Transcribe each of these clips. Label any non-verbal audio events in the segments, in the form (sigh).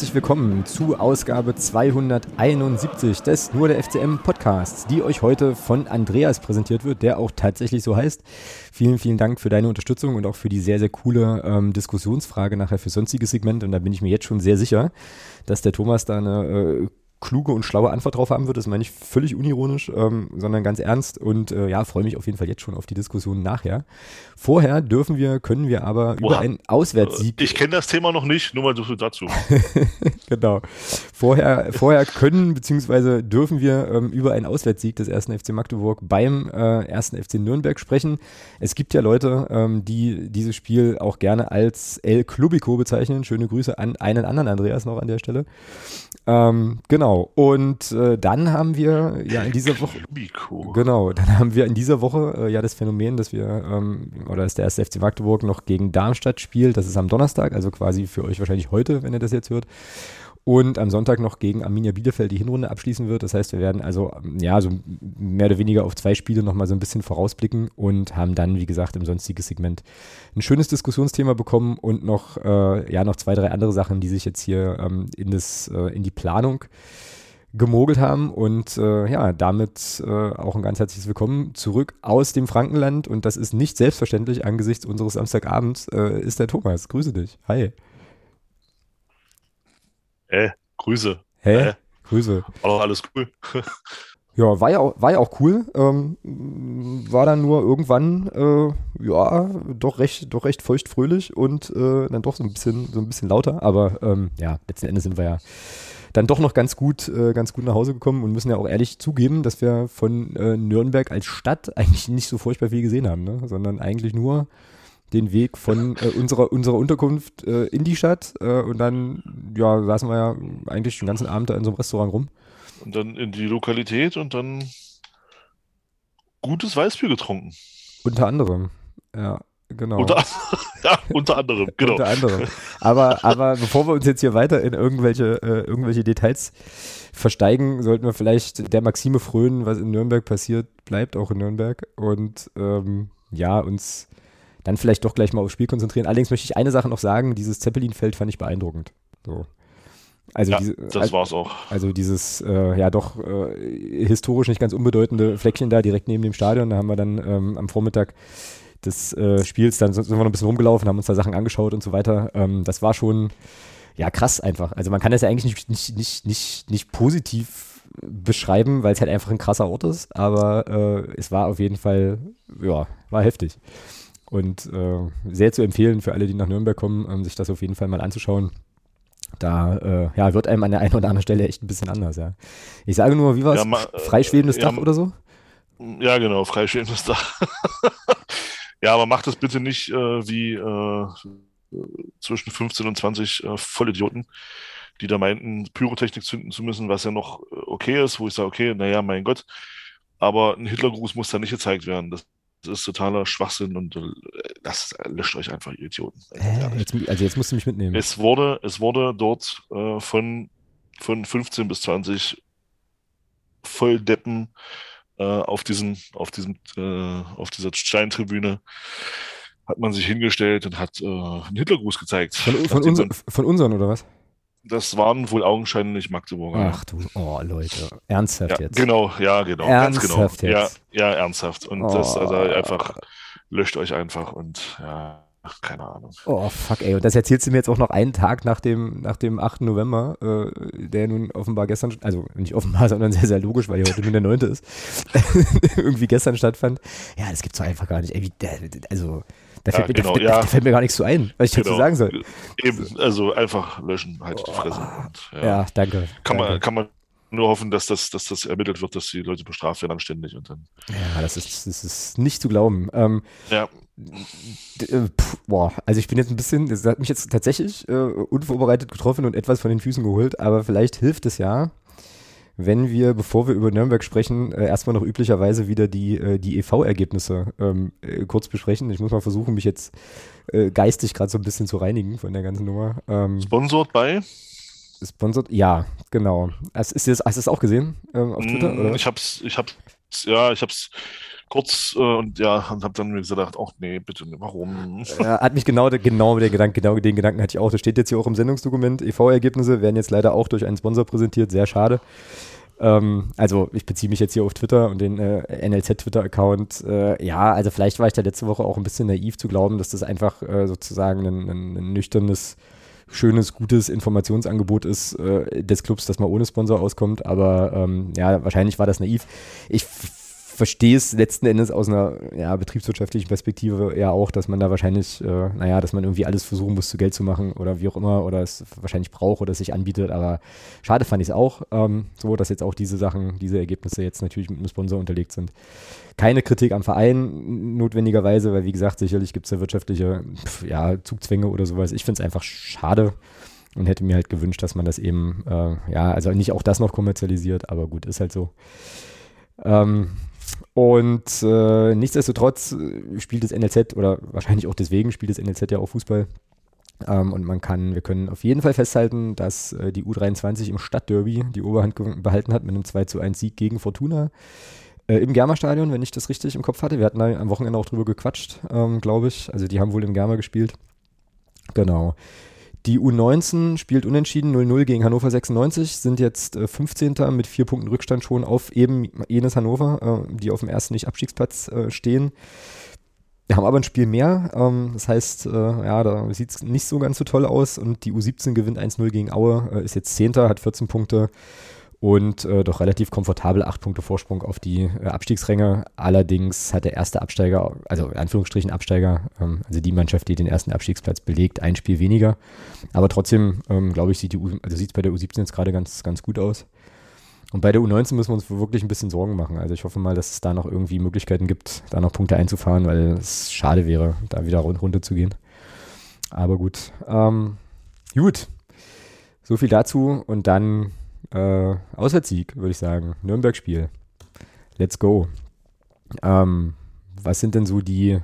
Herzlich willkommen zu Ausgabe 271 des Nur der FCM Podcasts, die euch heute von Andreas präsentiert wird, der auch tatsächlich so heißt. Vielen, vielen Dank für deine Unterstützung und auch für die sehr, sehr coole ähm, Diskussionsfrage nachher für sonstiges Segment. Und da bin ich mir jetzt schon sehr sicher, dass der Thomas da eine äh, kluge und schlaue Antwort drauf haben wird. Das meine ich völlig unironisch, ähm, sondern ganz ernst. Und äh, ja, freue mich auf jeden Fall jetzt schon auf die Diskussion nachher. Vorher dürfen wir, können wir aber Boah. über einen Auswärtssieg. Ich kenne das Thema noch nicht, nur mal so dazu. (laughs) genau. Vorher, vorher können bzw. dürfen wir ähm, über einen Auswärtssieg des ersten FC Magdeburg beim äh, ersten FC Nürnberg sprechen. Es gibt ja Leute, ähm, die dieses Spiel auch gerne als El Clubico bezeichnen. Schöne Grüße an einen anderen Andreas noch an der Stelle. Ähm, genau. Und äh, dann haben wir ja in dieser Woche. Genau, dann haben wir in dieser Woche äh, ja das Phänomen, dass wir, ähm, oder dass der erste FC Magdeburg noch gegen Darmstadt spielt. Das ist am Donnerstag, also quasi für euch wahrscheinlich heute, wenn ihr das jetzt hört und am Sonntag noch gegen Arminia Bielefeld die Hinrunde abschließen wird. Das heißt, wir werden also ja so mehr oder weniger auf zwei Spiele nochmal so ein bisschen vorausblicken und haben dann, wie gesagt, im sonstigen Segment ein schönes Diskussionsthema bekommen und noch äh, ja noch zwei, drei andere Sachen, die sich jetzt hier ähm, in, das, äh, in die Planung gemogelt haben und äh, ja, damit äh, auch ein ganz herzliches Willkommen zurück aus dem Frankenland und das ist nicht selbstverständlich angesichts unseres Samstagabends, äh, ist der Thomas. Grüße dich. Hi. Äh, Grüße. Hä? Äh, Grüße. War doch alles cool. (laughs) ja, war ja auch, war ja auch cool. Ähm, war dann nur irgendwann, äh, ja, doch recht, doch recht feuchtfröhlich und äh, dann doch so ein bisschen, so ein bisschen lauter. Aber ähm, ja, letzten Endes sind wir ja dann doch noch ganz gut, äh, ganz gut nach Hause gekommen und müssen ja auch ehrlich zugeben, dass wir von äh, Nürnberg als Stadt eigentlich nicht so furchtbar viel gesehen haben, ne? sondern eigentlich nur den Weg von äh, unserer, unserer Unterkunft äh, in die Stadt äh, und dann ja, saßen wir ja eigentlich den ganzen Abend da in so einem Restaurant rum. Und dann in die Lokalität und dann gutes Weißbier getrunken. Unter anderem, ja. Genau. Unter, (laughs) ja, unter anderem, (laughs) genau. unter anderem. Aber, aber bevor wir uns jetzt hier weiter in irgendwelche, äh, irgendwelche Details versteigen, sollten wir vielleicht der Maxime frönen, was in Nürnberg passiert, bleibt auch in Nürnberg. Und ähm, ja, uns dann vielleicht doch gleich mal aufs Spiel konzentrieren. Allerdings möchte ich eine Sache noch sagen, dieses Zeppelin-Feld fand ich beeindruckend. So. Also ja, diese, das also, war's auch. Also dieses äh, ja doch äh, historisch nicht ganz unbedeutende Fleckchen da direkt neben dem Stadion. Da haben wir dann ähm, am Vormittag des äh, Spiels, dann sind wir noch ein bisschen rumgelaufen, haben uns da Sachen angeschaut und so weiter. Ähm, das war schon ja krass einfach. Also man kann das ja eigentlich nicht, nicht, nicht, nicht, nicht positiv beschreiben, weil es halt einfach ein krasser Ort ist, aber äh, es war auf jeden Fall, ja, war heftig. Und äh, sehr zu empfehlen für alle, die nach Nürnberg kommen, ähm, sich das auf jeden Fall mal anzuschauen. Da äh, ja, wird einem an der einen oder anderen Stelle echt ein bisschen anders, ja. Ich sage nur, wie war es? Ja, Freischwebendes ja, Dach oder so? Ja, genau, freischwebendes Dach. (laughs) ja, aber macht das bitte nicht äh, wie äh, zwischen 15 und 20 äh, Vollidioten, die da meinten, Pyrotechnik zünden zu müssen, was ja noch äh, okay ist, wo ich sage, okay, naja, mein Gott, aber ein Hitlergruß muss da nicht gezeigt werden. Das das ist totaler Schwachsinn und äh, das löscht euch einfach, ihr Idioten. Äh, jetzt, also jetzt musst du mich mitnehmen. Es wurde, es wurde dort äh, von, von 15 bis 20 Volldeppen äh, auf diesen, auf diesem, äh, auf dieser Steintribüne hat man sich hingestellt und hat äh, einen Hitlergruß gezeigt. Von, von, unser, von unseren oder was? Das waren wohl augenscheinlich Magdeburger. Ach du, oh Leute, ernsthaft ja, jetzt. Genau, ja, genau. Ernsthaft genau. jetzt. Ja, ja, ernsthaft. Und oh. das, also einfach, löscht euch einfach und ja, ach, keine Ahnung. Oh, fuck, ey. Und das erzählst du mir jetzt auch noch einen Tag nach dem, nach dem 8. November, äh, der nun offenbar gestern, also nicht offenbar, (laughs) sondern sehr, sehr logisch, weil ja heute nur der 9. ist, (laughs) irgendwie gestern stattfand. Ja, das gibt's doch einfach gar nicht. Ey, wie, also, da fällt, ja, mir, genau, da, ja. da fällt, mir, gar nichts zu ein, was ich genau. dazu sagen soll. Eben, also einfach löschen, halt die Fresse. Und, ja. ja, danke. Kann, danke. Man, kann man nur hoffen, dass das, dass das ermittelt wird, dass die Leute bestraft werden anständig und dann. Ja, das ist, das ist nicht zu glauben. Ähm, ja. Äh, Puh, boah, also ich bin jetzt ein bisschen, das hat mich jetzt tatsächlich äh, unvorbereitet getroffen und etwas von den Füßen geholt, aber vielleicht hilft es ja, wenn wir, bevor wir über Nürnberg sprechen, äh, erstmal noch üblicherweise wieder die, äh, die EV-Ergebnisse ähm, äh, kurz besprechen. Ich muss mal versuchen, mich jetzt äh, geistig gerade so ein bisschen zu reinigen von der ganzen Nummer. Ähm, Sponsored bei? Sponsored, ja, genau. Hast, ist das, hast du es auch gesehen ähm, auf Twitter? Mm, oder? Ich hab's, ich hab's ja, ich habe es kurz äh, und ja, und habe dann mir gesagt, ach nee, bitte, warum? Ja, hat mich genau, genau den Gedanken, genau den Gedanken hatte ich auch. Das steht jetzt hier auch im Sendungsdokument. EV-Ergebnisse werden jetzt leider auch durch einen Sponsor präsentiert, sehr schade. Ähm, also ich beziehe mich jetzt hier auf Twitter und den äh, NLZ-Twitter-Account. Äh, ja, also vielleicht war ich da letzte Woche auch ein bisschen naiv zu glauben, dass das einfach äh, sozusagen ein, ein, ein nüchternes schönes, gutes Informationsangebot ist äh, des Clubs, das mal ohne Sponsor auskommt. Aber ähm, ja, wahrscheinlich war das naiv. Ich verstehe es letzten Endes aus einer ja, betriebswirtschaftlichen Perspektive ja auch, dass man da wahrscheinlich, äh, naja, dass man irgendwie alles versuchen muss, zu Geld zu machen oder wie auch immer oder es wahrscheinlich braucht oder es sich anbietet. Aber schade fand ich es auch, ähm, so dass jetzt auch diese Sachen, diese Ergebnisse jetzt natürlich mit einem Sponsor unterlegt sind. Keine Kritik am Verein notwendigerweise, weil wie gesagt, sicherlich gibt es ja wirtschaftliche ja, Zugzwänge oder sowas. Ich finde es einfach schade und hätte mir halt gewünscht, dass man das eben, äh, ja, also nicht auch das noch kommerzialisiert, aber gut, ist halt so. Ähm, und äh, nichtsdestotrotz äh, spielt das NLZ oder wahrscheinlich auch deswegen spielt das NLZ ja auch Fußball. Ähm, und man kann, wir können auf jeden Fall festhalten, dass äh, die U23 im Stadtderby die Oberhand behalten hat mit einem 2 zu 1 Sieg gegen Fortuna. Äh, Im Germa-Stadion, wenn ich das richtig im Kopf hatte. Wir hatten da am Wochenende auch drüber gequatscht, ähm, glaube ich. Also die haben wohl im Germa gespielt. Genau. Die U19 spielt unentschieden 0-0 gegen Hannover 96, sind jetzt äh, 15. mit vier Punkten Rückstand schon auf eben jenes Hannover, äh, die auf dem ersten Nicht-Abstiegsplatz äh, stehen. Wir haben aber ein Spiel mehr, ähm, das heißt, äh, ja, da sieht es nicht so ganz so toll aus und die U17 gewinnt 1-0 gegen Aue, äh, ist jetzt 10., hat 14 Punkte und äh, doch relativ komfortabel acht Punkte Vorsprung auf die äh, Abstiegsränge. Allerdings hat der erste Absteiger, also in Anführungsstrichen Absteiger, ähm, also die Mannschaft, die den ersten Abstiegsplatz belegt, ein Spiel weniger. Aber trotzdem, ähm, glaube ich, sieht es also bei der U17 jetzt gerade ganz, ganz gut aus. Und bei der U19 müssen wir uns wirklich ein bisschen Sorgen machen. Also ich hoffe mal, dass es da noch irgendwie Möglichkeiten gibt, da noch Punkte einzufahren, weil es schade wäre, da wieder runter zu gehen. Aber gut. Ähm, gut. So viel dazu und dann äh, Auswärtssieg, würde ich sagen. Nürnberg-Spiel. Let's go. Ähm, was sind denn so die,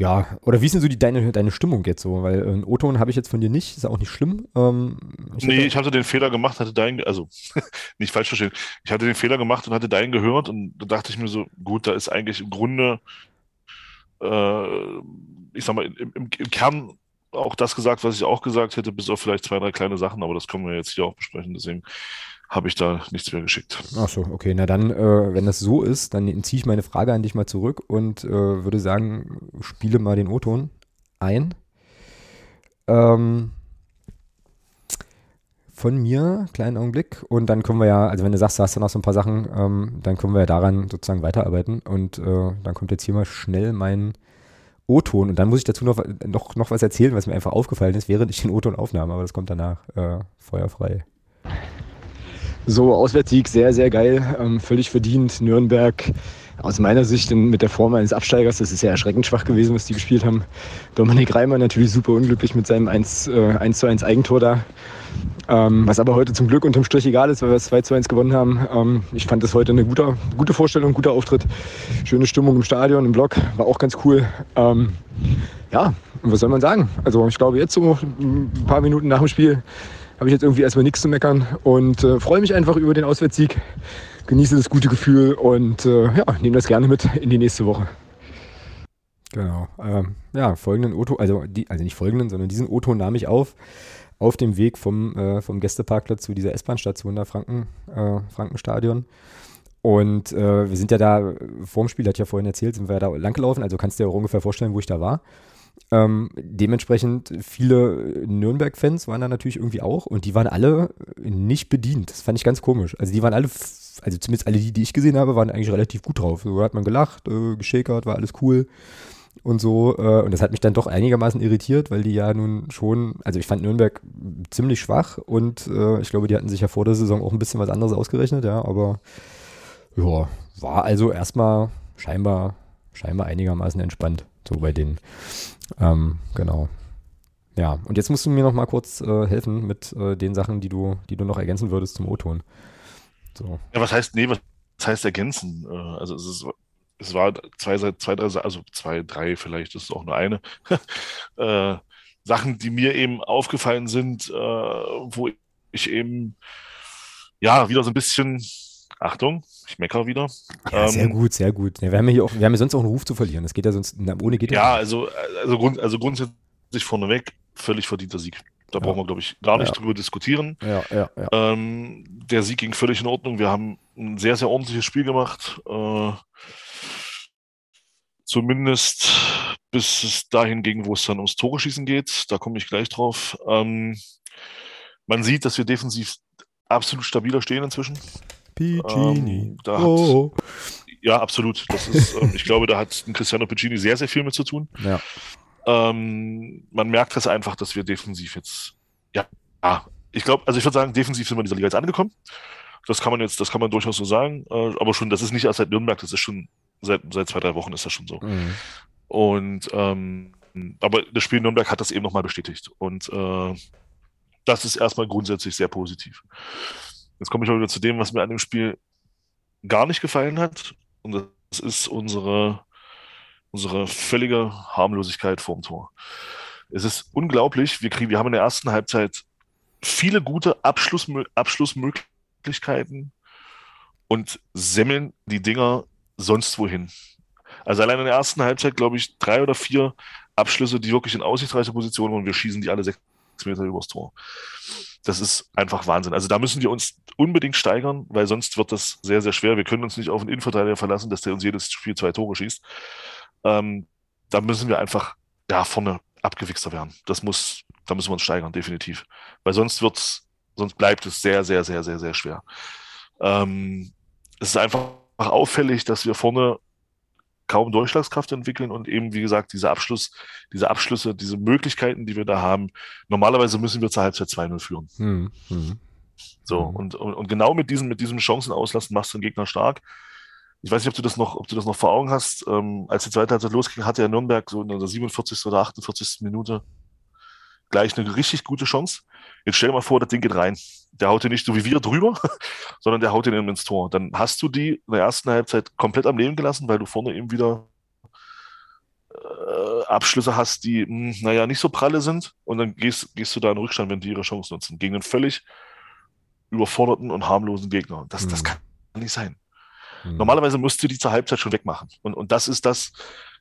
ja, oder wie ist denn so die, deine, deine Stimmung jetzt so? Weil äh, einen O-Ton habe ich jetzt von dir nicht, ist auch nicht schlimm. Ähm, ich nee, hatte, ich hatte den Fehler gemacht, hatte deinen, also (laughs) nicht falsch verstehen, ich hatte den Fehler gemacht und hatte deinen gehört und da dachte ich mir so, gut, da ist eigentlich im Grunde, äh, ich sag mal, im, im, im Kern auch das gesagt, was ich auch gesagt hätte, bis auf vielleicht zwei, drei kleine Sachen, aber das können wir jetzt hier auch besprechen, deswegen habe ich da nichts mehr geschickt. Ach so, okay, na dann, äh, wenn das so ist, dann ziehe ich meine Frage an dich mal zurück und äh, würde sagen, spiele mal den O-Ton ein. Ähm, von mir, kleinen Augenblick. Und dann können wir ja, also wenn du sagst, du hast da noch so ein paar Sachen, ähm, dann können wir ja daran sozusagen weiterarbeiten. Und äh, dann kommt jetzt hier mal schnell mein O-Ton. Und dann muss ich dazu noch, noch, noch was erzählen, was mir einfach aufgefallen ist, während ich den O-Ton aufnahm. Aber das kommt danach. Äh, feuerfrei. So, Auswärtssieg, sehr, sehr geil. Ähm, völlig verdient. Nürnberg aus meiner Sicht mit der Form eines Absteigers, das ist ja erschreckend schwach gewesen, was die gespielt haben. Dominik Reimer natürlich super unglücklich mit seinem 1, äh, 1 zu 1 Eigentor da. Ähm, was aber heute zum Glück unterm Strich egal ist, weil wir es 2 zu 1 gewonnen haben. Ähm, ich fand das heute eine gute, gute Vorstellung, guter Auftritt. Schöne Stimmung im Stadion, im Block, war auch ganz cool. Ähm, ja, was soll man sagen? Also ich glaube jetzt so ein paar Minuten nach dem Spiel habe ich jetzt irgendwie erstmal nichts zu meckern und äh, freue mich einfach über den Auswärtssieg, genieße das gute Gefühl und äh, ja, nehme das gerne mit in die nächste Woche. Genau. Ähm, ja, folgenden Otto, also, die, also nicht folgenden, sondern diesen Otto nahm ich auf auf dem Weg vom, äh, vom Gästeparkplatz zu dieser S-Bahn-Station da Franken, äh, Frankenstadion. Und äh, wir sind ja da, vorm Spiel, hat ja vorhin erzählt, sind wir ja da langgelaufen, also kannst du dir auch ungefähr vorstellen, wo ich da war. Ähm, dementsprechend viele Nürnberg-Fans waren da natürlich irgendwie auch und die waren alle nicht bedient. Das fand ich ganz komisch. Also die waren alle, also zumindest alle die, die ich gesehen habe, waren eigentlich relativ gut drauf. So hat man gelacht, äh, geschäkert, war alles cool und so. Äh, und das hat mich dann doch einigermaßen irritiert, weil die ja nun schon, also ich fand Nürnberg ziemlich schwach und äh, ich glaube, die hatten sich ja vor der Saison auch ein bisschen was anderes ausgerechnet, ja, aber ja, war also erstmal scheinbar, scheinbar einigermaßen entspannt, so bei denen. Ähm, genau. Ja, und jetzt musst du mir noch mal kurz äh, helfen mit äh, den Sachen, die du, die du noch ergänzen würdest zum O-Ton. So. Ja, was heißt, nee, was heißt ergänzen? Äh, also es ist es war zwei, zwei, drei, also zwei, drei vielleicht, ist auch nur eine, (laughs) äh, Sachen, die mir eben aufgefallen sind, äh, wo ich eben ja wieder so ein bisschen Achtung, ich meckere wieder. Ja, sehr Ähm, gut, sehr gut. Ja, wir haben ja hier auch, wir haben ja sonst auch einen Ruf zu verlieren. Das geht ja sonst, na, ohne geht Ja, also, also, grund, also grundsätzlich vorneweg, völlig verdienter Sieg. Da Ja. brauchen wir, glaube ich, gar nicht Ja. drüber diskutieren. Ja, ja, ja. Ähm, der Sieg ging völlig in Ordnung. Wir haben ein sehr, sehr ordentliches Spiel gemacht. Äh, zumindest bis es dahin ging, wo es dann ums Tore schießen geht. Da komme ich gleich drauf. Ähm, man sieht, dass wir defensiv absolut stabiler stehen inzwischen. Piccini. ähm, da hat- oh. Ja, absolut. Das ist, ähm, ich glaube, da hat Cristiano Piccini sehr, sehr viel mit zu tun. Ja. Ähm, man merkt das einfach, dass wir defensiv jetzt, ja, ja ich glaube, also ich würde sagen, defensiv sind wir in dieser Liga jetzt angekommen. Das kann man jetzt, das kann man durchaus so sagen. Äh, aber schon, das ist nicht erst seit Nürnberg, das ist schon seit, seit zwei, drei Wochen ist das schon so. Mhm. Und ähm, aber das Spiel in Nürnberg hat das eben nochmal bestätigt. Und äh, das ist erstmal grundsätzlich sehr positiv. Jetzt komme ich wieder zu dem, was mir an dem Spiel gar nicht gefallen hat. Und das ist unsere, unsere völlige Harmlosigkeit vorm Tor. Es ist unglaublich, wir kriegen, wir haben in der ersten Halbzeit viele gute Abschlussmö Abschlussmöglichkeiten und semmeln die Dinger sonst wohin. Also allein in der ersten Halbzeit, glaube ich, drei oder vier Abschlüsse, die wirklich in aussichtsreiche Positionen waren wir schießen die alle sechs Meter übers Tor. Das ist einfach Wahnsinn. Also da müssen wir uns unbedingt steigern, weil sonst wird das sehr, sehr schwer. Wir können uns nicht auf einen Innenverteidiger verlassen, dass der uns jedes Spiel zwei Tore schießt. Ähm, da müssen wir einfach ja, vorne abgewichster werden. Das muss, da müssen wir uns steigern, definitiv. Weil sonst wird's, sonst bleibt es sehr, sehr, sehr, sehr, sehr schwer. Ähm, es ist einfach auffällig, dass wir vorne kaum Durchschlagskraft entwickeln und eben, wie gesagt, diese Abschluss, diese Abschlüsse, diese Möglichkeiten, die wir da haben. Normalerweise müssen wir zur Halbzeit 2-0 führen. Mhm. Mhm. So, Mhm. und, und, und genau mit diesem, mit diesem Chancenauslassen machst du den Gegner stark. Ich weiß nicht, ob du das noch, ob du das noch vor Augen hast. Ähm, als die zweite Halbzeit losging, hatte ja Nürnberg so in der 47. oder 48. Minute gleich eine richtig gute Chance. Jetzt stell dir mal vor, das Ding geht rein. Der haut den nicht so wie wir drüber, (laughs) sondern der haut den eben ins Tor. Dann hast du die in der ersten Halbzeit komplett am Leben gelassen, weil du vorne eben wieder äh, Abschlüsse hast, die, mh, naja, nicht so pralle sind. Und dann gehst, gehst du da in Rückstand, wenn die ihre Chance nutzen. Gegen einen völlig überforderten und harmlosen Gegner. Das, das Mhm. kann nicht sein. Mhm. Normalerweise müsst ihr die zur Halbzeit schon wegmachen. Und, und das ist das,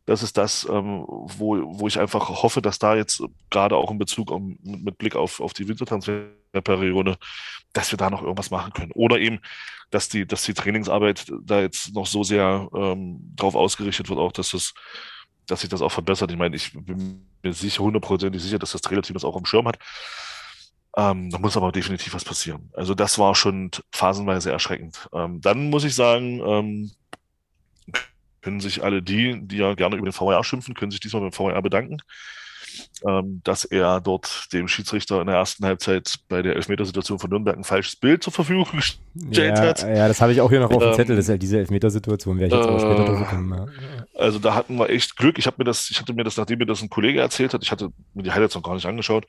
das ist das, ähm, wo, wo ich einfach hoffe, dass da jetzt gerade auch in Bezug auf, mit, Blick auf, auf die Wintertransferperiode, dass wir da noch irgendwas machen können. Oder eben, dass die, dass die Trainingsarbeit da jetzt noch so sehr ähm, drauf ausgerichtet wird, auch dass das, dass sich das auch verbessert. Ich meine, ich bin mir sicher, hundertprozentig sicher, dass das Trainerteam das auch am Schirm hat. Ähm, da muss aber definitiv was passieren. Also das war schon phasenweise erschreckend. Ähm, dann muss ich sagen, ähm, können sich alle die, die ja gerne über den VAR schimpfen, können sich diesmal beim VAR bedanken, ähm, dass er dort dem Schiedsrichter in der ersten Halbzeit bei der Elfmetersituation von Nürnberg ein falsches Bild zur Verfügung (laughs) gestellt ja, hat. ja, das habe ich auch hier noch auf dem Ähm, Zettel, das ist halt diese Elfmetersituation, wäre ich jetzt aber später äh, drauf gekommen. Ja. Also da hatten wir echt Glück. Ich habe mir das, ich hatte mir das, nachdem mir das ein Kollege erzählt hat, ich hatte mir die Highlights noch gar nicht angeschaut.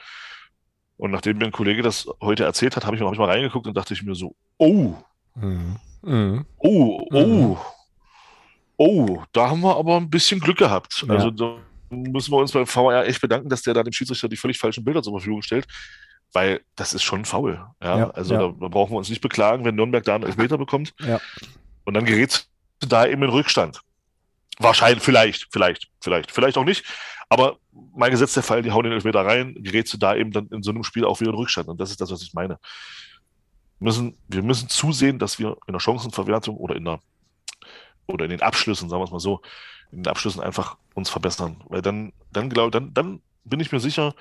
Und nachdem mir ein Kollege das heute erzählt hat, habe ich, mir- hab ich mal reingeguckt und dachte ich mir so, oh, Mhm. Mhm. oh, oh, Mhm. Oh, da haben wir aber ein bisschen Glück gehabt. Ja. Also da müssen wir uns beim VAR echt bedanken, dass der da dem Schiedsrichter die völlig falschen Bilder zur Verfügung stellt. Weil das ist schon faul. Ja, Ja, also ja. Da, da brauchen wir uns nicht beklagen, wenn Nürnberg da einen Elfmeter bekommt. Und dann gerät da eben in Rückstand. Wahrscheinlich, vielleicht, vielleicht, vielleicht, vielleicht auch nicht. Aber mein Gesetz der Fall, die hauen den Elfmeter rein, gerätst du da eben dann in so einem Spiel auch wieder in Rückstand. Und das ist das, was ich meine. Wir müssen, wir müssen zusehen, dass wir in der Chancenverwertung oder in der oder in den Abschlüssen, sagen wir es mal so, in den Abschlüssen einfach uns verbessern. Weil dann, dann glaube dann, dann bin ich mir sicher,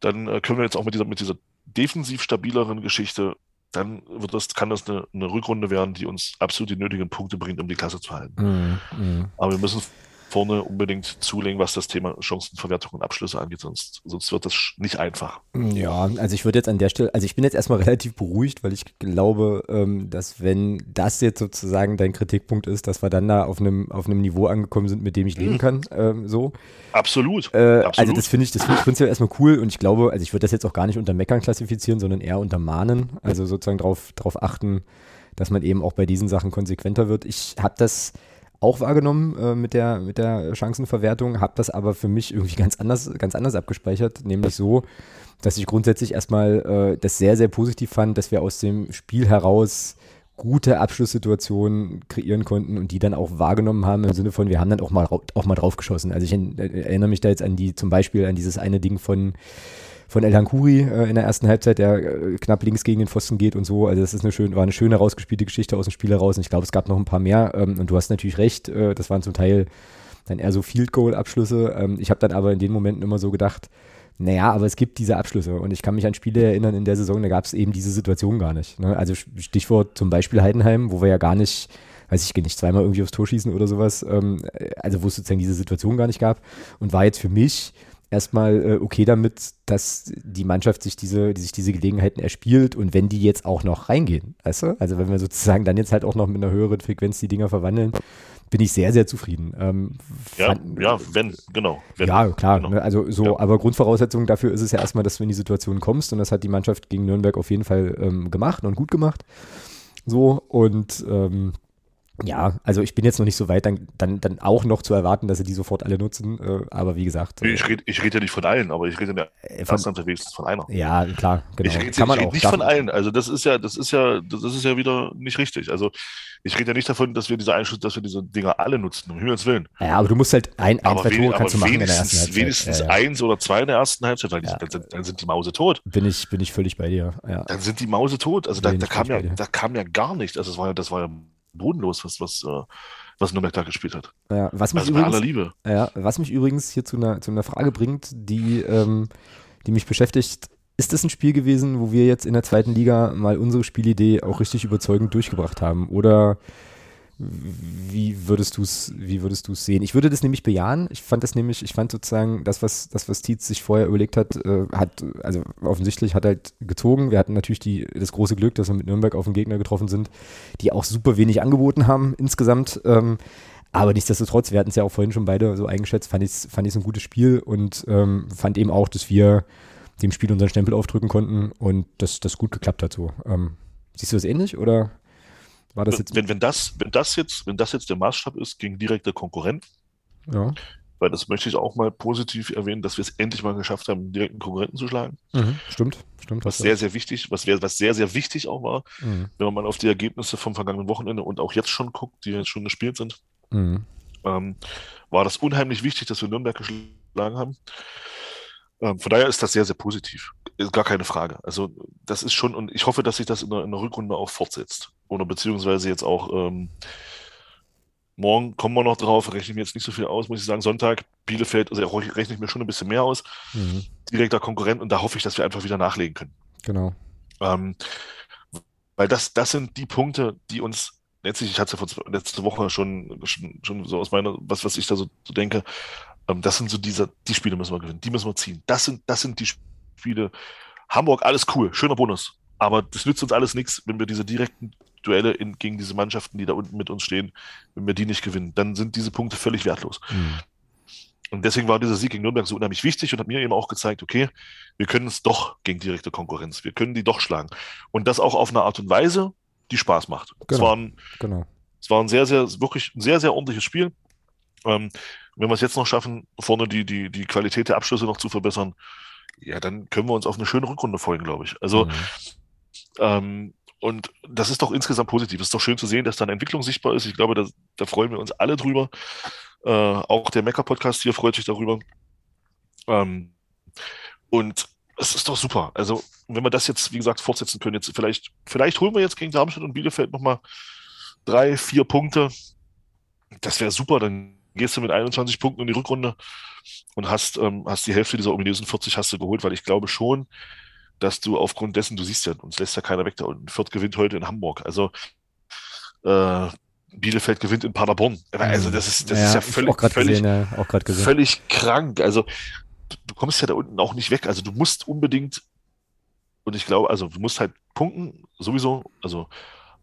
dann äh, können wir jetzt auch mit dieser, mit dieser defensiv stabileren Geschichte, dann wird das, kann das eine, eine Rückrunde werden, die uns absolut die nötigen Punkte bringt, um die Klasse zu halten. Mhm. Mhm. Aber wir müssen vorne unbedingt zulegen, was das Thema Chancenverwertung und Abschlüsse angeht, sonst, sonst wird das nicht einfach. Ja, also ich würde jetzt an der Stelle, also ich bin jetzt erstmal (laughs) relativ beruhigt, weil ich glaube, ähm, dass wenn das jetzt sozusagen dein Kritikpunkt ist, dass wir dann da auf einem auf einem Niveau angekommen sind, mit dem ich leben Mhm. kann, ähm, so. Absolut. Äh, also Absolut. das finde ich, das finde ich prinzipiell erstmal cool und ich glaube, also ich würde das jetzt auch gar nicht unter Meckern klassifizieren, sondern eher unter Mahnen, also sozusagen darauf drauf achten, dass man eben auch bei diesen Sachen konsequenter wird. Ich habe das auch wahrgenommen äh, mit der mit der Chancenverwertung, habe das aber für mich irgendwie ganz anders ganz anders abgespeichert, nämlich so, dass ich grundsätzlich erstmal äh, das sehr sehr positiv fand, dass wir aus dem Spiel heraus gute Abschlusssituationen kreieren konnten und die dann auch wahrgenommen haben im Sinne von, wir haben dann auch mal, auch mal draufgeschossen. Also ich äh, erinnere mich da jetzt an die, zum Beispiel an dieses eine Ding von, von El Hankuri äh, in der ersten Halbzeit, der äh, knapp links gegen den Pfosten geht und so. Also das ist eine schön, war eine schöne rausgespielte Geschichte aus dem Spiel heraus und ich glaube, es gab noch ein paar mehr ähm, und du hast natürlich recht, äh, das waren zum Teil dann eher so Field Goal Abschlüsse. Ähm, ich habe dann aber in den Momenten immer so gedacht, naja, aber es gibt diese Abschlüsse und ich kann mich an Spiele erinnern in der Saison, da gab es eben diese Situation gar nicht. Ne? Also Stichwort zum Beispiel Heidenheim, wo wir ja gar nicht, weiß ich nicht, zweimal irgendwie aufs Tor schießen oder sowas, ähm, also wo es sozusagen diese Situation gar nicht gab und war jetzt für mich erstmal äh, okay damit, dass die Mannschaft sich diese, die sich diese Gelegenheiten erspielt und wenn die jetzt auch noch reingehen, weißt du? Also wenn wir sozusagen dann jetzt halt auch noch mit einer höheren Frequenz die Dinger verwandeln, bin ich sehr, sehr zufrieden. Ähm, ja, fand, ja, wenn, genau. Wenn, ja, klar. Genau. Ne, also so, ja. aber Grundvoraussetzung dafür ist es ja erstmal, dass du in die Situation kommst und das hat die Mannschaft gegen Nürnberg auf jeden Fall ähm, gemacht und gut gemacht. So und ähm, ja, also ich bin jetzt noch nicht so weit, dann, dann, dann auch noch zu erwarten, dass sie die sofort alle nutzen. Äh, aber wie gesagt. Äh, ich rede ich red ja nicht von allen, aber ich rede ja äh, fast unterwegs von einer. Ja, klar, genau. Ich rede red nicht von allen. Also das ist ja, das ist ja, das ist ja wieder nicht richtig. Also ich rede ja nicht davon, dass wir diese Einschluss, dass wir diese Dinger alle nutzen, um Himmels Willen. Ja, aber du musst halt ein, ein zwei Tore kannst du machen in der ersten Halbzeit. Wenigstens ja, ja. eins oder zwei in der ersten Halbzeit, weil ja. die, dann, sind, dann, sind, die Mause tot. Bin ich, bin ich völlig bei dir. Dann sind die Mause tot. Also da, da kam ja, da kam ja gar nichts. Also das war ja, das war ja bodenlos, was, was, äh, was Nürnberg da gespielt hat. Ja, was mich also übrigens, aller Liebe. Ja, was mich übrigens hier zu einer, zu einer Frage bringt, die, ähm, die mich beschäftigt. Ist das ein Spiel gewesen, wo wir jetzt in der zweiten Liga mal unsere Spielidee auch richtig überzeugend durchgebracht haben? Oder wie würdest du es, wie würdest du sehen? Ich würde das nämlich bejahen. Ich fand das nämlich, ich fand sozusagen das, was, das, was Tietz sich vorher überlegt hat, äh, hat, also offensichtlich hat halt gezogen. Wir hatten natürlich die, das große Glück, dass wir mit Nürnberg auf einen Gegner getroffen sind, die auch super wenig angeboten haben insgesamt. Ähm, aber nichtsdestotrotz, wir hatten es ja auch vorhin schon beide so eingeschätzt, fand ich es fand ein gutes Spiel und ähm, fand eben auch, dass wir dem Spiel unseren Stempel aufdrücken konnten und dass das gut geklappt hat so. Ähm, siehst du das ähnlich oder? War das jetzt wenn, wenn, das, wenn, das jetzt, wenn das jetzt der Maßstab ist gegen direkte Konkurrenten, ja. weil das möchte ich auch mal positiv erwähnen, dass wir es endlich mal geschafft haben, direkten Konkurrenten zu schlagen. Mhm, stimmt, stimmt. Was sehr, sehr wichtig, was, was sehr, sehr wichtig auch war, mhm. wenn man mal auf die Ergebnisse vom vergangenen Wochenende und auch jetzt schon guckt, die jetzt schon gespielt sind, mhm. ähm, war das unheimlich wichtig, dass wir Nürnberg geschlagen haben. Ähm, von daher ist das sehr, sehr positiv. Ist gar keine Frage. Also, das ist schon, und ich hoffe, dass sich das in der, in der Rückrunde auch fortsetzt. Oder beziehungsweise jetzt auch ähm, morgen kommen wir noch drauf, rechne ich mir jetzt nicht so viel aus, muss ich sagen. Sonntag, Bielefeld, also rechne ich mir schon ein bisschen mehr aus. Mhm. Direkter Konkurrent und da hoffe ich, dass wir einfach wieder nachlegen können. Genau. Ähm, weil das, das sind die Punkte, die uns letztlich, ich hatte es ja letzte Woche schon, schon, schon so aus meiner, was, was ich da so, so denke, ähm, das sind so diese, die Spiele müssen wir gewinnen, die müssen wir ziehen. Das sind, das sind die Spiele. Hamburg, alles cool, schöner Bonus. Aber das nützt uns alles nichts, wenn wir diese direkten Duelle in, gegen diese Mannschaften, die da unten mit uns stehen, wenn wir die nicht gewinnen. Dann sind diese Punkte völlig wertlos. Mhm. Und deswegen war dieser Sieg gegen Nürnberg so unheimlich wichtig und hat mir eben auch gezeigt, okay, wir können es doch gegen direkte Konkurrenz. Wir können die doch schlagen. Und das auch auf eine Art und Weise, die Spaß macht. Genau. Es, war ein, genau. es war ein sehr, sehr, wirklich ein sehr, sehr ordentliches Spiel. Ähm, wenn wir es jetzt noch schaffen, vorne die, die, die Qualität der Abschlüsse noch zu verbessern, ja, dann können wir uns auf eine schöne Rückrunde freuen, glaube ich. Also, mhm. ähm, und das ist doch insgesamt positiv. Es ist doch schön zu sehen, dass da eine Entwicklung sichtbar ist. Ich glaube, da, da freuen wir uns alle drüber. Äh, auch der Mecker-Podcast hier freut sich darüber. Ähm, und es ist doch super. Also, wenn wir das jetzt, wie gesagt, fortsetzen können, jetzt vielleicht, vielleicht holen wir jetzt gegen Darmstadt und Bielefeld nochmal drei, vier Punkte. Das wäre super. Dann gehst du mit 21 Punkten in die Rückrunde und hast, ähm, hast die Hälfte dieser ominösen 40 hast du geholt, weil ich glaube schon, dass du aufgrund dessen, du siehst ja, uns lässt ja keiner weg da unten. Fürth gewinnt heute in Hamburg. Also äh, Bielefeld gewinnt in Paderborn. Also das ist, das ja, ist ja völlig, völlig, gesehen, ja, völlig krank. Also du, du kommst ja da unten auch nicht weg. Also du musst unbedingt, und ich glaube, also du musst halt punkten, sowieso, also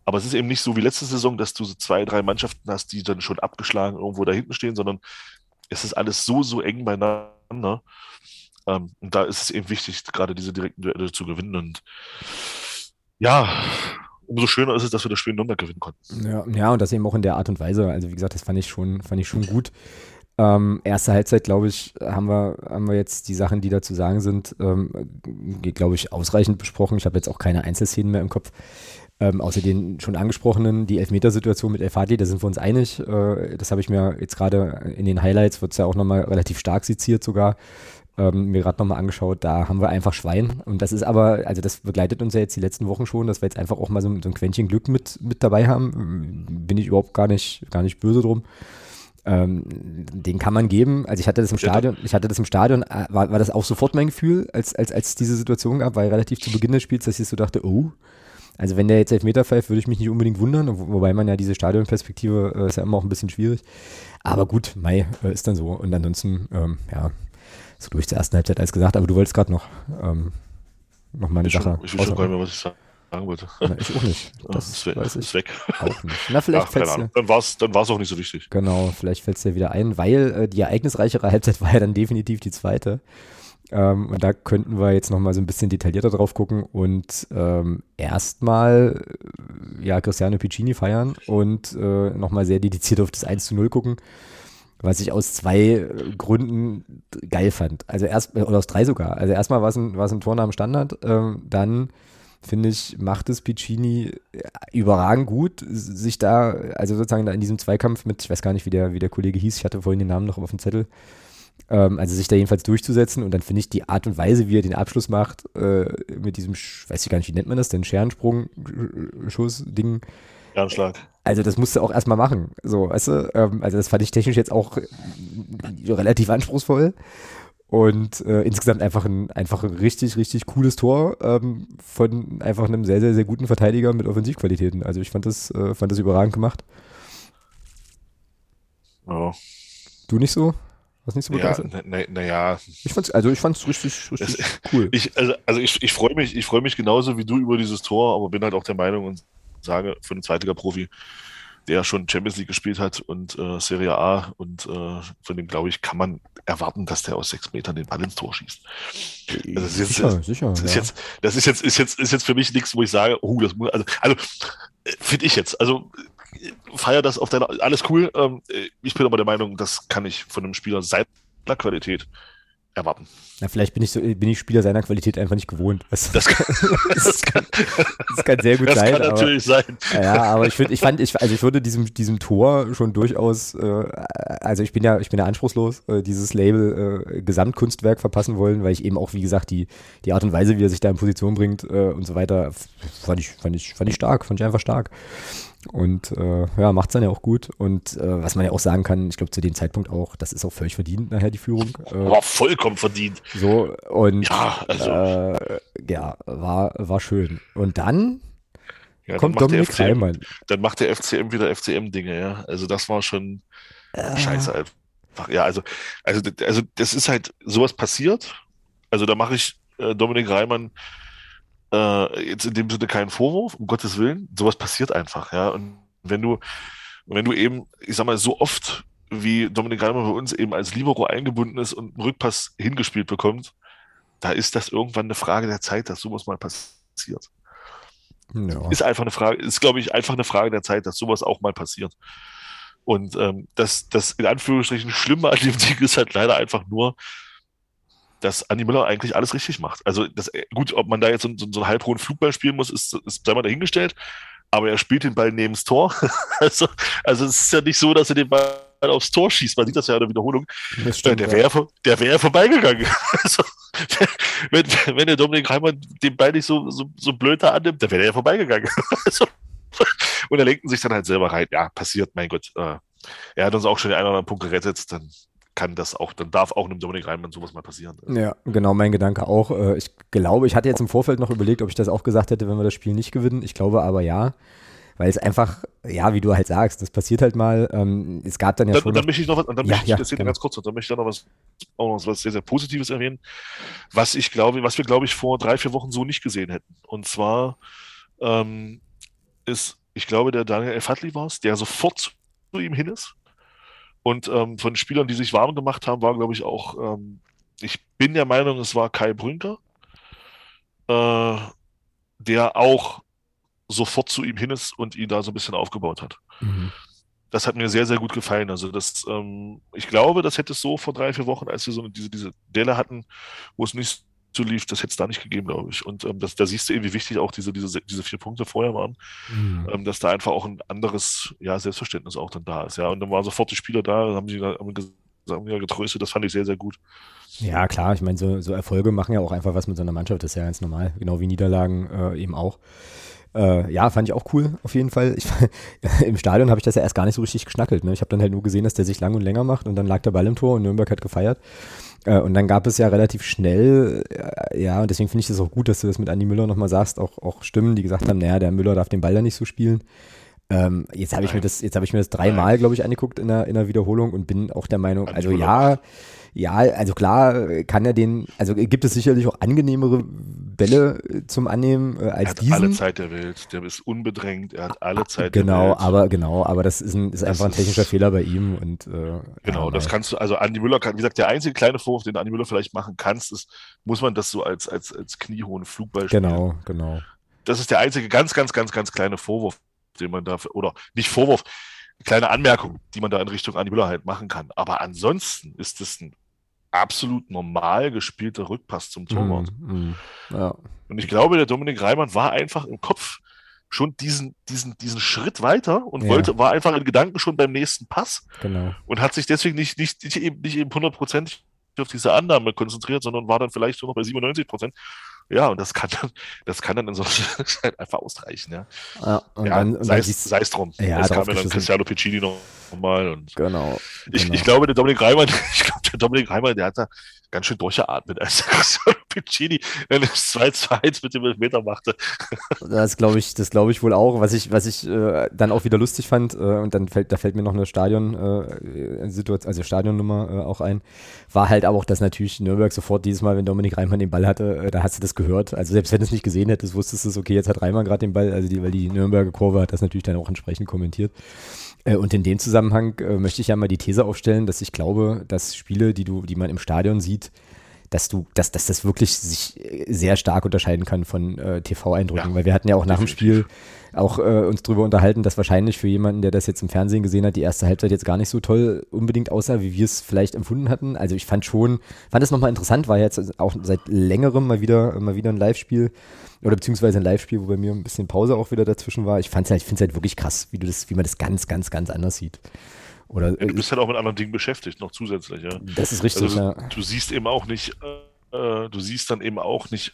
aber es ist eben nicht so wie letzte Saison, dass du so zwei, drei Mannschaften hast, die dann schon abgeschlagen irgendwo da hinten stehen, sondern es ist alles so, so eng beieinander. Ähm, und da ist es eben wichtig, gerade diese direkten Duelle zu gewinnen. Und ja, umso schöner ist es, dass wir das Spiel in Nürnberg gewinnen konnten. Ja, ja, und das eben auch in der Art und Weise. Also wie gesagt, das fand ich schon, fand ich schon gut. Ähm, erste Halbzeit, glaube ich, haben wir, haben wir jetzt die Sachen, die da zu sagen sind, ähm, glaube ich, ausreichend besprochen. Ich habe jetzt auch keine Einzelszenen mehr im Kopf. Ähm, außer den schon angesprochenen, die Elfmetersituation mit El da sind wir uns einig. Äh, das habe ich mir jetzt gerade in den Highlights, wird es ja auch nochmal relativ stark seziert sogar, ähm, mir gerade nochmal angeschaut. Da haben wir einfach Schwein. Und das ist aber, also das begleitet uns ja jetzt die letzten Wochen schon, dass wir jetzt einfach auch mal so, so ein Quäntchen Glück mit, mit dabei haben. Bin ich überhaupt gar nicht, gar nicht böse drum. Ähm, den kann man geben. Also ich hatte das im Stadion, ich hatte das im Stadion, äh, war, war das auch sofort mein Gefühl, als, als, als es diese Situation gab, weil relativ zu Beginn des Spiels, dass ich so dachte, oh, also wenn der jetzt Elfmeter pfeift, würde ich mich nicht unbedingt wundern, wo, wobei man ja diese Stadionperspektive äh, ist ja immer auch ein bisschen schwierig. Aber gut, Mai äh, ist dann so. Und ansonsten, ähm, ja, so durch zur ersten Halbzeit alles gesagt, aber du wolltest gerade noch, ähm, noch mal eine ich Sache. Schon, ich weiß schon gar nicht mehr, was ich sagen wollte. Na, ich auch nicht. (laughs) Das ist, weg, weiß ich ist weg. Auch nicht. Na, vielleicht Ach, Ahnung. Dann war es dann war's auch nicht so wichtig. Genau, vielleicht fällt es dir wieder ein, weil äh, die ereignisreichere Halbzeit war ja dann definitiv die zweite. Ähm, und da könnten wir jetzt nochmal so ein bisschen detaillierter drauf gucken und ähm, erstmal äh, ja, Cristiano Piccini feiern und äh, nochmal sehr dediziert auf das 1 zu 0 gucken, was ich aus zwei äh, Gründen geil fand. Also erst, oder aus drei sogar. Also erstmal war es ein, ein Tor dem Standard, ähm, dann finde ich, macht es Piccini überragend gut, sich da, also sozusagen da in diesem Zweikampf mit, ich weiß gar nicht, wie der, wie der Kollege hieß, ich hatte vorhin den Namen noch auf dem Zettel, ähm, also sich da jedenfalls durchzusetzen und dann finde ich die Art und Weise, wie er den Abschluss macht, äh, mit diesem, weiß ich gar nicht, wie nennt man das denn, Scherensprung, Scherenschlag. Also das musste auch erstmal machen, so, weißt du, ähm, also das fand ich technisch jetzt auch relativ anspruchsvoll. Und äh, insgesamt einfach ein, einfach ein richtig, richtig cooles Tor ähm, von einfach einem sehr, sehr, sehr guten Verteidiger mit Offensivqualitäten. Also ich fand das, äh, fand das überragend gemacht. Oh. Du nicht so? Was nicht so begeistert? Ja, naja. Na, na ich fand's, also ich fand's richtig, richtig das, cool. (laughs) Ich, also, also ich, ich freue mich, ich freue mich genauso wie du über dieses Tor, aber bin halt auch der Meinung und sage für einen Zweitliga-Profi, der schon Champions League gespielt hat und äh, Serie A und äh, von dem, glaube ich, kann man erwarten, dass der aus sechs Metern den Ball ins Tor schießt. Also das ist jetzt, sicher, sicher, das ist ja. jetzt, das ist jetzt, ist jetzt, ist jetzt für mich nichts, wo ich sage, oh, das muss, also, also finde ich jetzt, also feier das auf deiner, alles cool. Ähm, ich bin aber der Meinung, das kann ich von einem Spieler seiner Qualität erwarten. Na, vielleicht bin ich so, bin ich Spieler seiner Qualität einfach nicht gewohnt. Das, (laughs) das, kann, (laughs) das, kann, das kann sehr gut das sein. Das kann aber, natürlich sein. Ja, aber ich finde, ich fand, ich, also ich würde diesem, diesem Tor schon durchaus, äh, also ich bin ja, ich bin ja anspruchslos, äh, dieses Label äh, Gesamtkunstwerk verpassen wollen, weil ich eben auch, wie gesagt, die, die Art und Weise, wie er sich da in Position bringt äh, und so weiter, fand ich, fand ich, fand ich stark, fand ich einfach stark. Und äh, ja, macht es dann ja auch gut. Und äh, was man ja auch sagen kann, ich glaube zu dem Zeitpunkt auch, das ist auch völlig verdient nachher die Führung. Äh, war vollkommen verdient. So, und ja, also. äh, ja war, war schön. Und dann ja, kommt dann Dominik FCM, Reimann. Dann macht der FCM wieder FCM-Dinge, ja. Also das war schon äh. scheiße einfach. Ja, also, also, also das ist halt, sowas passiert. Also da mache ich äh, Dominik Reimann äh, jetzt in dem Sinne keinen Vorwurf, um Gottes Willen. Sowas passiert einfach, ja. Und wenn du, wenn du eben, ich sag mal, so oft wie Dominik Reimer bei uns eben als Libero eingebunden ist und einen Rückpass hingespielt bekommt, da ist das irgendwann eine Frage der Zeit, dass sowas mal passiert. Ja. Ist einfach eine Frage, ist, glaube ich, einfach eine Frage der Zeit, dass sowas auch mal passiert. Und ähm, das, das in Anführungsstrichen Schlimme an dem Ding ist halt leider einfach nur, dass Andi Müller eigentlich alles richtig macht. Also das, gut, ob man da jetzt so, so, so einen halbhohen Flugball spielen muss, ist, ist sei mal dahingestellt. Aber er spielt den Ball neben das Tor. (laughs) also, also es ist ja nicht so, dass er den Ball aufs Tor schießt. Man sieht das ja in der Wiederholung. Stimmt, der wäre ja. der wär vorbeigegangen. (laughs) also, wenn, wenn der Dominik Heimann den Ball nicht so, so, so blöd da annimmt, dann wäre er vorbeigegangen. (laughs) also, und er lenken sich dann halt selber rein. Ja, passiert, mein Gott. Äh, er hat uns auch schon den einen oder anderen Punkt gerettet. Dann kann das auch, dann darf auch einem Dominik Reimann sowas mal passieren. Ja, genau, mein Gedanke auch. Äh, ich glaube, ich hatte jetzt im Vorfeld noch überlegt, ob ich das auch gesagt hätte, wenn wir das Spiel nicht gewinnen. Ich glaube aber ja. Weil es einfach, ja, wie du halt sagst, das passiert halt mal. Ähm, es gab dann ja dann, schon. Dann möchte ich noch was, dann ja, möchte ich ja, das genau. ganz kurz, dann möchte ich da noch was, auch noch was sehr, sehr Positives erwähnen, was ich glaube, was wir, glaube ich, vor drei, vier Wochen so nicht gesehen hätten. Und zwar ähm, ist, ich glaube, der Daniel Elfatli war es, der sofort zu ihm hin ist und ähm, von Spielern, die sich warm gemacht haben, war, glaube ich, auch, ähm, ich bin der Meinung, es war Kai Brünker, äh, der auch sofort zu ihm hin ist und ihn da so ein bisschen aufgebaut hat. Mhm. Das hat mir sehr, sehr gut gefallen. Also das, ähm, ich glaube, das hätte es so vor drei, vier Wochen, als wir so diese, diese Delle hatten, wo es nicht so lief, das hätte es da nicht gegeben, glaube ich. Und ähm, das, da siehst du eben, wie wichtig auch diese, diese, diese vier Punkte vorher waren, mhm. ähm, dass da einfach auch ein anderes ja, Selbstverständnis auch dann da ist. Ja, und dann waren sofort die Spieler da, haben sie haben gesagt, ja, getröstet, das fand ich sehr, sehr gut. Ja, klar, ich meine, so, so Erfolge machen ja auch einfach was mit so einer Mannschaft, das ist ja ganz normal, genau wie Niederlagen äh, eben auch. Äh, ja, fand ich auch cool, auf jeden Fall. Ich, (laughs) Im Stadion habe ich das ja erst gar nicht so richtig geschnackelt. Ne? Ich habe dann halt nur gesehen, dass der sich lang und länger macht und dann lag der Ball im Tor und Nürnberg hat gefeiert. Äh, und dann gab es ja relativ schnell, äh, ja, und deswegen finde ich das auch gut, dass du das mit Andi Müller nochmal sagst, auch, auch Stimmen, die gesagt haben, naja, der Müller darf den Ball da nicht so spielen. Ähm, jetzt habe ich mir das, jetzt habe ich mir das dreimal, glaube ich, angeguckt in der, in der Wiederholung und bin auch der Meinung, also ja, ja, also klar kann er den, also gibt es sicherlich auch angenehmere Bälle äh, zum Annehmen äh, als er hat diesen. alle Zeit der Welt, der ist unbedrängt, er hat alle Zeit genau, der Welt. Genau, aber genau, aber das ist, ein, ist das einfach ein technischer ist, Fehler bei ihm und äh, genau, ja, das kannst du, also Andi Müller kann, wie gesagt, der einzige kleine Vorwurf, den Andi Müller vielleicht machen kannst, ist, muss man das so als als als kniehohen Flugball spielen. Genau, genau. Das ist der einzige ganz, ganz, ganz, ganz kleine Vorwurf, den man da, oder nicht Vorwurf, kleine Anmerkung, die man da in Richtung Andi Müller halt machen kann. Aber ansonsten ist es ein absolut normal gespielter Rückpass zum Torwart. Mm, mm, ja. Und ich glaube, der Dominik Reimann war einfach im Kopf schon diesen, diesen, diesen Schritt weiter und ja. wollte, war einfach in Gedanken schon beim nächsten Pass. Genau. Und hat sich deswegen nicht, nicht, nicht eben, nicht eben hundertprozentig auf diese Annahme konzentriert, sondern war dann vielleicht nur noch bei 97 Prozent. Ja, und das kann dann, das kann dann in so halt (laughs) einfach ausreichen, ja. ja, und ja dann, sei, es, sei es drum. Ja, es kam ja dann Cristiano Piccini nochmal. Und genau. Ich, genau. ich glaube, der Dominik Reimann, (laughs) ich glaube, der Dominik Reimann, der hat da ganz schön durchgeatmet, als der Cristiano Piccini das 2 zu 1 mit dem Elfmeter machte. Das glaube ich, das ich wohl auch. Was ich, was ich äh, dann auch wieder lustig fand, äh, und dann fällt, da fällt mir noch eine Stadion, äh, Situation, also Stadionnummer äh, auch ein, war halt auch, dass natürlich Nürnberg sofort dieses Mal, wenn Dominik Reimann den Ball hatte, äh, da hast du das gehört. Also selbst wenn du es nicht gesehen hättest, wusstest du es, okay, jetzt hat Reimann gerade den Ball, also die, weil die Nürnberger Kurve hat das natürlich dann auch entsprechend kommentiert. Äh, und in dem Zusammenhang möchte ich ja mal die These aufstellen, dass ich glaube, dass Spiele, die du, die man im Stadion sieht, dass du, dass, dass das wirklich sich sehr stark unterscheiden kann von äh, TV-Eindrücken, ja, weil wir hatten ja auch nach dem Spiel auch äh, uns darüber unterhalten, dass wahrscheinlich für jemanden, der das jetzt im Fernsehen gesehen hat, die erste Halbzeit jetzt gar nicht so toll unbedingt aussah, wie wir es vielleicht empfunden hatten. Also ich fand schon, fand es nochmal interessant, war jetzt auch seit längerem mal wieder, mal wieder ein Live-Spiel oder beziehungsweise ein Live-Spiel, wo bei mir ein bisschen Pause auch wieder dazwischen war. Ich fand's halt, ich finde es halt wirklich krass, wie du das, wie man das ganz, ganz, ganz anders sieht. Oder, ja, du bist halt auch mit anderen Dingen beschäftigt, noch zusätzlich, ja. Das ist richtig, also, ja. Du siehst eben auch nicht, äh, du siehst dann eben auch nicht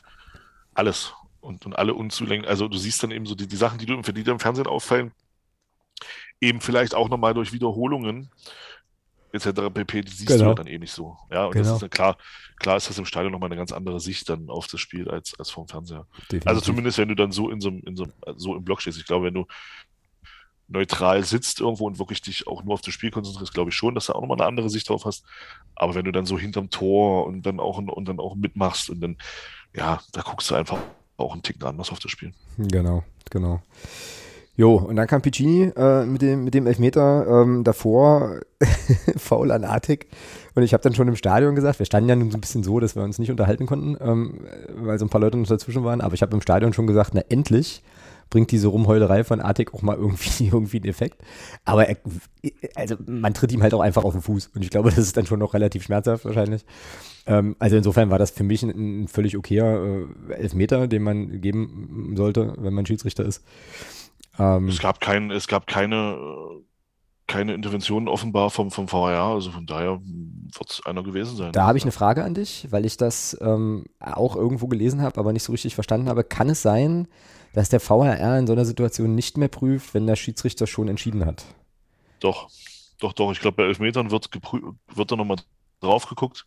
alles und, und alle unzulänglich, also du siehst dann eben so die, die Sachen, die du, für die dir im Fernsehen auffallen, eben vielleicht auch nochmal durch Wiederholungen etc. pp, die siehst genau. du halt dann eh nicht so. Ja, und genau. das ist klar, klar ist das im Stadion nochmal eine ganz andere Sicht dann auf das Spiel als, als vom Fernseher. Definitiv. Also zumindest, wenn du dann so in so, in so, so im Block stehst. Ich glaube, wenn du neutral sitzt irgendwo und wirklich dich auch nur auf das Spiel konzentrierst, glaube ich schon, dass du auch nochmal eine andere Sicht drauf hast. Aber wenn du dann so hinterm Tor und dann auch und dann auch mitmachst und dann, ja, da guckst du einfach auch einen Ticken anders auf das Spiel. Genau, genau. Jo, und dann kam Piccini äh, mit, dem, mit dem Elfmeter ähm, davor, (laughs) faul an Artig. Und ich habe dann schon im Stadion gesagt, wir standen ja nun so ein bisschen so, dass wir uns nicht unterhalten konnten, ähm, weil so ein paar Leute noch dazwischen waren. Aber ich habe im Stadion schon gesagt, na endlich bringt diese Rumheulerei von Artig auch mal irgendwie, (laughs) irgendwie einen Effekt. Aber er, also man tritt ihm halt auch einfach auf den Fuß. Und ich glaube, das ist dann schon noch relativ schmerzhaft wahrscheinlich. Ähm, also insofern war das für mich ein, ein völlig okayer äh, Elfmeter, den man geben sollte, wenn man Schiedsrichter ist. Ähm, es gab kein, es gab keine, keine Intervention offenbar vom, vom VAR, also von daher wird es einer gewesen sein. Da habe ich eine Frage an dich, weil ich das ähm, auch irgendwo gelesen habe, aber nicht so richtig verstanden habe. Kann es sein, dass der VHR in so einer Situation nicht mehr prüft, wenn der Schiedsrichter schon entschieden hat. Doch, doch, doch. Ich glaube, bei Elfmetern wird, wird da nochmal drauf geguckt.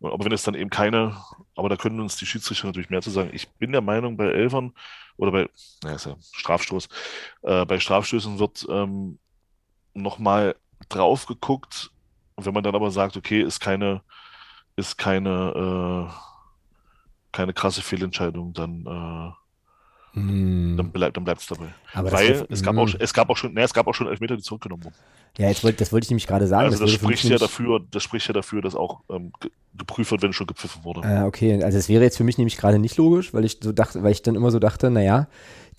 Aber wenn es dann eben keine, aber da können uns die Schiedsrichter natürlich mehr zu sagen. Ich bin der Meinung, bei Elfern oder bei, naja, ist ja Strafstoß, äh, bei Strafstößen wird ähm, nochmal drauf geguckt. Und wenn man dann aber sagt, okay, ist keine, ist keine, äh, keine krasse Fehlentscheidung, dann äh, hm. Dann, bleib, dann bleibt es dabei. Aber Weil es, gab auch, hm. es, gab auch schon, ne, es gab auch schon Elfmeter, die zurückgenommen wurden. Ja, jetzt wollt, das wollte ich nämlich gerade sagen. Also das, das spricht ja dafür, das spricht ja dafür, dass auch ähm, geprüft wird, wenn schon gepfiffen wurde. Ah, okay, also es wäre jetzt für mich nämlich gerade nicht logisch, weil ich so dachte, weil ich dann immer so dachte, naja,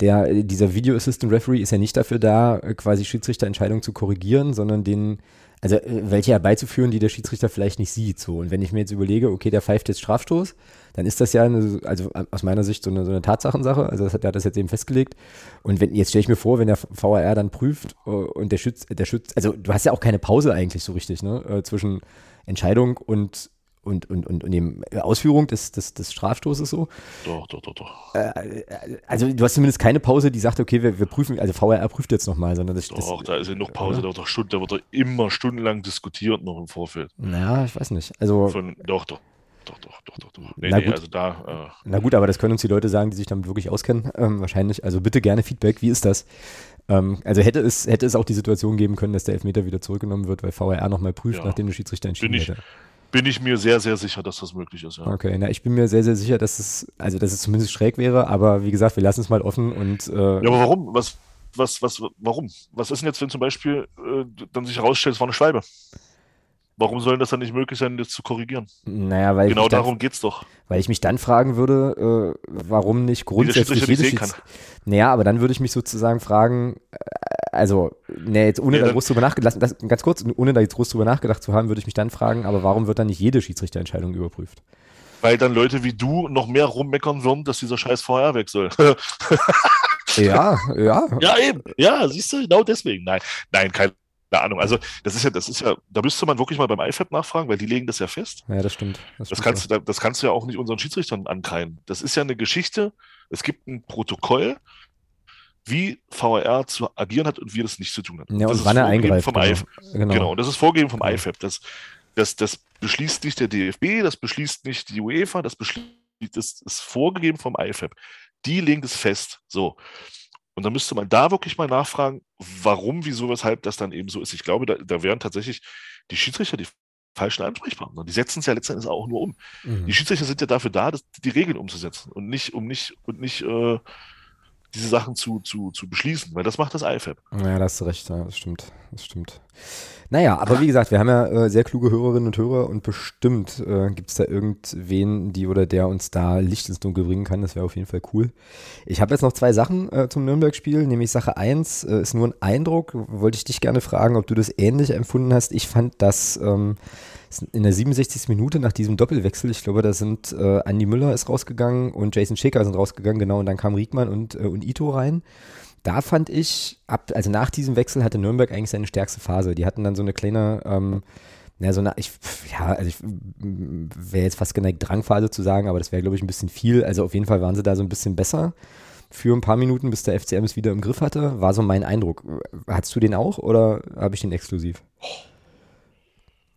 der, dieser Video Assistant Referee ist ja nicht dafür da, quasi Schiedsrichterentscheidungen zu korrigieren, sondern den, also welche herbeizuführen, die der Schiedsrichter vielleicht nicht sieht. So. Und wenn ich mir jetzt überlege, okay, der pfeift jetzt Strafstoß, dann ist das ja, eine, also aus meiner Sicht so eine, so eine Tatsachensache. Also das hat, der hat das jetzt eben festgelegt. Und wenn, jetzt stelle ich mir vor, wenn der VAR dann prüft und der Schütz, der Schütz, also du hast ja auch keine Pause eigentlich so richtig, ne, zwischen Entscheidung und und, und, und, und dem Ausführung des, des, des Strafstoßes so. Doch, doch, doch, doch. Äh, also du hast zumindest keine Pause, die sagt, okay, wir, wir prüfen, also VRR prüft jetzt nochmal, sondern das Doch, das, da ist ja noch Pause, ja. da, wird Stunden, da wird doch immer stundenlang diskutiert noch im Vorfeld. Ja, ich weiß nicht. Also, Von, doch, doch. Doch, doch, doch, doch, doch. Nee, na nee, gut. also da. Äh, na gut, aber das können uns die Leute sagen, die sich damit wirklich auskennen, ähm, wahrscheinlich. Also bitte gerne Feedback, wie ist das? Ähm, also hätte es, hätte es auch die Situation geben können, dass der Elfmeter wieder zurückgenommen wird, weil VRR nochmal prüft, ja. nachdem der Schiedsrichter entschieden bin ich, hätte bin ich mir sehr, sehr sicher, dass das möglich ist. Ja. Okay, na, ich bin mir sehr, sehr sicher, dass es, also dass es zumindest schräg wäre, aber wie gesagt, wir lassen es mal offen und. Äh, ja, aber warum? Was, was, was, warum? Was ist denn jetzt, wenn zum Beispiel äh, dann sich herausstellt, es war eine Schwalbe? Warum soll das dann nicht möglich sein, das zu korrigieren? Naja, weil genau darum geht es doch. Weil ich mich dann fragen würde, äh, warum nicht grundsätzlich jede Schieds Naja, aber dann würde ich mich sozusagen fragen, äh, also, ne, jetzt ohne ja, da groß drüber nachgedacht, das, ganz kurz, ohne da jetzt groß drüber nachgedacht zu haben, würde ich mich dann fragen, aber warum wird dann nicht jede Schiedsrichterentscheidung überprüft? Weil dann Leute wie du noch mehr rummeckern würden, dass dieser scheiß VR weg soll. (laughs) ja, ja. Ja, eben. Ja, siehst du, genau deswegen. Nein, nein, kein, keine Ahnung. Also das ist ja, das ist ja, da müsste man wirklich mal beim IFAB nachfragen, weil die legen das ja fest. Ja, das stimmt. Das, das kannst, du, das kannst du ja auch nicht unseren Schiedsrichtern ankreien. Das ist ja eine Geschichte. Es gibt ein Protokoll, wie VR zu agieren hat und wie das nicht zu tun hat. Ja, und, und wann er eingreift. Vom genau. genau. genau. Und das ist vorgegeben vom IFAB. Das, das, das beschließt nicht der DFB, das beschließt nicht die UEFA, das beschließt, das ist vorgegeben vom IFAB. Die legen das fest. So. Und dann müsste man da wirklich mal nachfragen, warum, wieso, weshalb das dann eben so ist. Ich glaube, da, da wären tatsächlich die Schiedsrichter die falschen Ansprechpartner. Die setzen es ja letztendlich auch nur um. Mhm. Die Schiedsrichter sind ja dafür da, das, die Regeln umzusetzen und nicht, um nicht, und nicht äh, diese Sachen zu, zu, zu beschließen, weil das macht das IFAB. Ja, da hast du recht, ja, das stimmt. Das stimmt. Naja, aber wie gesagt, wir haben ja äh, sehr kluge Hörerinnen und Hörer und bestimmt äh, gibt es da irgendwen, die oder der uns da Licht ins Dunkel bringen kann. Das wäre auf jeden Fall cool. Ich habe jetzt noch zwei Sachen äh, zum Nürnberg-Spiel, nämlich Sache 1 äh, ist nur ein Eindruck. Wollte ich dich gerne fragen, ob du das ähnlich empfunden hast. Ich fand, dass ähm, in der 67. Minute nach diesem Doppelwechsel, ich glaube, da sind äh, Andi Müller ist rausgegangen und Jason Schicker sind rausgegangen, genau, und dann kam Riekmann und, äh, und Ito rein da fand ich, ab, also nach diesem Wechsel hatte Nürnberg eigentlich seine stärkste Phase. Die hatten dann so eine kleine, ähm, ja, so eine, ich, ja, also ich wäre jetzt fast geneigt, Drangphase zu sagen, aber das wäre, glaube ich, ein bisschen viel. Also auf jeden Fall waren sie da so ein bisschen besser für ein paar Minuten, bis der FCM es wieder im Griff hatte, war so mein Eindruck. Hattest du den auch oder habe ich den exklusiv?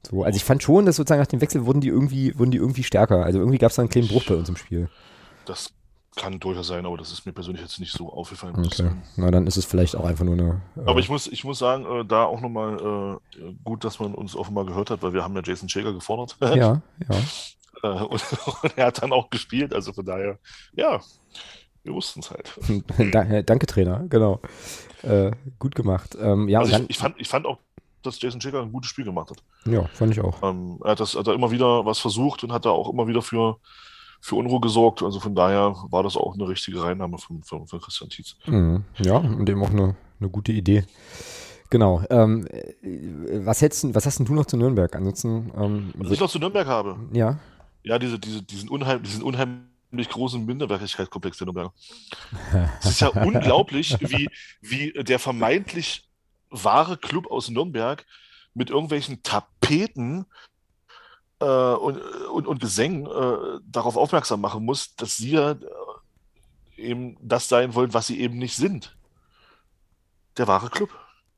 So, also ich fand schon, dass sozusagen nach dem Wechsel wurden die irgendwie, wurden die irgendwie stärker. Also irgendwie gab es da einen kleinen Bruch bei uns im Spiel. Das kann durchaus sein, aber das ist mir persönlich jetzt nicht so aufgefallen. Okay. Na, dann ist es vielleicht auch einfach nur eine. Äh aber ich muss, ich muss sagen, äh, da auch nochmal äh, gut, dass man uns offenbar gehört hat, weil wir haben ja Jason Shaker gefordert. Ja, (laughs) ja. Äh, und, und, er hat dann auch gespielt, also von daher, ja, wir wussten es halt. (laughs) Danke, Trainer, genau. Äh, gut gemacht. Ähm, ja, also ich, ich, fand, ich fand auch, dass Jason Shaker ein gutes Spiel gemacht hat. Ja, fand ich auch. Ähm, er hat, das, hat da immer wieder was versucht und hat da auch immer wieder für für Unruhe gesorgt. Also von daher war das auch eine richtige Reinnahme von, von, von Christian Tietz. Mhm. Ja, und eben auch eine, eine gute Idee. Genau. Ähm, was, hättest, was hast denn du noch zu Nürnberg? Ansonsten. Ähm, was ich noch zu Nürnberg habe? Ja. Ja, diese, diese, diesen, unheim, diesen unheimlich großen Minderwertigkeitskomplex der Nürnberger. (laughs) es ist ja unglaublich, wie, wie der vermeintlich wahre Club aus Nürnberg mit irgendwelchen Tapeten äh, und, und, und Gesängen äh, darauf aufmerksam machen muss, dass sie ja äh, eben das sein wollen, was sie eben nicht sind. Der wahre Club.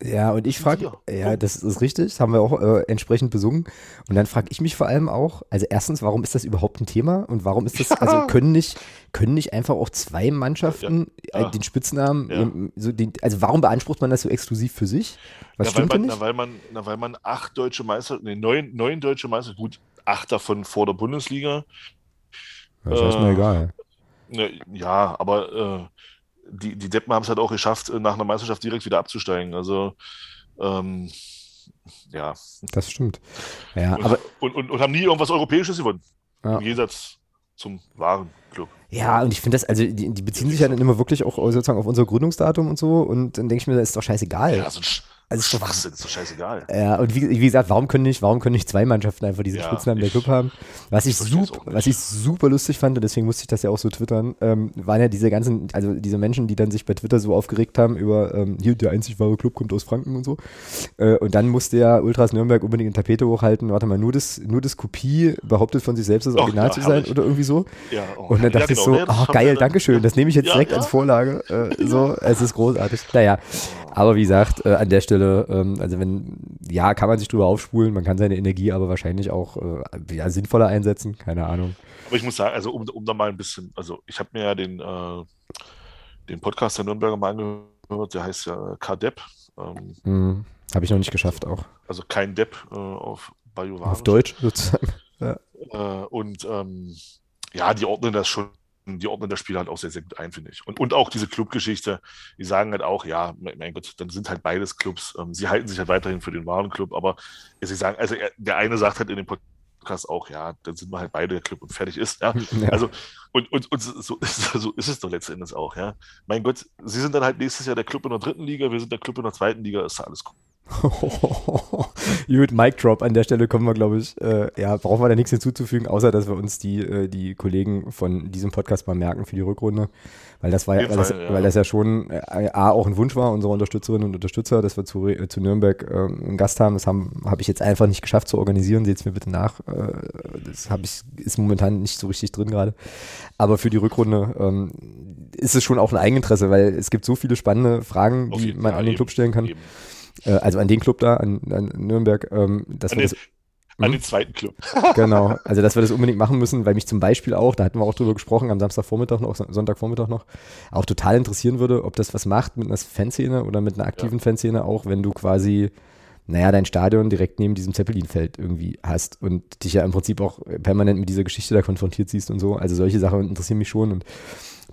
Ja, und ich frage, ja, das ist richtig, das haben wir auch äh, entsprechend besungen. Und dann frage ich mich vor allem auch, also erstens, warum ist das überhaupt ein Thema und warum ist das, ja. also können nicht, können nicht einfach auch zwei Mannschaften ja. Ja. den Spitznamen, eben, so den, also warum beansprucht man das so exklusiv für sich? Was stimmt weil man, na, weil man, na, weil man acht deutsche Meister, nee, neun, neun deutsche Meister, gut, acht davon vor der Bundesliga. Das ist äh, mir egal. Ne, ja, aber äh, die, die Deppen haben es halt auch geschafft, äh, nach einer Meisterschaft direkt wieder abzusteigen. Also, ähm, ja. Das stimmt. Ja, und, aber, und, und, und, haben nie irgendwas Europäisches gewonnen. Ja. Im Gegensatz zum wahren Club. Ja, und ich finde das, also die, die beziehen sich ja dann immer wirklich auch sozusagen auf unser Gründungsdatum und so und dann denke ich mir, das ist doch scheißegal. Ja, so ein also ist Schwachsinn, ist doch scheißegal. Ja, und wie, wie, gesagt, warum können nicht, warum können nicht zwei Mannschaften einfach diesen ja, Spitznamen der Club haben? Was ich, super, was ich super lustig fand, und deswegen musste ich das ja auch so twittern, ähm, waren ja diese ganzen, also diese Menschen, die dann sich bei Twitter so aufgeregt haben über, ähm, hier, der einzig wahre Club kommt aus Franken und so. Äh, und dann musste ja Ultras Nürnberg unbedingt in Tapete hochhalten, warte mal, nur das, nur das Kopie behauptet von sich selbst das Original Och, ja, zu sein oder irgendwie so. Ja, oh, und dann dachte genau, ich so, oh, geil, Dankeschön, das nehme ich jetzt direkt als Vorlage. Äh, so, es ist großartig. Naja, aber wie gesagt, äh, an der Stelle, ähm, also wenn, ja, kann man sich drüber aufspulen, man kann seine Energie aber wahrscheinlich auch äh, ja, sinnvoller einsetzen, keine Ahnung. Aber ich muss sagen, also um, um da mal ein bisschen, also ich habe mir ja den, äh, den Podcast der Nürnberger mal angehört, der heißt ja KDEP. Ähm, mhm. Habe ich noch nicht geschafft auch. Also kein Depp äh, auf Bajuwarisch. Auf Deutsch sozusagen. Ja. Äh, und ähm, ja, die ordnen das schon die ordnen das Spiel halt auch sehr, sehr gut ein, finde ich. Und, und auch diese Clubgeschichte, die sagen halt auch, ja, mein Gott, dann sind halt beides Clubs. Ähm, sie halten sich halt weiterhin für den wahren Club, aber sie sagen, also er, der eine sagt halt in dem Podcast auch, ja, dann sind wir halt beide der Club und fertig ist, ja. (laughs) ja. Also, und, und, und so, (laughs) so ist es doch letztendlich auch, ja. Mein Gott, sie sind dann halt nächstes Jahr der Club in der dritten Liga, wir sind der Club in der zweiten Liga, ist alles cool. (laughs) Gut, Mic Drop an der Stelle kommen wir, glaube ich, äh, ja, brauchen wir da nichts hinzuzufügen, außer dass wir uns die, äh, die Kollegen von diesem Podcast mal merken für die Rückrunde. Weil das war ja, weil, das, ja. weil das ja schon äh, A, auch ein Wunsch war, unserer Unterstützerinnen und Unterstützer, dass wir zu, zu Nürnberg äh, einen Gast haben. Das habe hab ich jetzt einfach nicht geschafft zu organisieren. Seht es mir bitte nach. Äh, das hab ich, ist momentan nicht so richtig drin gerade. Aber für die Rückrunde ähm, ist es schon auch ein Eigeninteresse, weil es gibt so viele spannende Fragen, die man an den Club stellen kann. Eben äh, also an den Club da, an, an Nürnberg, ähm, dass an wir das, an den zweiten Club. (laughs) genau, also dass wir das unbedingt machen müssen, weil mich zum Beispiel auch, da hatten wir auch drüber gesprochen, am Samstagvormittag noch, Sonntagvormittag noch, auch total interessieren würde, ob das was macht mit einer Fanszene oder mit einer aktiven ja. Fanszene auch, wenn du quasi, naja, dein Stadion direkt neben diesem Zeppelinfeld irgendwie hast und dich ja im Prinzip auch permanent mit dieser Geschichte da konfrontiert siehst und so. Also solche Sachen interessieren mich schon und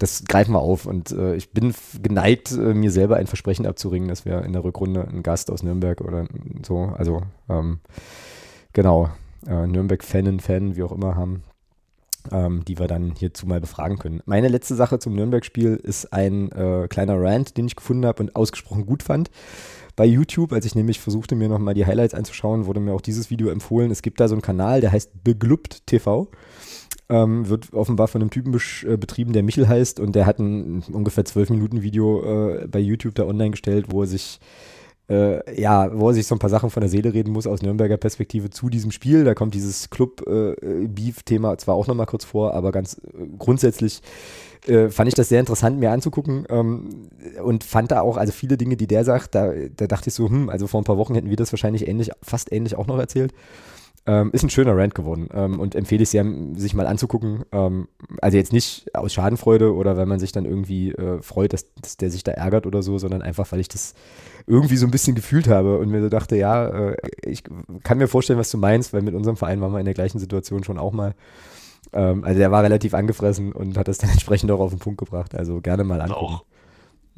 das greifen wir auf. Und äh, ich bin geneigt, äh, mir selber ein Versprechen abzuringen, dass wir in der Rückrunde einen Gast aus Nürnberg oder so, also ähm, genau, äh, Nürnberg-Fanin, Fan, wie auch immer haben, ähm, die wir dann hierzu mal befragen können. Meine letzte Sache zum Nürnberg-Spiel ist ein äh, kleiner Rant, den ich gefunden habe und ausgesprochen gut fand. Bei YouTube, als ich nämlich versuchte, mir nochmal die Highlights anzuschauen, wurde mir auch dieses Video empfohlen. Es gibt da so einen Kanal, der heißt Beglubbt TV ähm, wird offenbar von einem Typen äh, betrieben, der Michel heißt und der hat ein ungefähr zwölf Minuten Video äh, bei YouTube da online gestellt, wo er sich äh, ja, wo er sich so ein paar Sachen von der Seele reden muss aus Nürnberger Perspektive zu diesem Spiel. Da kommt dieses Club-Beef-Thema äh, zwar auch nochmal kurz vor, aber ganz äh, grundsätzlich äh, fand ich das sehr interessant, mir anzugucken ähm, und fand da auch, also viele Dinge, die der sagt, da, da dachte ich so, hm, also vor ein paar Wochen hätten wir das wahrscheinlich ähnlich, fast ähnlich auch noch erzählt. Ähm, ist ein schöner Rant geworden ähm, und empfehle ich sehr, sich mal anzugucken. Ähm, also jetzt nicht aus Schadenfreude oder weil man sich dann irgendwie äh, freut, dass, dass, der sich da ärgert oder so, sondern einfach, weil ich das irgendwie so ein bisschen gefühlt habe und mir so dachte, ja, äh, ich kann mir vorstellen, was du meinst, weil mit unserem Verein waren wir in der gleichen Situation schon auch mal. Ähm, also der war relativ angefressen und hat das dann (laughs) entsprechend auch auf den Punkt gebracht. Also gerne mal angucken. Auch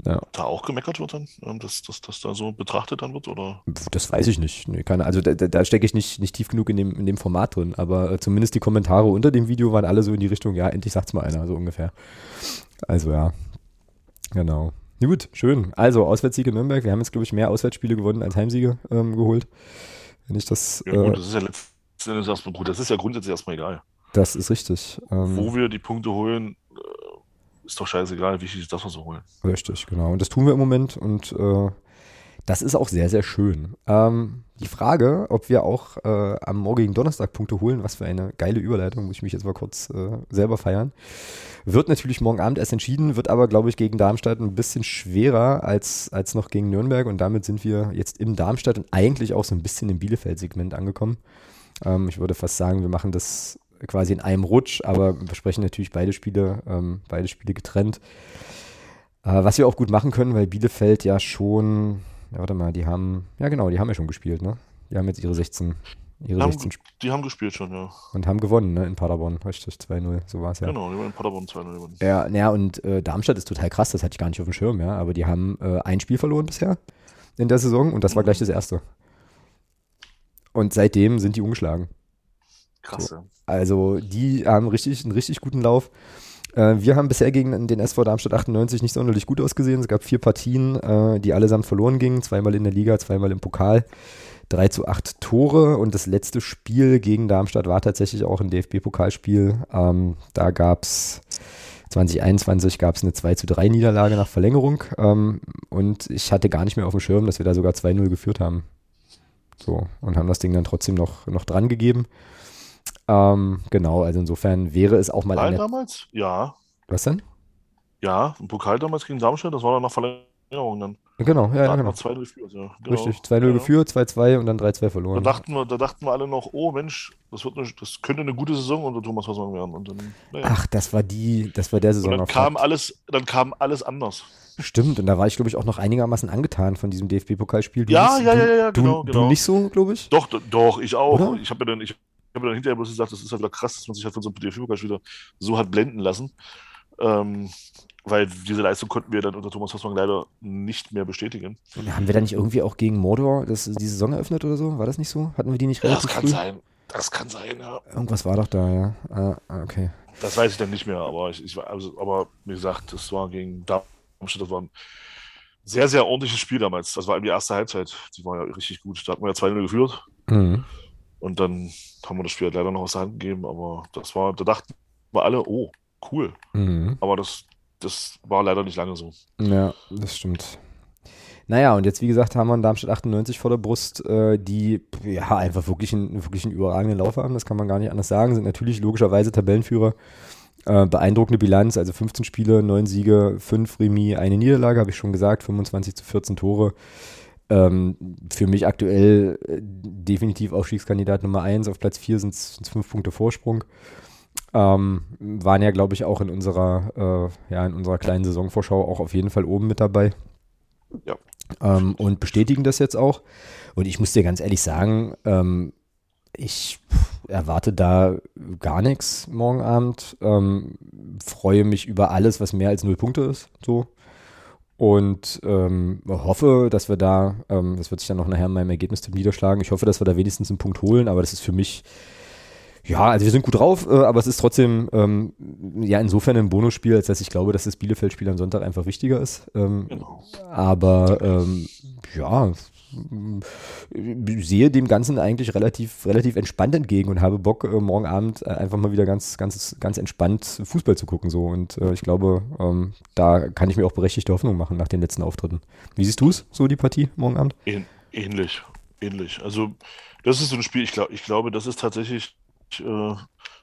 ja. da auch gemeckert wird dann, ähm, dass, dass das da so betrachtet dann wird? Oder? Das weiß ich nicht. Nee, keine, also da, da stecke ich nicht, nicht tief genug in dem, in dem Format drin, aber äh, zumindest die Kommentare unter dem Video waren alle so in die Richtung, ja, endlich sagt's mal einer, so ungefähr. Also ja, genau. Gut, schön. Also Auswärtssiege Nürnberg. Wir haben jetzt, glaube ich, mehr Auswärtsspiele gewonnen als Heimsiege ähm, geholt. Wenn ich das. Ja, gut, äh, das ist ja letztendlich erstmal gut. Das ist ja grundsätzlich erstmal egal. Das ist richtig. Ähm, Wo wir die Punkte holen, ist doch scheißegal, wichtig ist, dass wir so holen. Richtig, genau. Und das tun wir im Moment und äh, das ist auch sehr, sehr schön. Ähm, die Frage, ob wir auch äh, am morgigen Donnerstag Punkte holen, was für eine geile Überleitung, muss ich mich jetzt mal kurz äh, selber feiern, wird natürlich morgen Abend erst entschieden, wird aber, glaube ich, gegen Darmstadt ein bisschen schwerer als, als noch gegen Nürnberg und damit sind wir jetzt im Darmstadt und eigentlich auch so ein bisschen im Bielefeld-Segment angekommen. Ähm, ich würde fast sagen, wir machen das quasi in einem Rutsch, aber wir besprechen natürlich beide Spiele, ähm, beide Spiele getrennt. Äh, was wir auch gut machen können, weil Bielefeld ja schon, ja, warte mal, die haben, ja genau, die haben ja schon gespielt, ne? Die haben jetzt ihre 16, ihre haben, 16 Die haben gespielt schon, ja. Und haben gewonnen, ne, in Paderborn, richtig, 2-0, so war es ja. Genau, die haben in Paderborn 2-0 gewonnen. Ja, naja, und äh, Darmstadt ist total krass, das hatte ich gar nicht auf dem Schirm, ja, aber die haben äh, ein Spiel verloren bisher in der Saison und das war gleich das erste. Und seitdem sind die umgeschlagen. Krass, ja. Also die haben richtig, einen richtig guten Lauf. Äh, wir haben bisher gegen den SV Darmstadt 98 nicht sonderlich gut ausgesehen. Es gab vier Partien, äh, die allesamt verloren gingen. Zweimal in der Liga, zweimal im Pokal. 3 zu 8 Tore und das letzte Spiel gegen Darmstadt war tatsächlich auch ein DFB-Pokalspiel. Ähm, da gab es 2021 gab es eine 2 zu 3 Niederlage nach Verlängerung ähm, und ich hatte gar nicht mehr auf dem Schirm, dass wir da sogar 2-0 geführt haben. So, und haben das Ding dann trotzdem noch, noch dran gegeben. Ähm, genau, also insofern wäre es auch mal Pokal eine. damals? Ja. Was denn? Ja, ein Pokal damals gegen Darmstadt, das war dann nach Verlängerung dann. Genau, ja, ja Da genau. man 2-0 geführt, ja. Genau. Richtig, 2-0 Ja. geführt, 2-2 und dann 3-2 Da verloren. dachten, wir, da dachten wir alle noch, oh Mensch, das, wird eine, das könnte eine gute Saison unter Thomas Hassmann werden. Und dann, naja. Ach, das war die, das war der und Saison. dann auf kam alles, dann kam alles anders. Stimmt, und da war ich, glaube ich, auch noch einigermaßen angetan von diesem DFB-Pokalspiel. Du Ja, ja, du, ja, ja, du, genau, Du genau. nicht so, glaube ich? Doch, do- doch, ich auch. Oder? Ich habe mir dann, ich hab mir dann hinterher bloß gesagt, das ist halt wieder krass, dass man sich halt von so einem DFB-Pokalspieler so hat blenden lassen. Ähm, weil diese Leistung konnten wir dann unter Thomas Hassmann leider nicht mehr bestätigen. Haben wir da nicht irgendwie auch gegen Mordor das, die Saison eröffnet oder so? War das nicht so? Hatten wir die nicht Das relativ kann früh? sein. Das kann sein, ja. Irgendwas war doch da, ja. Ah, ah, okay. Das weiß ich dann nicht mehr, aber ich, ich also, aber wie gesagt, das war gegen Darmstadt, das war ein sehr, sehr ordentliches Spiel damals. Das war die erste Halbzeit. Die war ja richtig gut. Da hatten wir ja 2-0 geführt Mhm. Und dann haben wir das Spiel halt leider noch aus der Hand gegeben, aber das war, da dachten wir alle, oh, cool. Mhm. Aber das, das war leider nicht lange so. Ja, das stimmt. Naja, und jetzt, wie gesagt, haben wir in Darmstadt 98 vor der Brust, äh, die ja einfach wirklich einen, wirklich einen überragenden Lauf haben, das kann man gar nicht anders sagen, sind natürlich logischerweise Tabellenführer. Äh, beeindruckende Bilanz, also 15 Spiele, 9 Siege, 5 Remis, eine Niederlage, habe ich schon gesagt, 25 zu 14 Tore. Ähm, für mich aktuell äh, definitiv Aufstiegskandidat Nummer 1, auf Platz 4 sind es 5 Punkte Vorsprung. Ähm, waren ja, glaube ich, auch in unserer, äh, ja, in unserer kleinen Saisonvorschau auch auf jeden Fall oben mit dabei. Ja. Ähm, und bestätigen das jetzt auch. Und ich muss dir ganz ehrlich sagen, ähm, ich erwarte da gar nichts morgen Abend. Ähm, freue mich über alles, was mehr als null Punkte ist. So. Und ähm, hoffe, dass wir da, ähm, das wird sich dann noch nachher in meinem Ergebnistipp niederschlagen, ich hoffe, dass wir da wenigstens einen Punkt holen, aber das ist für mich, ja, also wir sind gut drauf, äh, aber es ist trotzdem ähm, ja insofern ein Bonusspiel, als dass ich glaube, dass das Bielefeld-Spiel am Sonntag einfach wichtiger ist. Ähm, Genau. aber ähm, ja, sehe dem Ganzen eigentlich relativ, relativ entspannt entgegen und habe Bock, äh, morgen Abend äh, einfach mal wieder ganz, ganz, ganz entspannt Fußball zu gucken. So. Und äh, ich glaube, ähm, da kann ich mir auch berechtigte Hoffnung machen nach den letzten Auftritten. Wie siehst du es, so die Partie morgen Abend? Ähn, ähnlich. Ähnlich. Also, das ist so ein Spiel, ich, glaub, ich glaube, das ist tatsächlich, äh,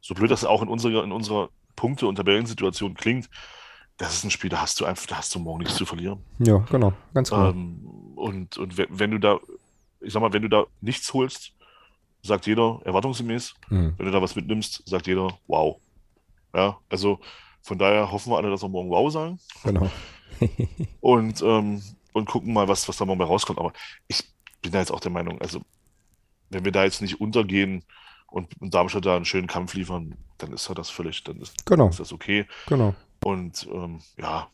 so blöd das auch in unserer, in unserer Punkte- und Tabellensituation klingt, das ist ein Spiel, da hast du einfach, da hast du morgen nichts zu verlieren. Ja, genau, ganz genau. Ähm, und und wenn, du da, ich sag mal, wenn du da nichts holst, sagt jeder erwartungsgemäß. Mhm. Wenn du da was mitnimmst, sagt jeder wow. Ja, also von daher hoffen wir alle, dass wir morgen wow sagen Genau. (laughs) und, ähm, und gucken mal, was, was da morgen bei rauskommt. Aber ich bin da jetzt auch der Meinung, also wenn wir da jetzt nicht untergehen und, und Darmstadt da einen schönen Kampf liefern, dann ist ja das völlig, dann ist, Genau, ist das okay. genau. Und ähm, ja,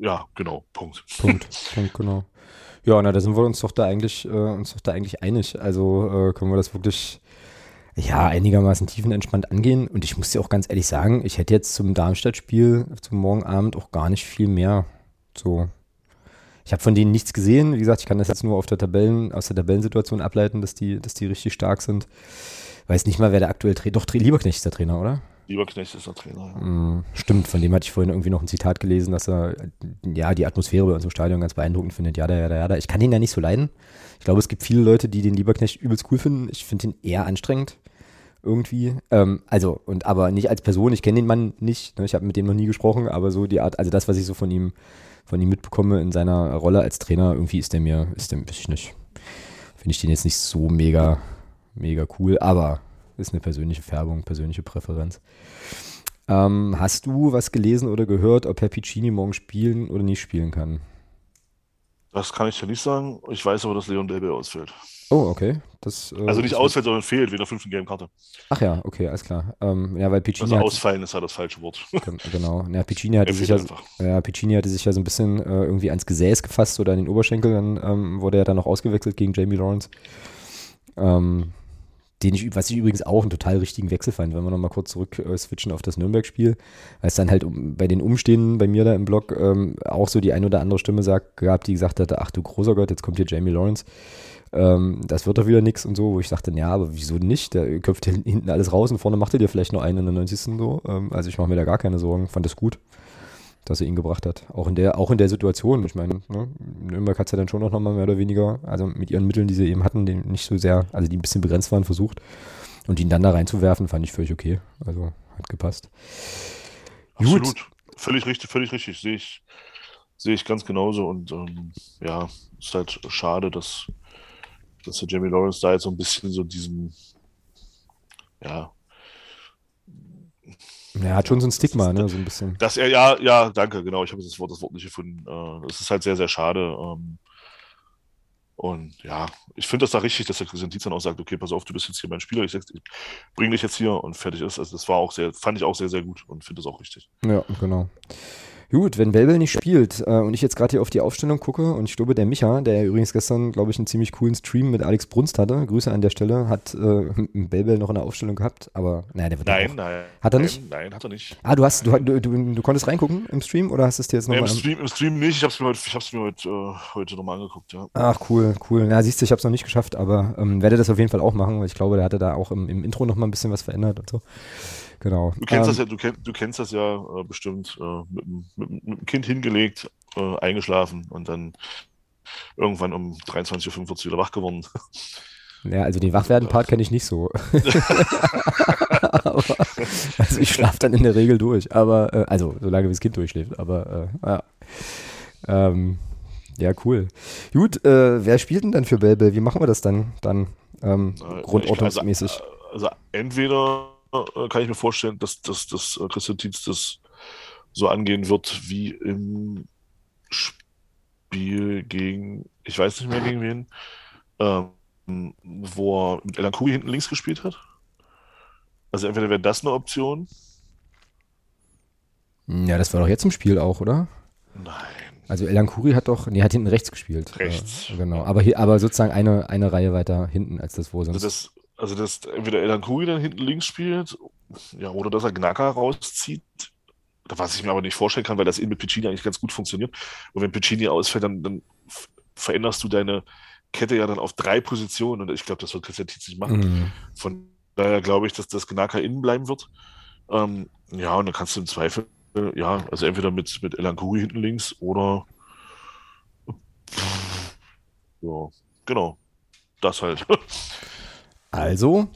ja, genau, Punkt. Punkt, Punkt, genau. Ja, na, da sind wir uns doch da eigentlich, äh, uns doch da eigentlich einig. Also äh, können wir das wirklich ja einigermaßen tiefenentspannt angehen. Und ich muss dir auch ganz ehrlich sagen, ich hätte jetzt zum Darmstadt-Spiel, zum morgen Abend auch gar nicht viel mehr. So. Ich habe von denen nichts gesehen. Wie gesagt, ich kann das jetzt nur auf der Tabellen, aus der Tabellensituation ableiten, dass die, dass die richtig stark sind. Weiß nicht mal, wer der aktuell Trainer. Doch, Lieberknecht ist der Trainer, oder? Lieber Knecht ist der Trainer. Ja. Mm, Stimmt, von dem hatte ich vorhin irgendwie noch ein Zitat gelesen, dass er ja die Atmosphäre bei uns im Stadion ganz beeindruckend findet. Ja, da, ja, da, ja, da. Ich kann den ja nicht so leiden. Ich glaube, es gibt viele Leute, die den Lieberknecht übelst cool finden. Ich finde ihn eher anstrengend. Irgendwie. Ähm, also, und aber nicht als Person. Ich kenne den Mann nicht. Ne? Ich habe mit dem noch nie gesprochen, aber so die Art, also das, was ich so von ihm, von ihm mitbekomme in seiner Rolle als Trainer, irgendwie ist der mir, ist der, weiß ich nicht. Finde ich den jetzt nicht so mega, mega cool, aber ist eine persönliche Färbung, persönliche Präferenz. Ähm, hast du was gelesen oder gehört, ob Herr Piccini morgen spielen oder nicht spielen kann? Das kann ich ja nicht sagen. Ich weiß aber, dass Leon Delbe ausfällt. Oh, okay. Das, äh, Also nicht ausfällt, sondern fehlt, wegen der fünften gelben Karte. Ach ja, okay, alles klar. Ähm, ja, weil Piccini Also ausfallen ist ja das falsche Wort. (laughs) gen- genau. Ja, Piccini hatte sich ja, ja, Piccini hatte sich ja so ein bisschen äh, irgendwie ans Gesäß gefasst oder an den Oberschenkel, dann ähm, wurde er dann noch ausgewechselt gegen Jamie Lawrence. Ähm, den ich, was ich übrigens auch einen total richtigen Wechsel fand, wenn wir nochmal kurz zurück äh, switchen auf das Nürnberg-Spiel, weil es dann halt bei den Umstehenden bei mir da im Blog ähm, auch so die ein oder andere Stimme sagt, gab, die gesagt hatte, ach du großer Gott, jetzt kommt hier Jamie Lawrence, ähm, das wird doch wieder nichts und so, wo ich dachte, ja, aber wieso nicht? Der köpft hinten alles raus und vorne macht er dir vielleicht nur einen in der 90. so. Ähm, also ich mache mir da gar keine Sorgen, fand das gut dass er ihn gebracht hat. Auch in der, auch in der Situation. Ich meine, ne, Nürnberg hat es ja dann schon noch mal mehr oder weniger, also mit ihren Mitteln, die sie eben hatten, die nicht so sehr, also die ein bisschen begrenzt waren, versucht. Und ihn dann da reinzuwerfen, fand ich völlig okay. Also hat gepasst. Absolut. Gut. Völlig richtig, völlig richtig. Sehe ich, sehe ich ganz genauso. Und ähm, ja, ist halt schade, dass, dass der Jamie Lawrence da jetzt so ein bisschen so diesen, ja, er hat schon so ein Stigma, ne, so ein bisschen. Dass er, ja, ja, danke, genau, ich habe das Wort, das Wort nicht gefunden. Äh, es ist halt sehr, sehr schade. Ähm, und ja, ich finde das da richtig, dass der Christian Tietz dann auch sagt, okay, pass auf, du bist jetzt hier mein Spieler, ich, ich bringe dich jetzt hier und fertig ist. Also das war auch sehr, fand ich auch sehr, sehr gut und finde das auch richtig. Ja, genau. Gut, wenn Welbel nicht spielt äh, und ich jetzt gerade hier auf die Aufstellung gucke und ich glaube, der Micha, der übrigens gestern, glaube ich, einen ziemlich coolen Stream mit Alex Brunst hatte, Grüße an der Stelle, hat äh, (laughs) Welbel noch in der Aufstellung gehabt, aber naja, der wird Nein, auch, nein. Hat er nicht? Nein, hat er nicht. Ah, du hast, du, du, du, du konntest reingucken im Stream oder hast du es dir jetzt nochmal? Nee, im, Stream, Im Stream nicht, ich habe es mir heute, ich hab's mir heute, äh, heute nochmal angeguckt, ja. Ach, cool, cool. Na, siehst du, ich habe es noch nicht geschafft, aber ähm, werde das auf jeden Fall auch machen, weil ich glaube, der hatte da auch im, im Intro nochmal ein bisschen was verändert und so. Genau. Du kennst ähm, das ja, du, kenn, du kennst das ja äh, bestimmt äh, mit, mit, mit, dem Kind hingelegt, äh, eingeschlafen und dann irgendwann um 23.45 Uhr wieder wach geworden. (laughs) Ja, also den Wachwerden-Part kenne ich nicht so. (laughs) aber, also ich schlafe dann in der Regel durch, aber äh, also solange wie das Kind durchschläft, aber äh, ja. Ähm, ja, cool. Gut, äh, wer spielt denn dann für Belbel? Wie machen wir das dann, dann ähm, grundordnungsmäßig? Also, also entweder äh, kann ich mir vorstellen, dass, dass, dass äh, Christian Tietz das so angehen wird wie im Spiel gegen, ich weiß nicht mehr gegen wen, ähm, wo er mit Elan Kubi hinten links gespielt hat. Also entweder wäre das eine Option. Ja, das war doch jetzt im Spiel auch, oder? Nein. Also Elan Kuri hat doch, nee, hat hinten rechts gespielt. Rechts. Äh, genau. Aber hier, aber sozusagen eine, eine Reihe weiter hinten als das, wo sonst. Also das, also, dass entweder Elan Kuri dann hinten links spielt, ja, oder dass er Gnaka rauszieht, was ich mir aber nicht vorstellen kann, weil das eben mit Piccini eigentlich ganz gut funktioniert. Und wenn Piccini ausfällt, dann, dann veränderst du deine Kette ja dann auf drei Positionen und ich glaube, das wird Christian Tietz nicht machen. Mhm. Von daher glaube ich, dass das Gnaka innen bleiben wird. Ähm, ja, und dann kannst du im Zweifel, ja, also entweder mit, mit Elan Kuri hinten links oder ja, genau. Das halt. (laughs) Also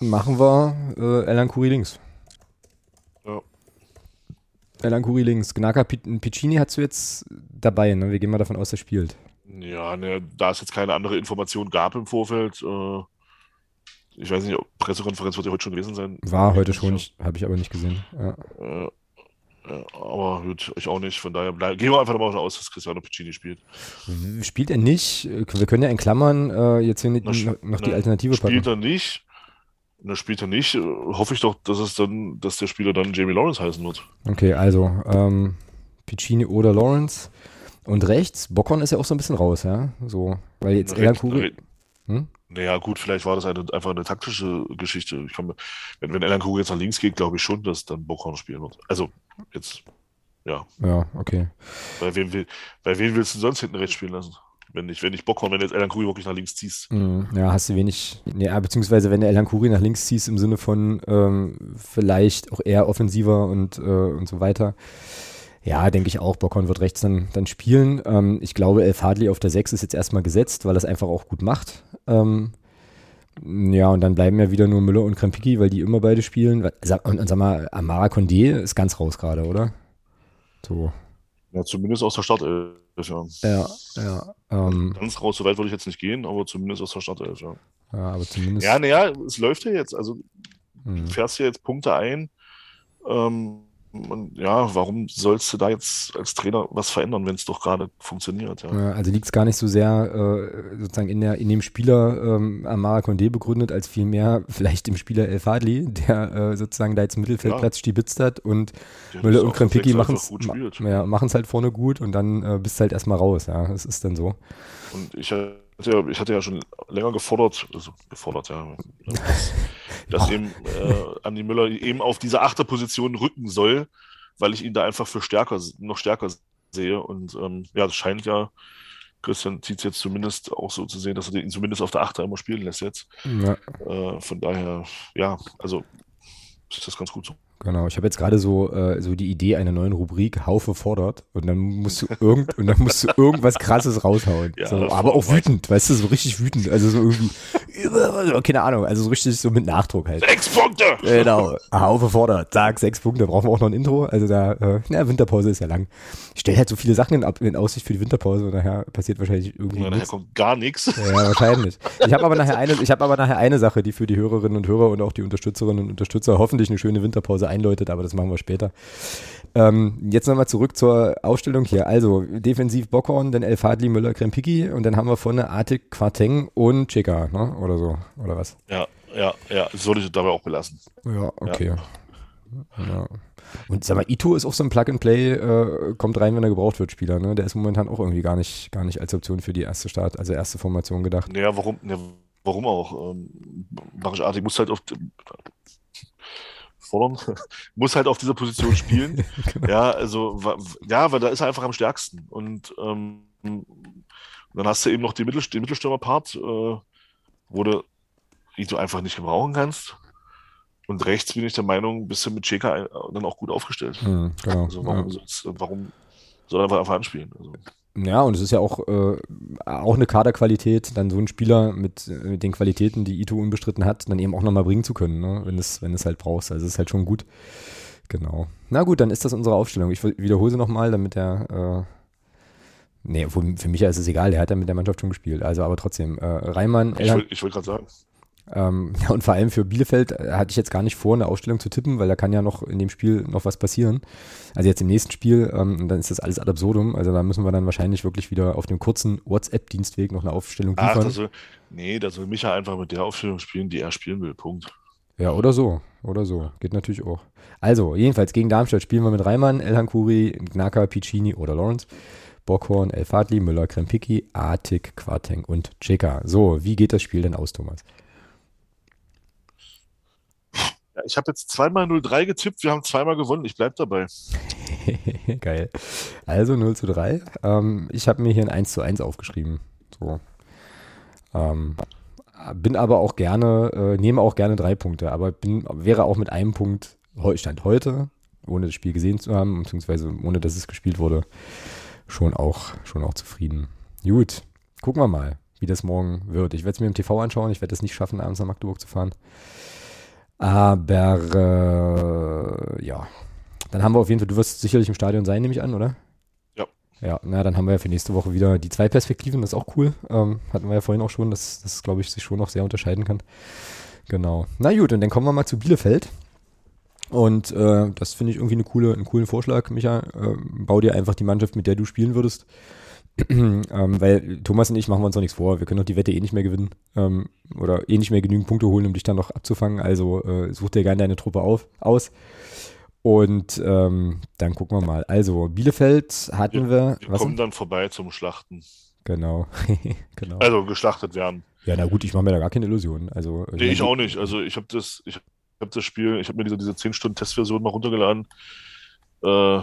machen wir äh, Elan Kuri links. Ja. Elan Kuri links. Gnaka Piccini hast du jetzt dabei, ne? Wir gehen mal davon aus, er spielt. Ja, ne, da es jetzt keine andere Information gab im Vorfeld, äh, ich weiß nicht, Pressekonferenz wird ja heute schon gewesen sein. War heute schon, habe ich aber nicht gesehen. Ja. Äh, aber gut, ich auch nicht. Von daher bleib, gehen wir einfach davon aus, dass Cristiano Piccini spielt. Spielt er nicht? Wir können ja in Klammern äh, jetzt hier na, noch die Alternative packen. Spielt er nicht? Na, spielt er nicht. Hoffe ich doch, dass es dann, dass der Spieler dann Jamie Lawrence heißen wird. Okay, also ähm, Piccini oder Lawrence. Und rechts, Bockon ist ja auch so ein bisschen raus, ja. So, weil jetzt Elan Kugel. Hm? Naja, gut, vielleicht war das eine, einfach eine taktische Geschichte. Ich kann, wenn, wenn Elan Kugel jetzt nach links geht, glaube ich schon, dass dann Bockhorn spielen wird. Also, jetzt, ja. Ja, okay. Bei wem, will, bei wem willst du sonst hinten rechts spielen lassen? Wenn nicht, wenn nicht Bockhorn, wenn du jetzt Elan Kugel wirklich nach links ziehst. Mm, ja, hast du wenig. Ja, beziehungsweise wenn du Elan Kuri nach links ziehst, im Sinne von ähm, vielleicht auch eher offensiver und, äh, und so weiter. Ja, denke ich auch. Bockhorn wird rechts dann, dann spielen. Ähm, ich glaube, El Fadli auf der 6 ist jetzt erstmal gesetzt, weil es einfach auch gut macht. Ähm, ja, und dann bleiben ja wieder nur Müller und Krempiki, weil die immer beide spielen. Und, und sag mal, Amara Condé ist ganz raus gerade, oder? So. Ja, zumindest aus der Startelf, ja. Ja, ja. Ähm, ganz raus, so weit würde ich jetzt nicht gehen, aber zumindest aus der Startelf, ja. Ja, aber zumindest. Ja, naja, es läuft ja jetzt. Also, hm. du fährst ja jetzt Punkte ein. Ähm, und ja, warum sollst du da jetzt als Trainer was verändern, wenn es doch gerade funktioniert? Ja. ja also liegt es gar nicht so sehr äh, sozusagen in, der, in dem Spieler ähm, Amara Condé begründet, als vielmehr (laughs) vielleicht im Spieler El Fadli, der äh, sozusagen da jetzt Mittelfeldplatz ja. stibitzt hat und ja, Müller und Krempiki machen es ja, halt vorne gut und dann äh, bist du halt erstmal raus. Ja, das ist dann so. Und ich ich hatte ja schon länger gefordert, also gefordert, ja, (laughs) dass, dass eben äh, Andi Müller eben auf diese Achterposition rücken soll, weil ich ihn da einfach für stärker, noch stärker sehe. Und ähm, ja, das scheint ja, Christian zieht es jetzt zumindest auch so zu sehen, dass er ihn zumindest auf der Achter immer spielen lässt jetzt. Ja. Äh, von daher, ja, also ist das ganz gut so. Genau, ich habe jetzt gerade so, äh, so die Idee einer neuen Rubrik, Haufe fordert und dann musst du irgend und dann musst du irgendwas krasses raushauen. Ja, so, aber auch wütend, weißt du, so richtig wütend. Also so irgendwie, (laughs) keine Ahnung, also so richtig so mit Nachdruck halt. Sechs Punkte! Genau, Haufe fordert, sag sechs Punkte, brauchen wir auch noch ein Intro. Also da, äh, ja, Winterpause ist ja lang. Ich stelle halt so viele Sachen in, in, Aussicht für die Winterpause und nachher passiert wahrscheinlich irgendwie. Ja, nachher kommt gar nichts. Ja, wahrscheinlich. Ich habe aber nachher eine, ich habe aber nachher eine Sache, die für die Hörerinnen und Hörer und auch die Unterstützerinnen und Unterstützer hoffentlich eine schöne Winterpause einläutet, aber das machen wir später. Ähm, jetzt nochmal zurück zur Aufstellung hier. Also defensiv Bockhorn, dann El Fadli, Müller, Krempiki und dann haben wir vorne Artik, Quarteng und Cheka, ne? Oder so, oder was? Ja, ja, ja, das würde ich dabei auch belassen. Ja, okay. Ja. ja. Und sag mal, Ito ist auch so ein Plug-and-Play, äh, kommt rein, wenn er gebraucht wird, Spieler, ne? Der ist momentan auch irgendwie gar nicht, gar nicht als Option für die erste Start, also erste Formation gedacht. Naja, warum, ne, warum auch? Ähm, Artik muss halt auf fordern, (laughs) muss halt auf dieser Position spielen. (laughs) genau. Ja, also, ja, weil da ist er einfach am stärksten. Und ähm, dann hast du eben noch die Mittel, den Mittelstürmer-Part, äh, wo du Ito einfach nicht gebrauchen kannst. Und rechts bin ich der Meinung, bist du mit Cheka dann auch gut aufgestellt. Mhm, genau, also warum, ja. warum soll er einfach, einfach anspielen? Also. Ja, und es ist ja auch, äh, auch eine Kaderqualität, dann so einen Spieler mit, mit den Qualitäten, die Ito unbestritten hat, dann eben auch nochmal bringen zu können, ne? wenn es wenn es halt brauchst. Also es ist halt schon gut. Genau. Na gut, dann ist das unsere Aufstellung. Ich wiederhole sie nochmal, damit der, äh, nee, für, für mich ist es egal, der hat ja mit der Mannschaft schon gespielt. Also aber trotzdem, äh, Reimann. Ich wollte wollt gerade sagen. Ähm, ja, (laughs) und vor allem für Bielefeld äh, hatte ich jetzt gar nicht vor, eine Ausstellung zu tippen, weil da kann ja noch in dem Spiel noch was passieren. Also jetzt im nächsten Spiel, ähm, dann ist das alles ad absurdum. Also da müssen wir dann wahrscheinlich wirklich wieder auf dem kurzen WhatsApp-Dienstweg noch eine Aufstellung liefern. Ach, das soll, nee, da soll Micha einfach mit der Aufstellung spielen, die er spielen will. Punkt. Ja, oder so. Oder so. Geht natürlich auch. Also, jedenfalls gegen Darmstadt spielen wir mit Reimann, Elhan Kuri, Gnaka, Piccini oder Lawrence. Bockhorn, El Fadli, Müller, Krempicki, Artik, Quarteng und Cheka. So, wie geht das Spiel denn aus, Thomas? Ja, ich habe jetzt zweimal 0-3 getippt, wir haben zweimal gewonnen. Ich bleibe dabei. (laughs) Geil. Also 0 zu 3. Ähm, ich habe mir hier ein 1 zu 1 aufgeschrieben. So. Ähm, bin aber auch gerne, äh, nehme auch gerne drei Punkte, aber bin, wäre auch mit einem Punkt Stand heute, ohne das Spiel gesehen zu haben, beziehungsweise ohne dass es gespielt wurde, schon auch, schon auch zufrieden. Gut, gucken wir mal, wie das morgen wird. Ich werde es mir im TV anschauen, ich werde es nicht schaffen, abends nach Magdeburg zu fahren. Aber äh, ja, dann haben wir auf jeden Fall, du wirst sicherlich im Stadion sein, nehme ich an, oder? Ja. Ja, na, dann haben wir ja für nächste Woche wieder die zwei Perspektiven, das ist auch cool. Ähm, hatten wir ja vorhin auch schon, dass das, glaube ich, sich schon noch sehr unterscheiden kann. Genau. Na gut, und dann kommen wir mal zu Bielefeld. Und äh, das finde ich irgendwie eine coole, einen coolen Vorschlag, Micha. Äh, bau dir einfach die Mannschaft, mit der du spielen würdest. (clears throat) ähm, weil Thomas und ich machen wir uns noch nichts vor. Wir können doch die Wette eh nicht mehr gewinnen ähm, oder eh nicht mehr genügend Punkte holen, um dich dann noch abzufangen. Also äh, such dir gerne deine Truppe auf, aus. Und ähm, dann gucken wir mal. Also, Bielefeld hatten wir. Wir, wir kommen dann vorbei zum Schlachten. Genau. (laughs) genau. Also geschlachtet werden. Ja, na gut, ich mache mir da gar keine Illusionen. Also, nee, ich auch nicht. Also ich habe das, ich habe das Spiel, ich habe mir diese, diese 10-Stunden-Testversion mal runtergeladen. Äh,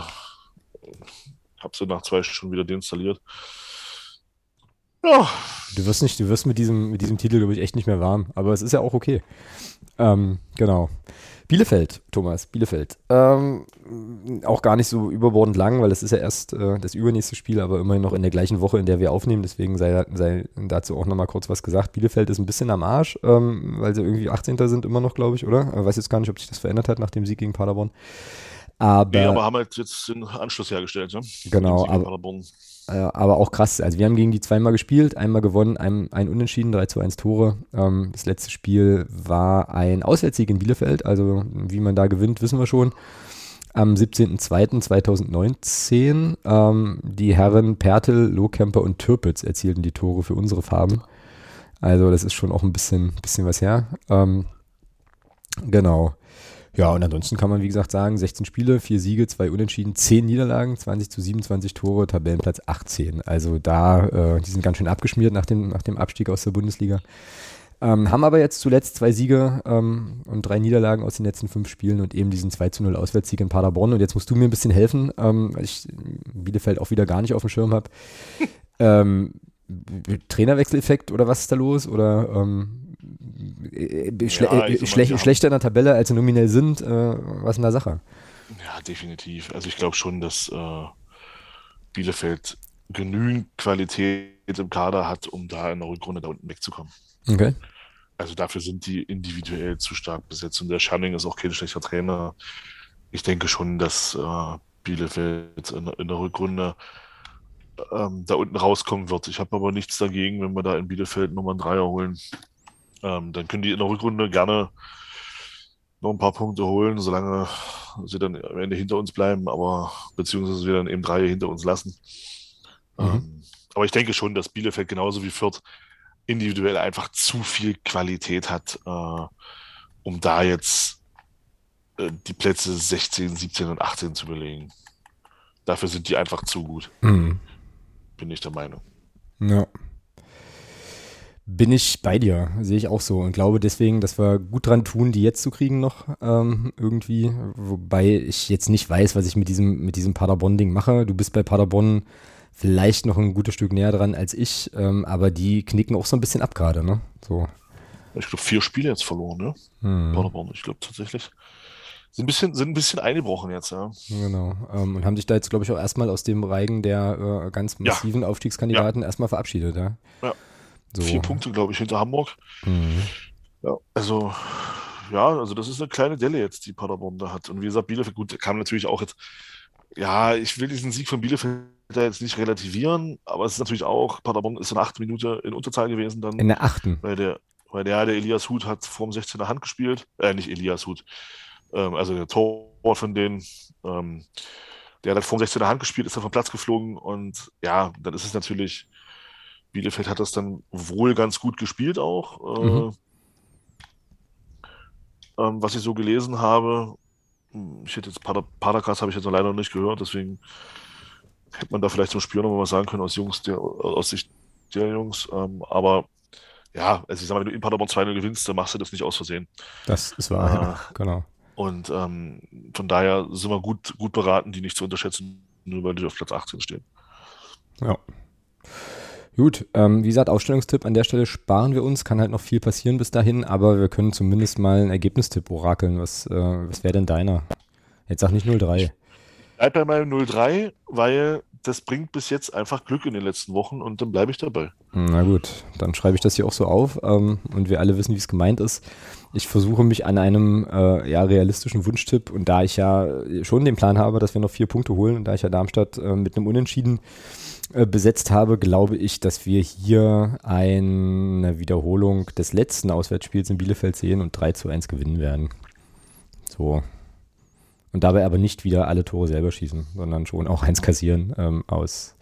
habe sie nach zwei Stunden wieder deinstalliert. Ja. Du wirst nicht, du wirst mit diesem, mit diesem Titel, glaube ich, echt nicht mehr warm. Aber es ist ja auch okay. Ähm, genau. Bielefeld, Thomas, Bielefeld. Ähm, auch gar nicht so überbordend lang, weil es ist ja erst äh, das übernächste Spiel, aber immerhin noch in der gleichen Woche, in der wir aufnehmen. Deswegen sei, sei dazu auch nochmal kurz was gesagt. Bielefeld ist ein bisschen am Arsch, ähm, weil sie irgendwie 18. sind immer noch, glaube ich, oder? Ich weiß jetzt gar nicht, ob sich das verändert hat nach dem Sieg gegen Paderborn. Aber, nee, aber haben halt jetzt den Anschluss hergestellt. Ne? Genau, aber, aber auch krass. Also wir haben gegen die zweimal gespielt, einmal gewonnen, ein, ein Unentschieden, 3 zu 1 Tore. Ähm, das letzte Spiel war ein Auswärtssieg in Bielefeld, also wie man da gewinnt, wissen wir schon. Am 17.02.2019 ähm, die Herren Pertel, Lohkemper und Türpitz erzielten die Tore für unsere Farben. Also das ist schon auch ein bisschen, bisschen was her. Ähm, genau. Ja, und ansonsten kann man, wie gesagt, sagen, 16 Spiele, 4 Siege, 2 Unentschieden, 10 Niederlagen, 20 zu 27 Tore, Tabellenplatz 18. Also da, äh, die sind ganz schön abgeschmiert nach dem, nach dem Abstieg aus der Bundesliga. Ähm, haben aber jetzt zuletzt zwei Siege ähm, und drei Niederlagen aus den letzten fünf Spielen und eben diesen 2 zu 0 Auswärtssieg in Paderborn. Und jetzt musst du mir ein bisschen helfen, ähm, weil ich Bielefeld auch wieder gar nicht auf dem Schirm habe. (laughs) ähm, Trainerwechseleffekt oder was ist da los? Oder ähm, äh, schle ja, äh, schle schlechter in der Tabelle, als sie nominell sind. Äh, was denn da Sache? Ja, definitiv. Also ich glaube schon, dass äh, Bielefeld genügend Qualität im Kader hat, um da in der Rückrunde da unten wegzukommen. Okay. Also dafür sind die individuell zu stark besetzt. Und der Schanning ist auch kein schlechter Trainer. Ich denke schon, dass äh, Bielefeld in, in, der Rückrunde ähm, da unten rauskommen wird. Ich habe aber nichts dagegen, wenn wir da in Bielefeld einen Dreier holen. Ähm, dann können die in der Rückrunde gerne noch ein paar Punkte holen, solange sie dann am Ende hinter uns bleiben, aber beziehungsweise wir dann eben drei hinter uns lassen. Mhm. Ähm, aber ich denke schon, dass Bielefeld genauso wie Fürth individuell einfach zu viel Qualität hat, äh, um da jetzt äh, die Plätze 16, 17 und 18 zu belegen. Dafür sind die einfach zu gut. Mhm. Bin ich der Meinung. Ja. Bin ich bei dir, sehe ich auch so und glaube deswegen, dass wir gut dran tun, die jetzt zu kriegen noch ähm, irgendwie. Wobei ich jetzt nicht weiß, was ich mit diesem, mit diesem Paderborn-Ding mache. Du bist bei Paderborn vielleicht noch ein gutes Stück näher dran als ich, ähm, aber die knicken auch so ein bisschen ab gerade, ne? So. Ich glaube, vier Spiele jetzt verloren, ne? Hm. Paderborn, ich glaube tatsächlich. Sind ein bisschen, sind ein bisschen eingebrochen jetzt, ja. Genau. Ähm, und haben sich da jetzt, glaube ich, auch erstmal aus dem Reigen der äh, ganz massiven ja. Aufstiegskandidaten ja. erstmal verabschiedet, ja. Ja. So. Vier Punkte, glaube ich, hinter Hamburg. Mhm. Ja, also, ja, also das ist eine kleine Delle jetzt, die Paderborn da hat. Und wie gesagt, Bielefeld, gut, kam natürlich auch jetzt, ja, ich will diesen Sieg von Bielefeld da jetzt nicht relativieren, aber es ist natürlich auch, Paderborn ist in der achten Minute in Unterzahl gewesen dann. In der achten? Weil der, weil der, der Elias Hut hat vorm 16er Hand gespielt, äh, nicht Elias Hut, ähm, also der Tor von denen, ähm, der hat vorm 16er Hand gespielt, ist dann vom Platz geflogen und ja, dann ist es natürlich, Bielefeld hat das dann wohl ganz gut gespielt auch. Äh, mhm. ähm, was ich so gelesen habe, hm, ich hätte jetzt Pader, Padercast habe ich jetzt leider noch nicht gehört, deswegen hätte man da vielleicht zum Spiel noch mal was sagen können aus Jungs, der, aus Sicht der Jungs. Ähm, aber ja, also ich sag mal, wenn du in Paderborn 2-0 gewinnst, dann machst du das nicht aus Versehen. Das ist wahr, äh, ja, genau. Und ähm, von daher sind wir gut, gut beraten, die nicht zu unterschätzen, nur weil die auf Platz 18 stehen. Ja. Gut, ähm, wie gesagt, Ausstellungstipp an der Stelle sparen wir uns, kann halt noch viel passieren bis dahin, aber wir können zumindest mal einen Ergebnistipp orakeln. Was, äh, was wäre denn deiner? Jetzt sag nicht 0-3. Bleib bei meinem 0-3, weil das bringt bis jetzt einfach Glück in den letzten Wochen und dann bleibe ich dabei. Na gut, dann schreibe ich das hier auch so auf ähm, und wir alle wissen, wie es gemeint ist. Ich versuche mich an einem äh, ja, realistischen Wunschtipp und da ich ja schon den Plan habe, dass wir noch vier Punkte holen und da ich ja Darmstadt äh, mit einem Unentschieden besetzt habe, glaube ich, dass wir hier eine Wiederholung des letzten Auswärtsspiels in Bielefeld sehen und 3 zu 1 gewinnen werden. So. Und dabei aber nicht wieder alle Tore selber schießen, sondern schon auch eins kassieren ähm, aus,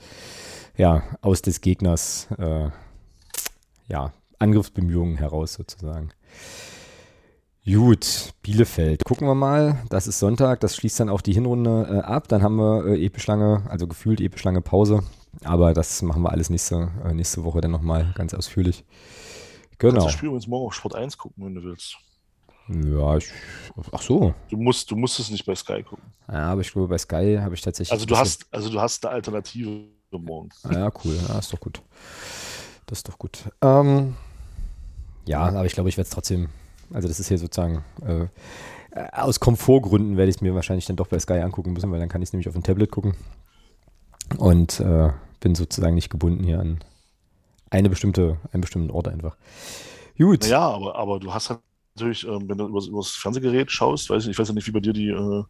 ja, aus des Gegners äh, ja, Angriffsbemühungen heraus sozusagen. Gut, Bielefeld. Gucken wir mal. Das ist Sonntag. Das schließt dann auch die Hinrunde äh, ab. Dann haben wir äh, episch lange, also gefühlt episch lange Pause. Aber das machen wir alles nächste, äh, nächste Woche dann nochmal ganz ausführlich. Genau. Du kannst das Spiel übrigens morgen auf Sport 1 gucken, wenn du willst. Ja, ich, ach so. Du musst, du musst es nicht bei Sky gucken. Ja, aber ich glaube, bei Sky habe ich tatsächlich. Also du hast, also du hast eine Alternative morgen. Ja, cool. Ja, ist doch gut. Das ist doch gut. Ähm, ja, aber ich glaube, ich werde es trotzdem also das ist hier sozusagen äh, aus Komfortgründen werde ich es mir wahrscheinlich dann doch bei Sky angucken müssen, weil dann kann ich es nämlich auf dem Tablet gucken. Und äh, bin sozusagen nicht gebunden hier an eine bestimmte, einen bestimmten Ort einfach. Gut. Ja, aber, aber du hast halt natürlich, ähm, wenn du über, über das Fernsehgerät schaust, weiß ich, ich weiß ja nicht, wie bei dir die, äh,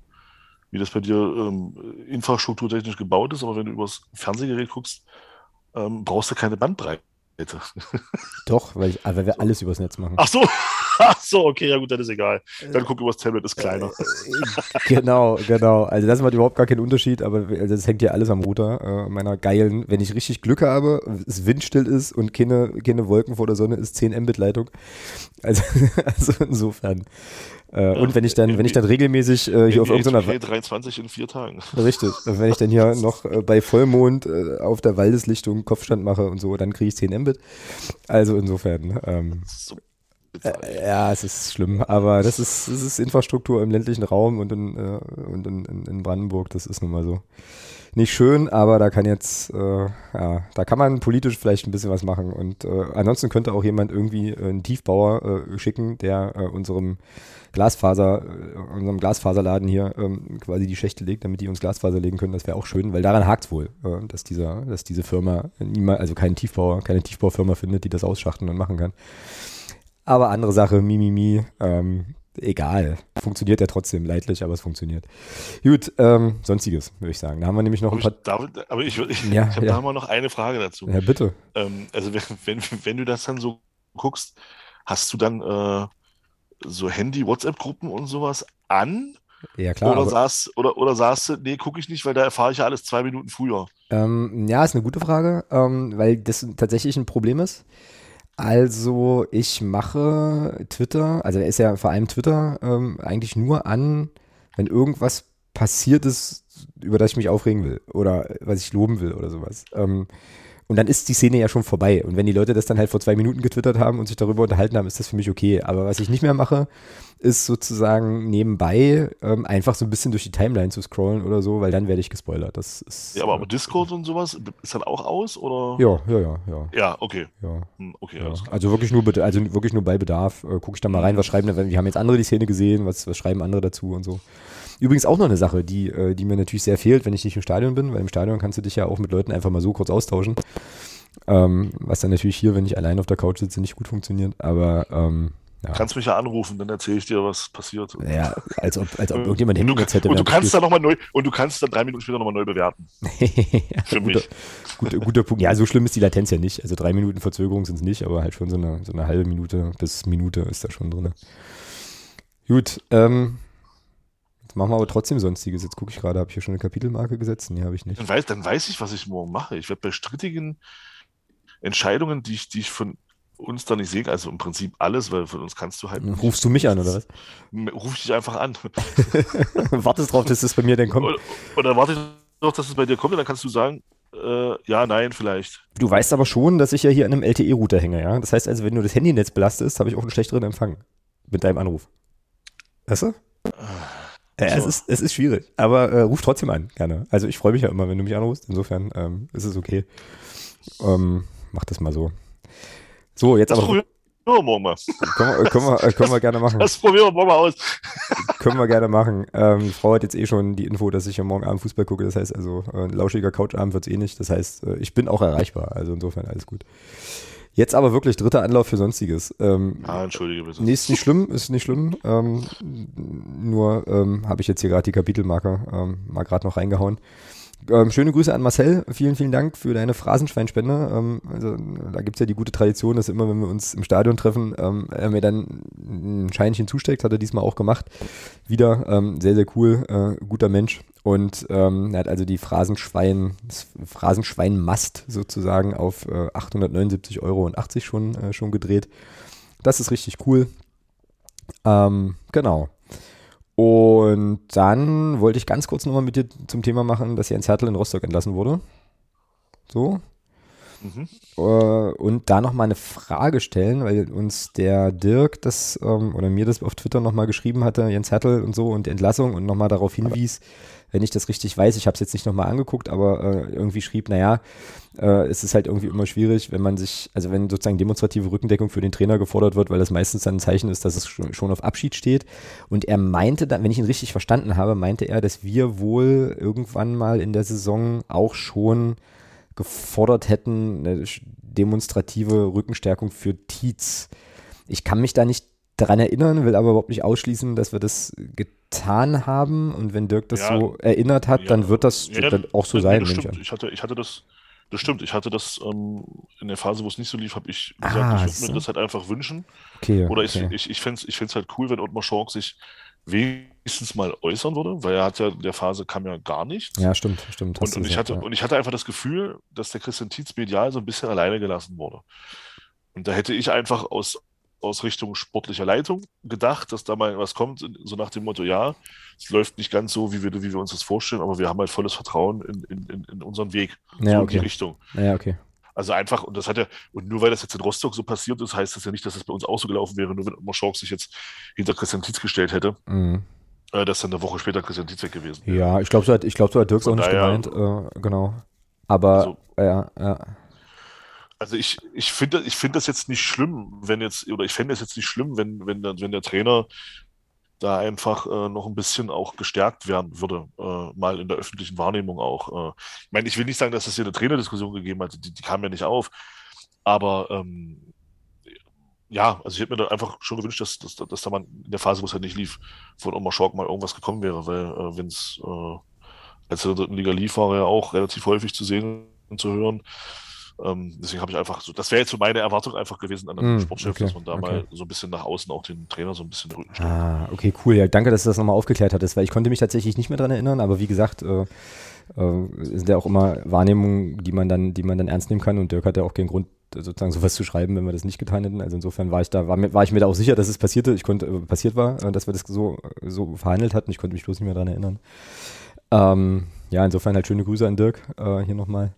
wie das bei dir ähm, infrastrukturtechnisch gebaut ist, aber wenn du über das Fernsehgerät guckst, ähm, brauchst du keine Bandbreite. (laughs) Doch, weil, ich, weil wir alles übers Netz machen. Ach so. (laughs) Ach so, okay, ja gut, dann ist egal. Dann guck übers Tablet, ist kleiner. Äh, genau, genau. Also das macht überhaupt gar keinen Unterschied, aber also das hängt ja alles am Router äh, meiner geilen, wenn ich richtig Glück habe, es windstill ist und keine, keine Wolken vor der Sonne ist, 10 Mbit Leitung. Also, (laughs) also insofern. Äh, ja, und wenn ich dann, wenn ich dann regelmäßig äh, hier auf irgendeiner 23 in vier Tagen. Richtig. wenn ich dann hier noch äh, bei Vollmond äh, auf der Waldeslichtung Kopfstand mache und so, dann kriege ich 10 Mbit. Also insofern. Ähm, so äh, ja, es ist schlimm, aber das ist, das ist Infrastruktur im ländlichen Raum und in, äh, und in, in Brandenburg, das ist nun mal so. Nicht schön, aber da kann jetzt, äh, ja, da kann man politisch vielleicht ein bisschen was machen. Und äh, ansonsten könnte auch jemand irgendwie einen Tiefbauer äh, schicken, der äh, unserem Glasfaser, unserem Glasfaserladen hier ähm, quasi die Schächte legt, damit die uns Glasfaser legen können. Das wäre auch schön, weil daran hakt es wohl, dass dieser, dass diese Firma niemals, also keinen Tiefbauer, keine Tiefbaufirma findet, die das ausschachten und machen kann. Aber andere Sache, Mimimi, ähm, egal. Funktioniert ja trotzdem leidlich, aber es funktioniert. Gut, ähm, sonstiges, würde ich sagen. Da haben wir nämlich noch aber ein paar. Ich, aber ich, ich, ja, ich habe ja. da mal noch eine Frage dazu. Ja, bitte. Ähm, also, wenn, wenn du das dann so guckst, hast du dann äh, so Handy-WhatsApp-Gruppen und sowas an? Ja, klar. Oder, saß, oder, oder sagst du, nee, gucke ich nicht, weil da erfahre ich ja alles zwei Minuten früher. Ähm, ja, ist eine gute Frage, ähm, weil das tatsächlich ein Problem ist. Also ich mache Twitter, also er ist ja vor allem Twitter ähm, eigentlich nur an, wenn irgendwas passiert ist, über das ich mich aufregen will oder was ich loben will oder sowas. Ähm, und dann ist die Szene ja schon vorbei. Und wenn die Leute das dann halt vor zwei Minuten getwittert haben und sich darüber unterhalten haben, ist das für mich okay. Aber was ich nicht mehr mache, ist sozusagen nebenbei ähm, einfach so ein bisschen durch die Timeline zu scrollen oder so, weil dann werde ich gespoilert. Das ist, ja, aber, aber Discord und sowas ist dann auch aus oder? Ja, ja, ja, ja. Ja, okay. Ja. Hm, okay, ja. Also wirklich nur, also wirklich nur bei Bedarf. Äh, Gucke ich da mal rein, was schreiben, wir haben jetzt andere die Szene gesehen, was, was schreiben andere dazu und so. Übrigens auch noch eine Sache, die, äh, die mir natürlich sehr fehlt, wenn ich nicht im Stadion bin, weil im Stadion kannst du dich ja auch mit Leuten einfach mal so kurz austauschen. Ähm, was dann natürlich hier, wenn ich allein auf der Couch sitze, nicht gut funktioniert. Aber ähm, ja. Kannst mich ja anrufen, dann erzähle ich dir, was passiert. Ja, als ob, als ob irgendjemand Handynetz hätte. Und du kannst dann nochmal neu, und du kannst dann drei Minuten später nochmal neu bewerten. (laughs) Für mich. Guter, guter, Punkt. Ja, so schlimm ist die Latenz ja nicht. Also drei Minuten Verzögerung sind es nicht, aber halt schon so eine, so eine halbe Minute bis Minute ist da schon drin. Gut, ähm, machen wir aber trotzdem Sonstiges. Jetzt gucke ich gerade, habe ich hier schon eine Kapitelmarke gesetzt? Nee, habe ich nicht. Dann weiß, dann weiß ich, was ich morgen mache. Ich werde bei strittigen Entscheidungen, die ich, die ich von uns da nicht sehe, also im Prinzip alles, weil von uns kannst du halt. Rufst du mich an, oder was? Ruf ich dich einfach an. (laughs) Wartest drauf, dass das bei mir dann kommt. Oder, oder warte ich noch, dass es bei dir kommt und dann kannst du sagen, äh, ja, nein, vielleicht. Du weißt aber schon, dass ich ja hier an einem LTE-Router hänge, ja? Das heißt also, wenn du das Handynetz belastest, habe ich auch einen schlechteren Empfang mit deinem Anruf. Weißt du? Ah. Ja, so. es, ist, es ist schwierig, aber äh, ruf trotzdem an, gerne. Also ich freue mich ja immer, wenn du mich anrufst. Insofern ähm, ist es okay. Ähm, mach das mal so. So, jetzt das aber. Probieren wir morgen mal. Können wir, können, wir, äh, können wir gerne machen. Das probieren wir morgen mal aus. können wir gerne machen. Ähm, die Frau hat jetzt eh schon die Info, dass ich ja morgen Abend Fußball gucke. Das heißt also, äh, ein lauschiger Couchabend wird es eh nicht. Das heißt, äh, ich bin auch erreichbar. Also insofern alles gut. Jetzt aber wirklich dritter Anlauf für Sonstiges. Ähm, ah, entschuldige bitte. Nee, ist nicht schlimm, ist nicht schlimm. Ähm, nur ähm, habe ich jetzt hier gerade die Kapitelmarke ähm, mal gerade noch reingehauen. Ähm, schöne Grüße an Marcel. Vielen, vielen Dank für deine Phrasenschweinspende. Ähm, also, da gibt's ja die gute Tradition, dass immer, wenn wir uns im Stadion treffen, ähm, er mir dann ein Scheinchen zusteckt. Hat er diesmal auch gemacht. Wieder ähm, sehr, sehr cool. Äh, guter Mensch. Und ähm, er hat also die Phrasenschwein, Phrasenschweinmast sozusagen auf äh, 879,80 Euro schon, äh, schon gedreht. Das ist richtig cool. Ähm, genau. Und dann wollte ich ganz kurz nochmal mit dir zum Thema machen, dass Jens Hertel in Rostock entlassen wurde. So. Mhm. Und da nochmal eine Frage stellen, weil uns der Dirk das ähm, oder mir das auf Twitter nochmal geschrieben hatte, Jens Hertel und so und Entlassung und nochmal darauf hinwies, wenn ich das richtig weiß, ich habe es jetzt nicht nochmal angeguckt, aber äh, irgendwie schrieb, naja, äh, es ist halt irgendwie immer schwierig, wenn man sich, also wenn sozusagen demonstrative Rückendeckung für den Trainer gefordert wird, weil das meistens dann ein Zeichen ist, dass es schon auf Abschied steht. Und er meinte dann, wenn ich ihn richtig verstanden habe, meinte er, dass wir wohl irgendwann mal in der Saison auch schon gefordert hätten, eine demonstrative Rückenstärkung für Tietz. Ich kann mich da nicht daran erinnern, will aber überhaupt nicht ausschließen, dass wir das getan haben. Und wenn Dirk das ja, so erinnert hat, ja, dann wird das ja, dann auch so sein. stimmt. Ich hatte, ich hatte das, Das stimmt. Ich hatte das ähm, in der Phase, wo es nicht so lief, habe ich gesagt, Ah, ich würde so. mir das halt einfach wünschen. Okay, Oder okay. ich, ich, ich fände es ich fänd's halt cool, wenn Ottmar Schork sich wenigstens mal äußern würde, weil er hat ja in der Phase kam ja gar nichts. Ja, stimmt, stimmt. Und, und, ich gesagt, hatte, ja. und ich hatte einfach das Gefühl, dass der Christian Tietz medial so ein bisschen alleine gelassen wurde. Und da hätte ich einfach aus, aus Richtung sportlicher Leitung gedacht, dass da mal was kommt, so nach dem Motto, ja, es läuft nicht ganz so, wie wir, wie wir uns das vorstellen, aber wir haben halt volles Vertrauen in, in, in, unseren Weg, so Ja, in die okay. Richtung. Ja, okay. Also einfach, und das hat ja, und nur weil das jetzt in Rostock so passiert ist, heißt das ja nicht, dass das bei uns auch so gelaufen wäre, nur wenn Ottmar Schork sich jetzt hinter Christian Tietz gestellt hätte, Mhm. äh, dass dann eine Woche später Christian Tietz weg gewesen wäre. Ja, ich glaube, so hat, ich glaub, so hat Dirks auch nicht gemeint. Äh, genau. Aber, Also- ja, ja. Also ich, ich finde ich finde das jetzt nicht schlimm, wenn jetzt, oder ich fände es jetzt nicht schlimm, wenn, wenn, wenn der Trainer da einfach äh, noch ein bisschen auch gestärkt werden würde, äh, mal in der öffentlichen Wahrnehmung auch. Äh, ich meine, ich will nicht sagen, dass es hier eine Trainerdiskussion gegeben hat, die, die kam ja nicht auf, aber ähm, ja, also ich hätte mir da einfach schon gewünscht, dass, dass, dass da mal in der Phase, wo es halt nicht lief, von Omar Schork mal irgendwas gekommen wäre, weil äh, wenn es äh, als er in der dritten Liga lief, war er ja auch relativ häufig zu sehen und zu hören. Ähm, deswegen habe ich einfach so, das wäre jetzt so meine Erwartung einfach gewesen an den Mm, Sportchef, okay, dass man da okay. mal so ein bisschen nach außen auch den Trainer so ein bisschen Rücken stärkt. Ah, okay, cool. Ja, danke, dass du das nochmal aufgeklärt hattest, weil ich konnte mich tatsächlich nicht mehr dran erinnern, aber wie gesagt, äh, äh, sind ja auch immer Wahrnehmungen, die man dann, die man dann ernst nehmen kann und Dirk hatte auch keinen Grund, sozusagen sowas zu schreiben, wenn wir das nicht getan hätten. Also insofern war ich da, war, mir, war ich mir da auch sicher, dass es passierte, ich konnte, äh, passiert war, äh, dass wir das so, so verhandelt hatten. Ich konnte mich bloß nicht mehr dran erinnern. Ähm, ja, insofern halt schöne Grüße an Dirk äh, hier nochmal.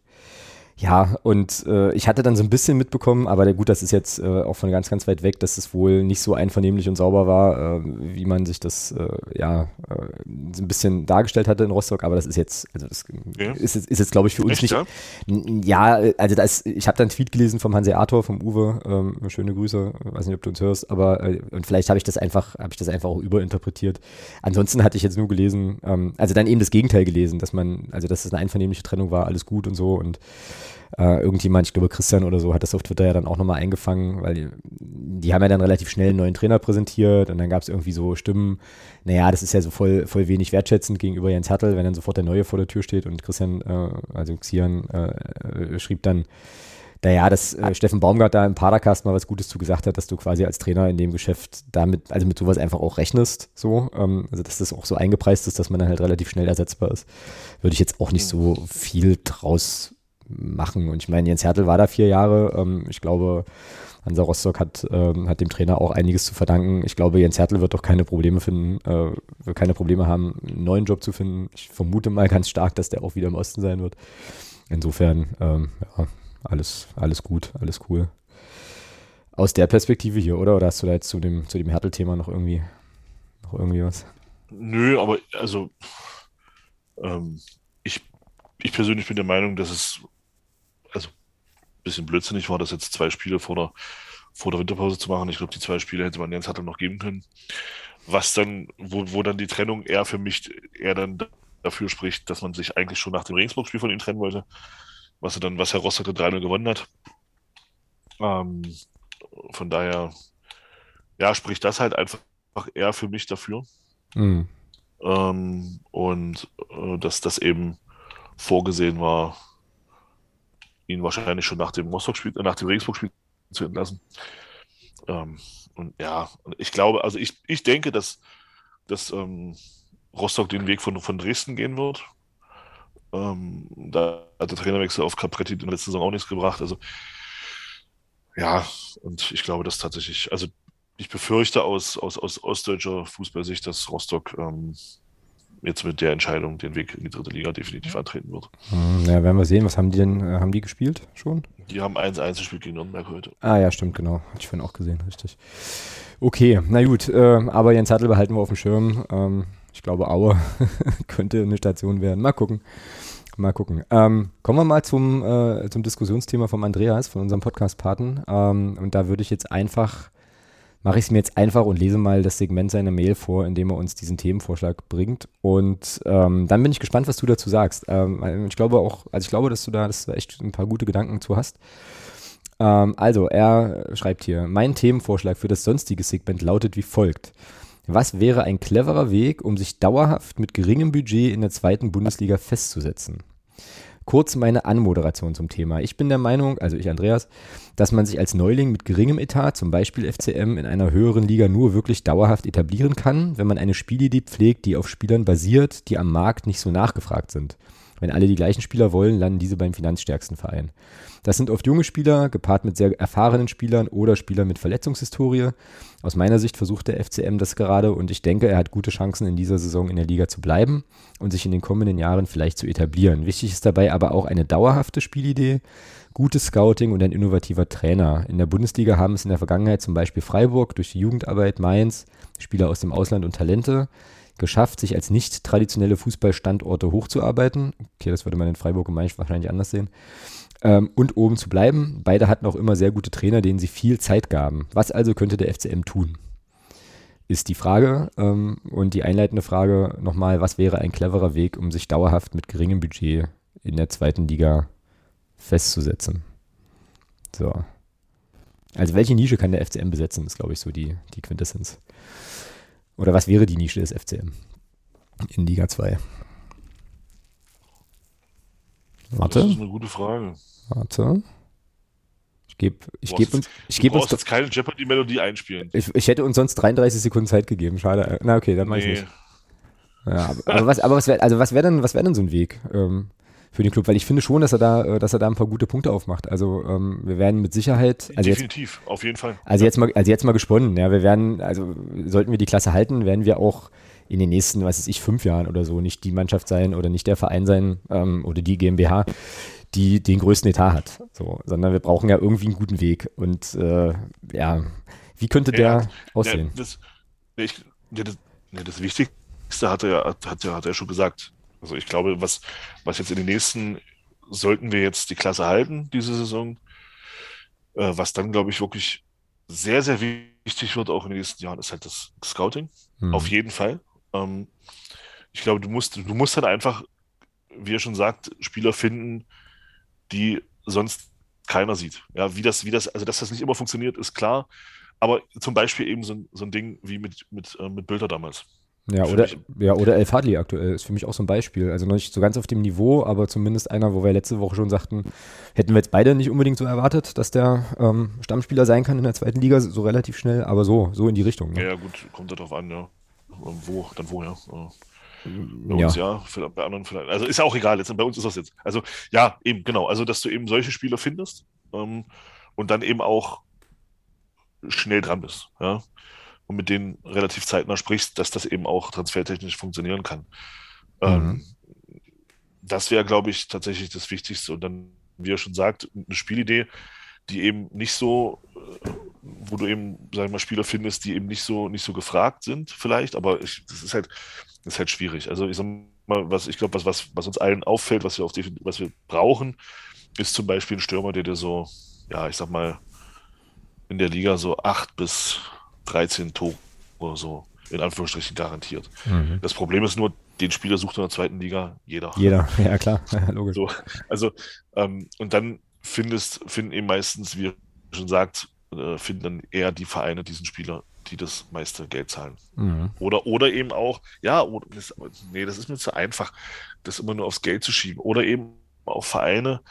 Ja, und äh, ich hatte dann so ein bisschen mitbekommen, aber der, gut, das ist jetzt äh, auch von ganz, ganz weit weg, dass es wohl nicht so einvernehmlich und sauber war, äh, wie man sich das äh, ja äh, so ein bisschen dargestellt hatte in Rostock. Aber das ist jetzt, also das Ja. ist, jetzt- ist jetzt, glaube ich, für uns Echt, nicht. ja? Ja, äh, also da ist, ich habe da einen Tweet gelesen vom Hanseator, vom Uwe, ähm, schöne Grüße, weiß nicht, ob du uns hörst, aber äh, und vielleicht habe ich das einfach, habe ich das einfach auch überinterpretiert. Ansonsten hatte ich jetzt nur gelesen, ähm, also dann eben das Gegenteil gelesen, dass man, also dass es eine einvernehmliche Trennung war, alles gut und so und äh, irgendjemand, ich glaube Christian oder so, hat das auf Twitter ja dann auch nochmal eingefangen, weil die, die haben ja dann relativ schnell einen neuen Trainer präsentiert und dann gab es irgendwie so Stimmen, naja, das ist ja so voll, voll wenig wertschätzend gegenüber Jens Hertel, wenn dann sofort der Neue vor der Tür steht und Christian, äh, also Xian, äh, schrieb dann, naja, dass äh, Steffen Baumgart da im Padercast mal was Gutes zu gesagt hat, dass du quasi als Trainer in dem Geschäft damit, also mit sowas einfach auch rechnest, so, ähm, also dass das auch so eingepreist ist, dass man dann halt relativ schnell ersetzbar ist, würde ich jetzt auch nicht so viel draus machen. Und ich meine, Jens Hertel war da vier Jahre, ähm, ich glaube, Hansa Rostock hat, ähm, hat dem Trainer auch einiges zu verdanken. Ich glaube, Jens Hertel wird doch keine Probleme finden, äh, wird keine Probleme haben, einen neuen Job zu finden. Ich vermute mal ganz stark, dass der auch wieder im Osten sein wird. Insofern, ähm, ja, alles, alles gut, alles cool. Aus der Perspektive hier, oder? Oder hast du da jetzt zu dem, zu dem Hertel-Thema noch irgendwie, noch irgendwie was? Nö, aber also ähm, ich, ich persönlich bin der Meinung, dass es bisschen blödsinnig war, das jetzt zwei Spiele vor der, vor der Winterpause zu machen. Ich glaube, die zwei Spiele hätte man Jens Hattel noch geben können. Was dann, wo, wo dann die Trennung eher für mich eher dann dafür spricht, dass man sich eigentlich schon nach dem Regensburg-Spiel von ihm trennen wollte, was er dann, was Herr Rostock dann 3-0 gewonnen hat. Ähm, von daher, ja, spricht das halt einfach eher für mich dafür. Hm. Ähm, und äh, dass das eben vorgesehen war, ihn wahrscheinlich schon nach dem Rostock-Spiel, nach dem Regensburg-Spiel zu entlassen. Ähm, und ja, ich glaube, also ich, ich denke, dass, dass ähm, Rostock den Weg von, von Dresden gehen wird. Ähm, da hat der Trainerwechsel auf Capretti in der letzten Saison auch nichts gebracht. Also ja, und ich glaube, dass tatsächlich, also ich befürchte aus, aus, aus ostdeutscher Fußballsicht, dass Rostock ähm, jetzt mit der Entscheidung den Weg in die dritte Liga definitiv antreten wird. Hm, Ja, werden wir sehen. Was haben die denn, äh, haben die gespielt schon? Die haben 1-1 gespielt gegen Nürnberg heute. Ah ja, stimmt, genau. Hatte ich vorhin auch gesehen, richtig. Okay, na gut, äh, aber Jens Hattel behalten wir auf dem Schirm. Ähm, ich glaube, Aue (laughs) könnte eine Station werden. Mal gucken. Mal gucken. Ähm, kommen wir mal zum, äh, zum Diskussionsthema vom Andreas, von unserem Podcast-Paten. Ähm, und da würde ich jetzt einfach, mache ich es mir jetzt einfach und lese mal das Segment seiner Mail vor, in dem er uns diesen Themenvorschlag bringt. Und ähm, dann bin ich gespannt, was du dazu sagst. Ähm, ich glaube auch, also ich glaube, dass du da dass du echt ein paar gute Gedanken zu hast. Ähm, also, er schreibt hier, mein Themenvorschlag für das sonstige Segment lautet wie folgt. Was wäre ein cleverer Weg, um sich dauerhaft mit geringem Budget in der zweiten Bundesliga festzusetzen? Kurz meine Anmoderation zum Thema. Ich bin der Meinung, also ich Andreas, dass man sich als Neuling mit geringem Etat, zum Beispiel FCM, in einer höheren Liga nur wirklich dauerhaft etablieren kann, wenn man eine Spielidee pflegt, die auf Spielern basiert, die am Markt nicht so nachgefragt sind. Wenn alle die gleichen Spieler wollen, landen diese beim finanzstärksten Verein. Das sind oft junge Spieler, gepaart mit sehr erfahrenen Spielern oder Spieler mit Verletzungshistorie. Aus meiner Sicht versucht der FCM das gerade und ich denke, er hat gute Chancen in dieser Saison in der Liga zu bleiben und sich in den kommenden Jahren vielleicht zu etablieren. Wichtig ist dabei aber auch eine dauerhafte Spielidee, gutes Scouting und ein innovativer Trainer. In der Bundesliga haben es in der Vergangenheit zum Beispiel Freiburg durch die Jugendarbeit, Mainz, Spieler aus dem Ausland und Talente geschafft, sich als nicht traditionelle Fußballstandorte hochzuarbeiten. Okay, das würde man in Freiburg und Mainz wahrscheinlich anders sehen. Ähm, und oben zu bleiben. Beide hatten auch immer sehr gute Trainer, denen sie viel Zeit gaben. Was also könnte der FCM tun? Ist die Frage. Ähm, und die einleitende Frage nochmal, was wäre ein cleverer Weg, um sich dauerhaft mit geringem Budget in der zweiten Liga festzusetzen? So. Also welche Nische kann der FCM besetzen, ist, glaube ich, so die, die Quintessenz. Oder was wäre die Nische des FCM in Liga 2? Warte. Das ist eine gute Frage. Warte. Ich gebe ich geb uns. Ich geb uns jetzt keine Jeopardy-Melodie einspielen. Ich, ich, hätte uns sonst 33 Sekunden Zeit gegeben. Schade. Na, okay, dann mach nee. ich nicht. Ja, aber, aber was, aber was wäre also was wär denn, wär denn so ein Weg ähm, für den Club? Weil ich finde schon, dass er da, äh, dass er da ein paar gute Punkte aufmacht. Also ähm, wir werden mit Sicherheit. Also Definitiv, jetzt, auf jeden Fall. Also jetzt mal, also jetzt mal gesponnen. Ja, wir werden, also sollten wir die Klasse halten, werden wir auch in den nächsten, was weiß ich, fünf Jahren oder so nicht die Mannschaft sein oder nicht der Verein sein ähm, oder die GmbH, die den größten Etat hat. So, sondern wir brauchen ja irgendwie einen guten Weg. Und äh, ja, wie könnte der ja, aussehen? Ja, das, ich, ja, das, das, Wichtigste hat er, hat, hat, hat er schon gesagt. Also ich glaube, was, was jetzt in den nächsten, sollten wir jetzt die Klasse halten, diese Saison, äh, was dann, glaube ich, wirklich sehr, sehr wichtig wird, auch in den nächsten Jahren, ist halt das Scouting. Mhm. Auf jeden Fall. Ähm, ich glaube, du musst, du musst dann einfach, wie er schon sagt, Spieler finden, die sonst keiner sieht. Ja, wie das, wie das, also dass das nicht immer funktioniert, ist klar. Aber zum Beispiel eben so ein, so ein Ding wie mit, mit, äh, mit Bilder damals. Ja, oder, ja, oder El Fadli aktuell ist für mich auch so ein Beispiel. Also noch nicht so ganz auf dem Niveau, aber zumindest einer, wo wir letzte Woche schon sagten, hätten wir jetzt beide nicht unbedingt so erwartet, dass der ähm, Stammspieler sein kann in der zweiten Liga, so relativ schnell, aber so, so in die Richtung. Ne? Ja, gut, kommt darauf an, ja. Wo, dann wo, ja. Bei uns ja, ja bei anderen vielleicht. Also ist ja auch egal, jetzt, bei uns ist das jetzt. Also ja, eben, genau. Also, dass du eben solche Spieler findest ähm, und dann eben auch schnell dran bist, ja. Und mit denen relativ zeitnah sprichst, dass das eben auch transfertechnisch funktionieren kann. Mhm. Ähm, das wäre, glaube ich, tatsächlich das Wichtigste. Und dann, wie er schon sagt, eine Spielidee, die eben nicht so, äh, wo du eben, sagen wir mal, Spieler findest, die eben nicht so, nicht so gefragt sind, vielleicht, aber ich, das ist halt, das ist halt schwierig. Also ich sag mal, was ich glaube, was, was, was uns allen auffällt, was wir, auf die, was wir brauchen, ist zum Beispiel ein Stürmer, der dir so, ja, ich sag mal, in der Liga so acht bis 13 Tore oder so in Anführungsstrichen garantiert. Mhm. Das Problem ist nur, den Spieler sucht in der zweiten Liga jeder. Jeder, (laughs) ja klar, (laughs) logisch. So, also, ähm, und dann findest, finden eben meistens, wie schon sagt, äh, finden dann eher die Vereine diesen Spieler, die das meiste Geld zahlen. Mhm. Oder, oder eben auch, ja, oder, das, nee, das ist mir zu einfach, das immer nur aufs Geld zu schieben. Oder eben auch Vereine,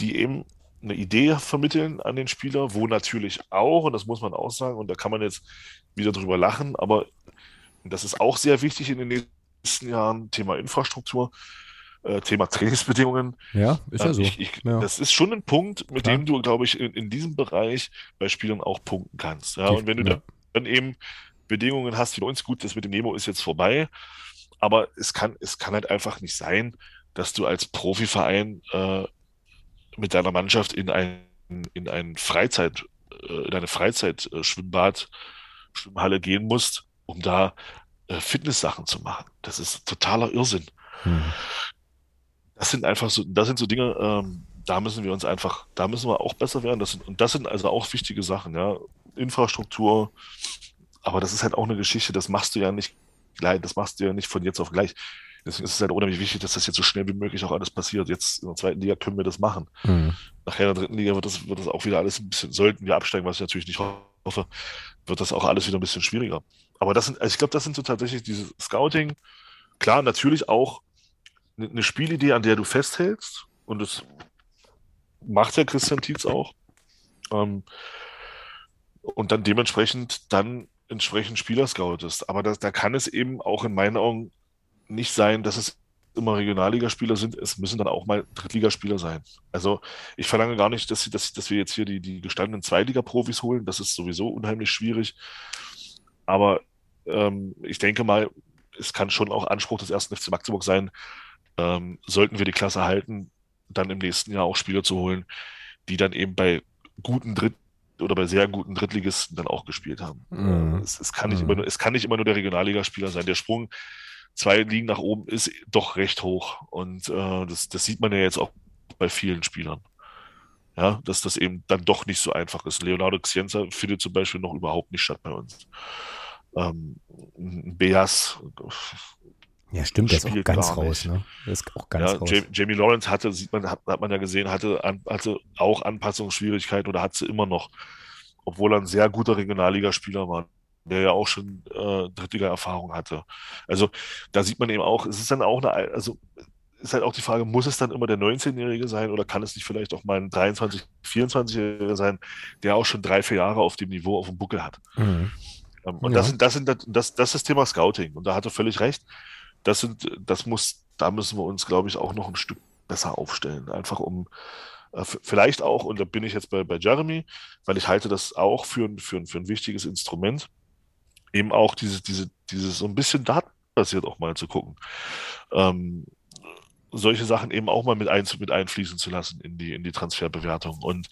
die eben eine Idee vermitteln an den Spieler, wo natürlich auch, und das muss man auch sagen, und da kann man jetzt wieder drüber lachen, aber das ist auch sehr wichtig in den nächsten Jahren, Thema Infrastruktur, äh, Thema Trainingsbedingungen. Ja, ist ja ähm, so. Ich, ich, ja. Das ist schon ein Punkt, mit Klar. dem du, glaube ich, in, in, diesem Bereich bei Spielern auch punkten kannst. Ja, und wenn du ja. dann eben Bedingungen hast wie bei uns, gut, das mit dem Nemo ist jetzt vorbei, aber es kann, es kann halt einfach nicht sein, dass du als Profiverein äh, mit deiner Mannschaft in ein, in ein Freizeit, äh, in eine Freizeitschwimmbad, Schwimmhalle gehen musst, um da äh, Fitnesssachen zu machen. Das ist totaler Irrsinn. Hm. Das sind einfach so, das sind so Dinge, ähm, da müssen wir uns einfach, da müssen wir auch besser werden. Das sind, und das sind also auch wichtige Sachen, ja. Infrastruktur, aber das ist halt auch eine Geschichte, das machst du ja nicht gleich, das machst du ja nicht von jetzt auf gleich. Deswegen ist es halt unheimlich wichtig, dass das jetzt so schnell wie möglich auch alles passiert. Jetzt in der zweiten Liga können wir das machen. Mhm. Nachher in der dritten Liga wird das, wird das auch wieder alles ein bisschen, sollten wir absteigen, was ich natürlich nicht hoffe, wird das auch alles wieder ein bisschen schwieriger. Aber das sind, also ich glaube, das sind so tatsächlich diese Scouting. Klar, natürlich auch eine Spielidee, an der du festhältst, und das macht ja Christian Tietz auch. Ähm, und dann dementsprechend dann entsprechend Spieler scoutest. Aber das, da kann es eben auch in meinen Augen nicht sein, dass es immer Regionalligaspieler sind, es müssen dann auch mal Drittligaspieler sein. Also ich verlange gar nicht, dass, dass, dass wir jetzt hier die, die gestandenen Zweitliga-Profis holen. Das ist sowieso unheimlich schwierig. Aber ähm, ich denke mal, es kann schon auch Anspruch des ersten FC Magdeburg sein, ähm, sollten wir die Klasse halten, dann im nächsten Jahr auch Spieler zu holen, die dann eben bei guten Dritt oder bei sehr guten Drittligisten dann auch gespielt haben. Mhm. Es, es, kann nicht mhm. immer nur, es kann nicht immer nur der Regionalligaspieler sein. Der Sprung zwei Ligen nach oben ist doch recht hoch. Und äh, das, das sieht man ja jetzt auch bei vielen Spielern. Ja, dass das eben dann doch nicht so einfach ist. Leonardo Cienza findet zum Beispiel noch überhaupt nicht statt bei uns. Ähm, Beas. Ja, stimmt, der ist auch ganz raus, ne? Ist auch ganz ja, raus. Jamie Lawrence hatte, sieht man, hat, hat man ja gesehen, hatte, an, hatte auch Anpassungsschwierigkeiten oder hat sie immer noch, obwohl er ein sehr guter Regionalligaspieler war der ja auch schon äh, Drittliga-Erfahrung hatte. Also da sieht man eben auch, es ist dann auch eine, also ist halt auch die Frage, muss es dann immer der 19-Jährige sein oder kann es nicht vielleicht auch mal ein 23-, 24-Jähriger sein, der auch schon drei, vier Jahre auf dem Niveau auf dem Buckel hat? Mhm. Ähm, und ja. das, sind, das, sind, das, das ist das Thema Scouting. Und da hat er völlig recht. Das sind, das muss, da müssen wir uns, glaube ich, auch noch ein Stück besser aufstellen. Einfach um äh, vielleicht auch, und da bin ich jetzt bei, bei Jeremy, weil ich halte das auch für, für, für ein wichtiges Instrument, eben auch diese, diese, dieses so ein bisschen datenbasiert auch mal zu gucken. Ähm, solche Sachen eben auch mal mit, ein, mit einfließen zu lassen in die, in die Transferbewertung. Und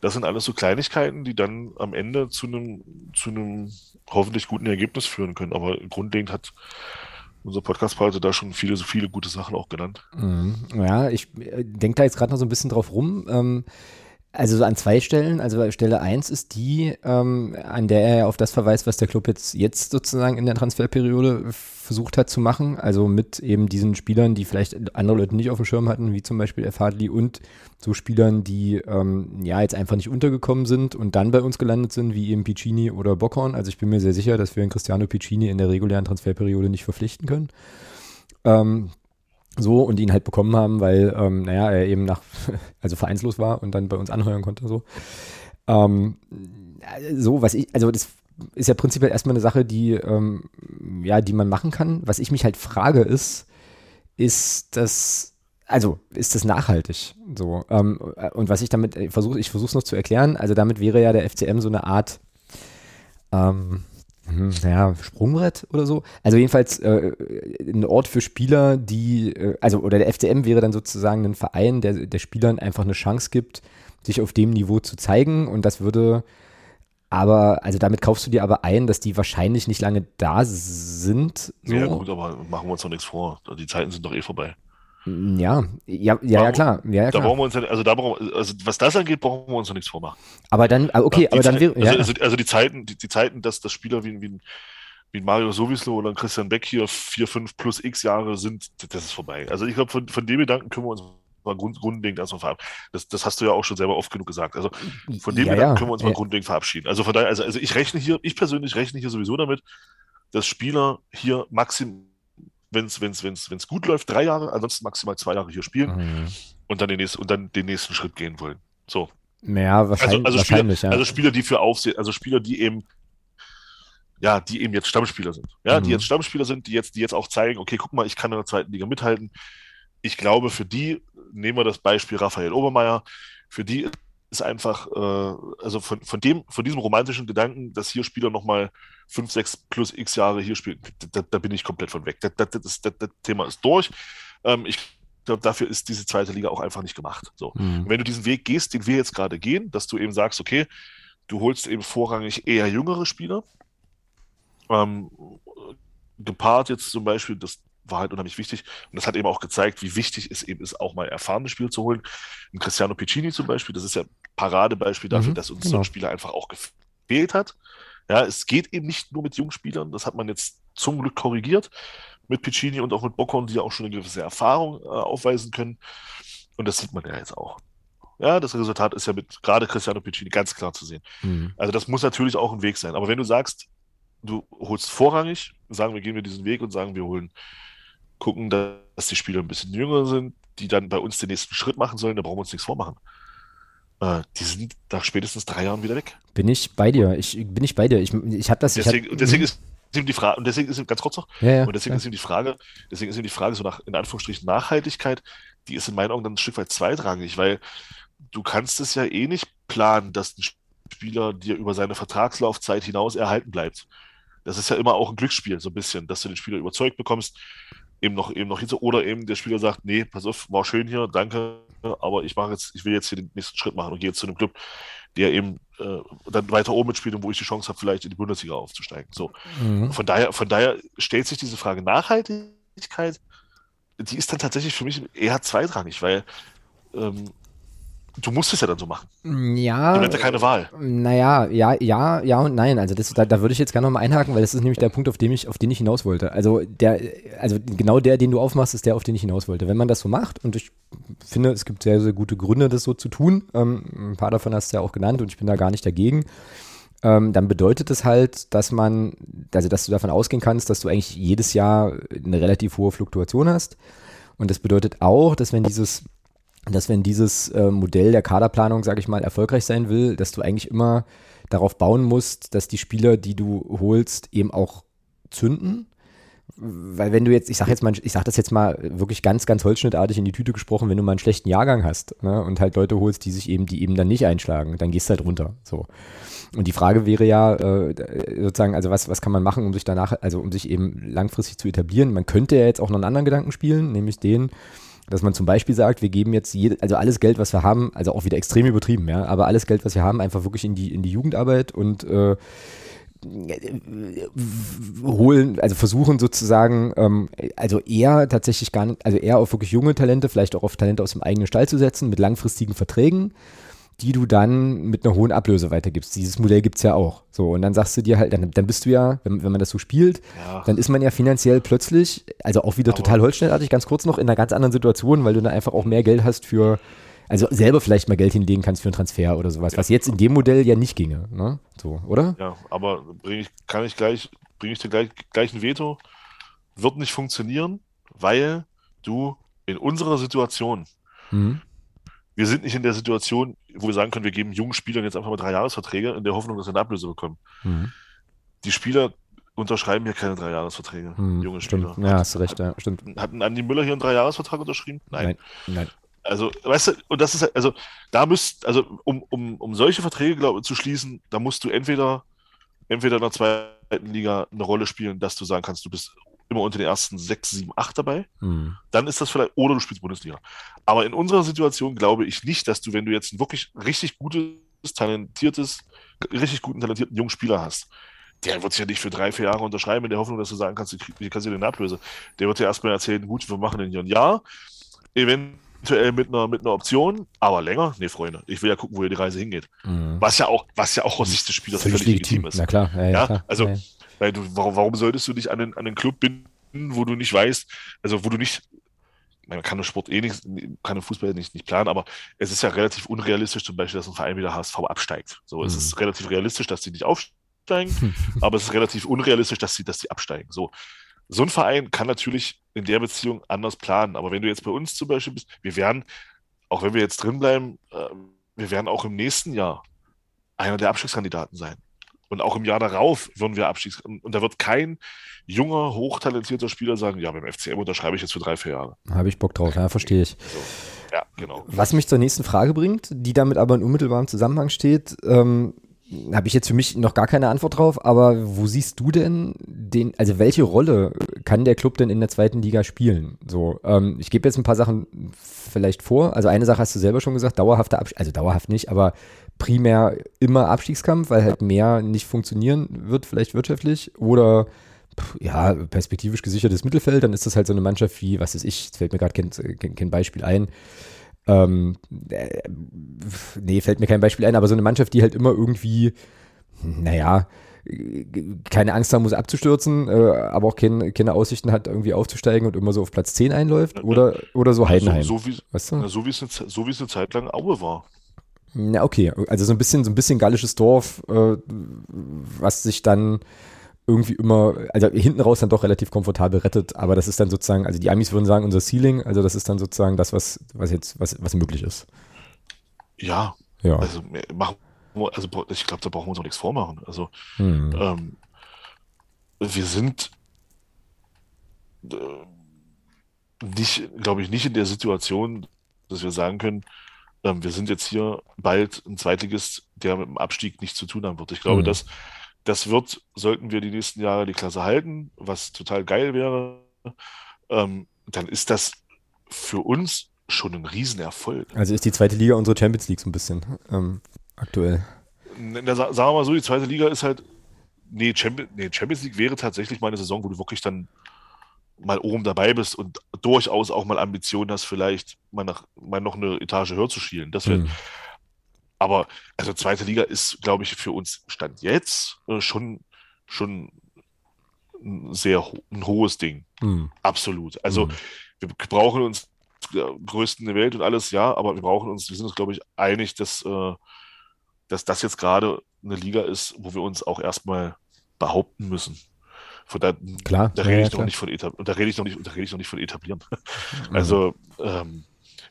das sind alles so Kleinigkeiten, die dann am Ende zu einem, zu einem hoffentlich guten Ergebnis führen können. Aber grundlegend hat unser Podcast-Partner da schon viele, so viele gute Sachen auch genannt. Mhm. Ja, ich äh, denke da jetzt gerade noch so ein bisschen drauf rum. Ähm, also so an zwei Stellen. Also Stelle 1 ist die, ähm, an der er auf das verweist, was der Club jetzt, jetzt sozusagen in der Transferperiode versucht hat zu machen. Also mit eben diesen Spielern, die vielleicht andere Leute nicht auf dem Schirm hatten, wie zum Beispiel Erfadli und so Spielern, die ähm, ja jetzt einfach nicht untergekommen sind und dann bei uns gelandet sind, wie eben Piccini oder Bockhorn. Also ich bin mir sehr sicher, dass wir einen Cristiano Piccini in der regulären Transferperiode nicht verpflichten können. Ähm, so und ihn halt bekommen haben, weil, ähm, naja, er eben nach, (laughs) also vereinslos war und dann bei uns anheuern konnte, so. Ähm, so, was ich, also das ist ja prinzipiell erstmal eine Sache, die, ähm, ja, die man machen kann. Was ich mich halt frage ist, ist das, also ist das nachhaltig? So, ähm, und was ich damit versuche, ich versuche es noch zu erklären, also damit wäre ja der FCM so eine Art, ähm, hm, naja, Sprungbrett oder so. Also jedenfalls äh, ein Ort für Spieler, die, äh, also oder der FCM wäre dann sozusagen ein Verein, der, der Spielern einfach eine Chance gibt, sich auf dem Niveau zu zeigen und das würde aber, also damit kaufst du dir aber ein, dass die wahrscheinlich nicht lange da sind. So. Ja gut, aber machen wir uns doch nichts vor. Die Zeiten sind doch eh vorbei. Ja, ja, ja, ja klar. Ja, ja, da brauchen wir uns, also da brauchen, also was das angeht, brauchen wir uns noch nichts vormachen. Aber dann, ah, okay, aber dann wäre, ja. also, also, die Zeiten, die, die Zeiten, dass das Spieler wie, wie, wie Mario Sowislo oder Christian Beck hier vier, fünf plus x Jahre sind, das ist vorbei. Also ich glaube, von, von dem Gedanken können wir uns mal grund, grundlegend erstmal verabschieden. Das, das hast du ja auch schon selber oft genug gesagt. Also von dem Gedanken können wir uns mal grundlegend verabschieden. Also von daher, also, also ich rechne hier, ich persönlich rechne hier sowieso damit, dass Spieler hier maximal wenn es wenn's, wenn's, wenn's gut läuft, drei Jahre, ansonsten maximal zwei Jahre hier spielen mhm. und, dann den nächsten, und dann den nächsten Schritt gehen wollen. So. Ja, wahrscheinlich. Also, also wahrscheinlich, Spieler, ja. also Spieler, die für Aufsehen, also Spieler, die eben, ja, die eben jetzt Stammspieler sind. Ja, mhm. die jetzt Stammspieler sind, die jetzt, die jetzt auch zeigen, okay, guck mal, ich kann in der zweiten Liga mithalten. Ich glaube, für die, nehmen wir das Beispiel Raphael Obermeier, für die ist einfach, äh, also von, von dem, von diesem romantischen Gedanken, dass hier Spieler nochmal fünf, sechs plus x Jahre hier spielen, da, da bin ich komplett von weg. Das, das, das, das Thema ist durch. Ähm, ich glaube, dafür ist diese zweite Liga auch einfach nicht gemacht. So. Mhm. Wenn du diesen Weg gehst, den wir jetzt gerade gehen, dass du eben sagst, okay, du holst eben vorrangig eher jüngere Spieler, ähm, gepaart jetzt zum Beispiel, das war halt unheimlich wichtig. Und das hat eben auch gezeigt, wie wichtig es eben ist, auch mal erfahrene Spieler zu holen. Ein Cristiano Piccini zum Beispiel, das ist ja ein Paradebeispiel dafür, mhm, dass uns genau. so ein Spieler einfach auch gefehlt hat. Ja, es geht eben nicht nur mit jungen Spielern, das hat man jetzt zum Glück korrigiert mit Piccini und auch mit Bockhorn, die ja auch schon eine gewisse Erfahrung äh, aufweisen können. Und das sieht man ja jetzt auch. Ja, das Resultat ist ja mit gerade Cristiano Piccini ganz klar zu sehen. Mhm. Also das muss natürlich auch ein Weg sein. Aber wenn du sagst, du holst vorrangig, sagen wir, gehen wir diesen Weg und sagen, wir holen gucken, dass die Spieler ein bisschen jünger sind, die dann bei uns den nächsten Schritt machen sollen, da brauchen wir uns nichts vormachen. Äh, die sind nach spätestens drei Jahren wieder weg. Bin ich bei dir. Ich bin ich bei dir. Ich, ich habe das. Deswegen, ich hab, deswegen ist ihm die Frage, und deswegen ist ihm ganz kurz noch, ja, ja, und deswegen ja. ist ihm die Frage, deswegen ist ihm die Frage so nach, in Anführungsstrichen, Nachhaltigkeit, die ist in meinen Augen dann ein Stück weit zweitrangig, weil du kannst es ja eh nicht planen, dass ein Spieler dir über seine Vertragslaufzeit hinaus erhalten bleibt. Das ist ja immer auch ein Glücksspiel, so ein bisschen, dass du den Spieler überzeugt bekommst, eben noch, eben noch hinter, oder eben der Spieler sagt, nee, pass auf, war schön hier, danke, aber ich mache jetzt, ich will jetzt hier den nächsten Schritt machen und gehe jetzt zu einem Club, der eben äh, dann weiter oben mitspielt und wo ich die Chance habe, vielleicht in die Bundesliga aufzusteigen. So. Mhm. Von daher, von daher stellt sich diese Frage Nachhaltigkeit, die ist dann tatsächlich für mich eher zweitrangig, weil ähm, du musst es ja dann so machen. Ja. Du hast ja keine Wahl. Naja, ja, ja, ja und nein. Also das, da, da würde ich jetzt gerne nochmal einhaken, weil das ist nämlich der Punkt, auf den ich, auf den ich hinaus wollte. Also der, also genau der, den du aufmachst, ist der, auf den ich hinaus wollte. Wenn man das so macht, und ich finde, es gibt sehr, sehr gute Gründe, das so zu tun. Ähm, ein paar davon hast du ja auch genannt und ich bin da gar nicht dagegen. Ähm, dann bedeutet es halt, dass man, also dass du davon ausgehen kannst, dass du eigentlich jedes Jahr eine relativ hohe Fluktuation hast. Und das bedeutet auch, dass wenn dieses dass wenn dieses äh, Modell der Kaderplanung, sage ich mal, erfolgreich sein will, dass du eigentlich immer darauf bauen musst, dass die Spieler, die du holst, eben auch zünden. Weil wenn du jetzt, ich sag jetzt mal, ich sag das jetzt mal wirklich ganz, ganz holzschnittartig in die Tüte gesprochen, wenn du mal einen schlechten Jahrgang hast ne, und halt Leute holst, die sich eben, die eben dann nicht einschlagen, dann gehst du halt runter. So. Und die Frage wäre ja äh, sozusagen, also was, was kann man machen, um sich danach, also um sich eben langfristig zu etablieren? Man könnte ja jetzt auch noch einen anderen Gedanken spielen, nämlich den, dass man zum Beispiel sagt, wir geben jetzt jede, also alles Geld, was wir haben, also auch wieder extrem übertrieben, ja, aber alles Geld, was wir haben, einfach wirklich in die, in die Jugendarbeit und äh, holen, also versuchen sozusagen, ähm, also eher tatsächlich gar nicht, also eher auf wirklich junge Talente, vielleicht auch auf Talente aus dem eigenen Stall zu setzen, mit langfristigen Verträgen, die du dann mit einer hohen Ablöse weitergibst. Dieses Modell gibt es ja auch. So, und dann sagst du dir halt, dann, dann bist du ja, wenn, wenn man das so spielt, Ja. dann ist man ja finanziell plötzlich, also auch wieder Aber- total holzschnittartig, ganz kurz noch, in einer ganz anderen Situation, weil du dann einfach auch mehr Geld hast für, also selber vielleicht mal Geld hinlegen kannst für einen Transfer oder sowas, was jetzt in dem Modell ja nicht ginge, ne? So, oder? Ja, aber bring ich, kann ich gleich, bringe ich dir gleich, gleich ein Veto? Wird nicht funktionieren, weil du in unserer Situation, Mhm. Wir sind nicht in der Situation, wo wir sagen können, wir geben jungen Spielern jetzt einfach mal drei Jahresverträge in der Hoffnung, dass sie eine Ablöse bekommen. Mhm. Die Spieler unterschreiben hier keine drei Jahresverträge, Mhm. junge Stimmt. Spieler. Ja, hast du recht, ja, stimmt. Hatten Andi Müller hier einen Dreijahresvertrag unterschrieben? Nein, nein. Also, weißt du, und das ist halt- also da müsst, also um, um, um solche Verträge glaub, zu schließen, da musst du entweder, entweder in der zweiten Liga eine Rolle spielen, dass du sagen kannst, du bist immer unter den ersten sechs, sieben, acht dabei. Mhm. Dann ist das vielleicht, oder du spielst Bundesliga. Aber in unserer Situation glaube ich nicht, dass du, wenn du jetzt einen wirklich richtig gutes, talentiertes, richtig guten, talentierten jungen Spieler hast, der wird sich ja nicht für drei, vier Jahre unterschreiben, in der Hoffnung, dass du sagen kannst, du hier kannst du den Ablöse. Der wird dir erstmal erzählen, gut, wir machen den hier ein Jahr, eventuell mit einer, mit einer Option, aber länger? Nee, Freunde, ich will ja gucken, wo hier die Reise hingeht. Mhm. Was ja auch, was ja auch aus Sicht des Spielers Völlig völlig legitim. legitim ist. Na klar, ja, ja, Ja, klar. also- ja. Weil du, warum, warum solltest du dich an den, an den Club binden, wo du nicht weißt, also wo du nicht, man kann den Sport eh nicht, kann den Fußball nicht, nicht planen, aber es ist ja relativ unrealistisch zum Beispiel, dass ein Verein wie der HSV absteigt. So, es Mhm. ist relativ realistisch, dass die nicht aufsteigen, (laughs) aber es ist relativ unrealistisch, dass sie, dass die absteigen. So, so ein Verein kann natürlich in der Beziehung anders planen, aber wenn du jetzt bei uns zum Beispiel bist, wir werden, auch wenn wir jetzt drin bleiben, äh, wir werden auch im nächsten Jahr einer der Abstiegskandidaten sein. Und auch im Jahr darauf würden wir Abstiegs... Und da wird kein junger, hochtalentierter Spieler sagen, ja, beim FCM unterschreibe ich jetzt für drei, vier Jahre. Habe ich Bock drauf, ja, verstehe ich. So. Ja, genau. Was mich zur nächsten Frage bringt, die damit aber in unmittelbarem Zusammenhang steht, ähm, habe ich jetzt für mich noch gar keine Antwort drauf, aber wo siehst du denn den, also welche Rolle kann der Club denn in der zweiten Liga spielen? So, ähm, ich gebe jetzt ein paar Sachen vielleicht vor. Also eine Sache hast du selber schon gesagt, dauerhafter Abstieg, also dauerhaft nicht, aber primär immer Abstiegskampf, weil halt mehr nicht funktionieren wird, vielleicht wirtschaftlich oder ja, perspektivisch gesichertes Mittelfeld, dann ist das halt so eine Mannschaft wie, was ist ich, jetzt fällt mir gerade kein, kein, kein Beispiel ein, ähm, äh, nee, fällt mir kein Beispiel ein, aber so eine Mannschaft, die halt immer irgendwie, naja, keine Angst haben muss abzustürzen, äh, aber auch kein, keine Aussichten hat, irgendwie aufzusteigen und immer so auf Platz 10 einläuft oder, oder so Heidenheim. So, so, wie, weißt du? so, es eine, so wie es eine Zeit lang Aue war. Na, okay, also so ein bisschen, so ein bisschen gallisches Dorf, äh, was sich dann irgendwie immer, also hinten raus dann doch relativ komfortabel rettet, aber das ist dann sozusagen, also die Amis würden sagen, unser Ceiling, also das ist dann sozusagen das, was, was jetzt, was, was möglich ist. Ja, Ja. also äh, machen also ich glaube, da brauchen wir uns auch nichts vormachen. Also Hm. ähm, wir sind äh, nicht, glaube ich, nicht in der Situation, dass wir sagen können, wir sind jetzt hier bald ein Zweitligist, der mit dem Abstieg nichts zu tun haben wird. Ich glaube, Mhm. das, das wird, sollten wir die nächsten Jahre die Klasse halten, was total geil wäre, ähm, dann ist das für uns schon ein Riesenerfolg. Also ist die zweite Liga unsere Champions League so ein bisschen ähm, aktuell. Sa- sagen wir mal so, die zweite Liga ist halt, nee, Champions, nee, Champions League wäre tatsächlich mal eine Saison, wo du wirklich dann mal oben dabei bist und durchaus auch mal Ambitionen hast, vielleicht mal, nach, mal noch eine Etage höher zu schielen. Das wäre, Hm. aber also zweite Liga ist, glaube ich, für uns Stand jetzt äh, schon, schon ein sehr ho ein hohes Ding. Hm. Absolut. Also Hm. wir brauchen uns der größten der Welt und alles, ja, aber wir brauchen uns, wir sind uns, glaube ich, einig, dass, äh, dass das jetzt gerade eine Liga ist, wo wir uns auch erstmal behaupten müssen. Von da, Klar, da ja, rede ja, ich noch klar. nicht von etab und da rede ich noch nicht, da rede ich noch nicht von etablieren. Mhm. Also, ähm,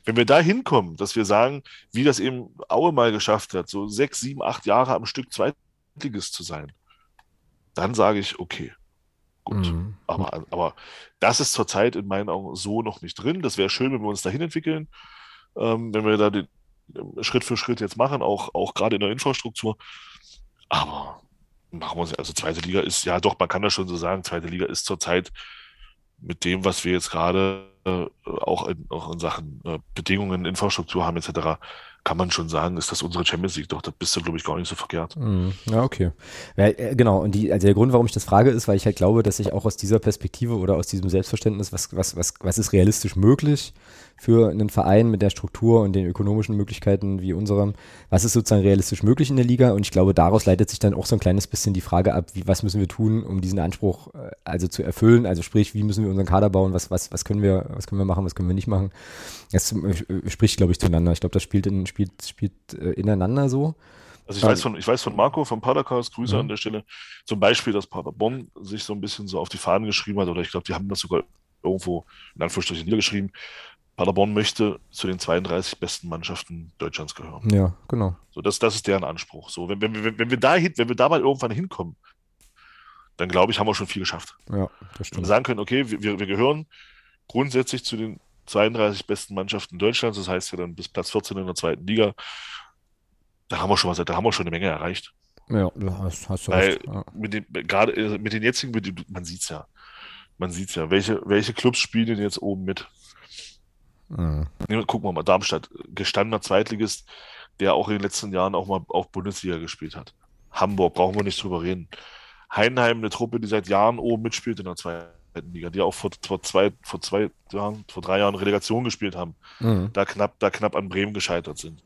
wenn wir da hinkommen, dass wir sagen, wie das eben Aue mal geschafft hat, so sechs, sieben, acht Jahre am Stück Zweitligist zu sein, dann sage ich, okay, gut. Hm. Aber, aber das ist zurzeit in meinen Augen so noch nicht drin. Das wäre schön, wenn wir uns dahin entwickeln, ähm, wenn wir da den, ähm, Schritt für Schritt jetzt machen, auch, auch gerade in der Infrastruktur. Aber machen wir uns, also zweite Liga ist, ja doch, man kann das schon so sagen, zweite Liga ist zurzeit mit dem, was wir jetzt gerade äh, auch, in, auch in Sachen äh, Bedingungen, Infrastruktur haben etc., kann man schon sagen, ist das unsere Champions League. Doch, da bist du, glaube ich, gar nicht so verkehrt. Mhm. Ja, okay. Ja, äh, genau, und die, also der Grund, warum ich das frage, ist, weil ich halt glaube, dass ich auch aus dieser Perspektive oder aus diesem Selbstverständnis, was, was, was, was ist realistisch möglich für einen Verein mit der Struktur und den ökonomischen Möglichkeiten wie unserem, was ist sozusagen realistisch möglich in der Liga? Und ich glaube, daraus leitet sich dann auch so ein kleines bisschen die Frage ab, wie, was müssen wir tun, um diesen Anspruch äh, also zu erfüllen? Also sprich, wie müssen wir unseren Kader bauen? Was, was, was können wir, was können wir machen, was können wir nicht machen? Das äh, spricht, glaube ich, zueinander. Ich glaube, das spielt, in, spielt, spielt äh, ineinander so. Also ich Ähm, weiß von, ich weiß von Marco vom Padercast, Grüße Mhm. an der Stelle, zum Beispiel, dass Paderborn sich so ein bisschen so auf die Fahnen geschrieben hat, oder ich glaube, die haben das sogar irgendwo in Anführungsstrichen niedergeschrieben. Paderborn möchte zu den 32 besten Mannschaften Deutschlands gehören. Ja, genau. So, das, das ist deren Anspruch. So, wenn, wenn, wir- wenn wir da hin, wenn wir da mal irgendwann hinkommen, dann glaube ich, haben wir schon viel geschafft. Ja, das Wenn wir stimmt. sagen können, okay, wir, wir gehören grundsätzlich zu den 32 besten Mannschaften Deutschlands, das heißt ja dann bis Platz 14 in der zweiten Liga, da haben wir schon was, da haben wir schon eine Menge erreicht. Ja, hast, hast du Weil recht. Ja. mit den, gerade äh, mit den jetzigen, man sieht's ja. Man sieht's ja. Welche, welche Clubs spielen denn jetzt oben mit? Mhm. Wir- Gucken wir mal, Darmstadt, gestandener Zweitligist, der auch in den letzten Jahren auch mal auf Bundesliga gespielt hat. Hamburg, brauchen wir nicht drüber reden. Heidenheim, eine Truppe, die seit Jahren oben mitspielt in der zweiten Liga, die auch vor, vor zwei, vor zwei Jahren, vor drei Jahren Relegation gespielt haben, Mhm. da knapp, da knapp an Bremen gescheitert sind.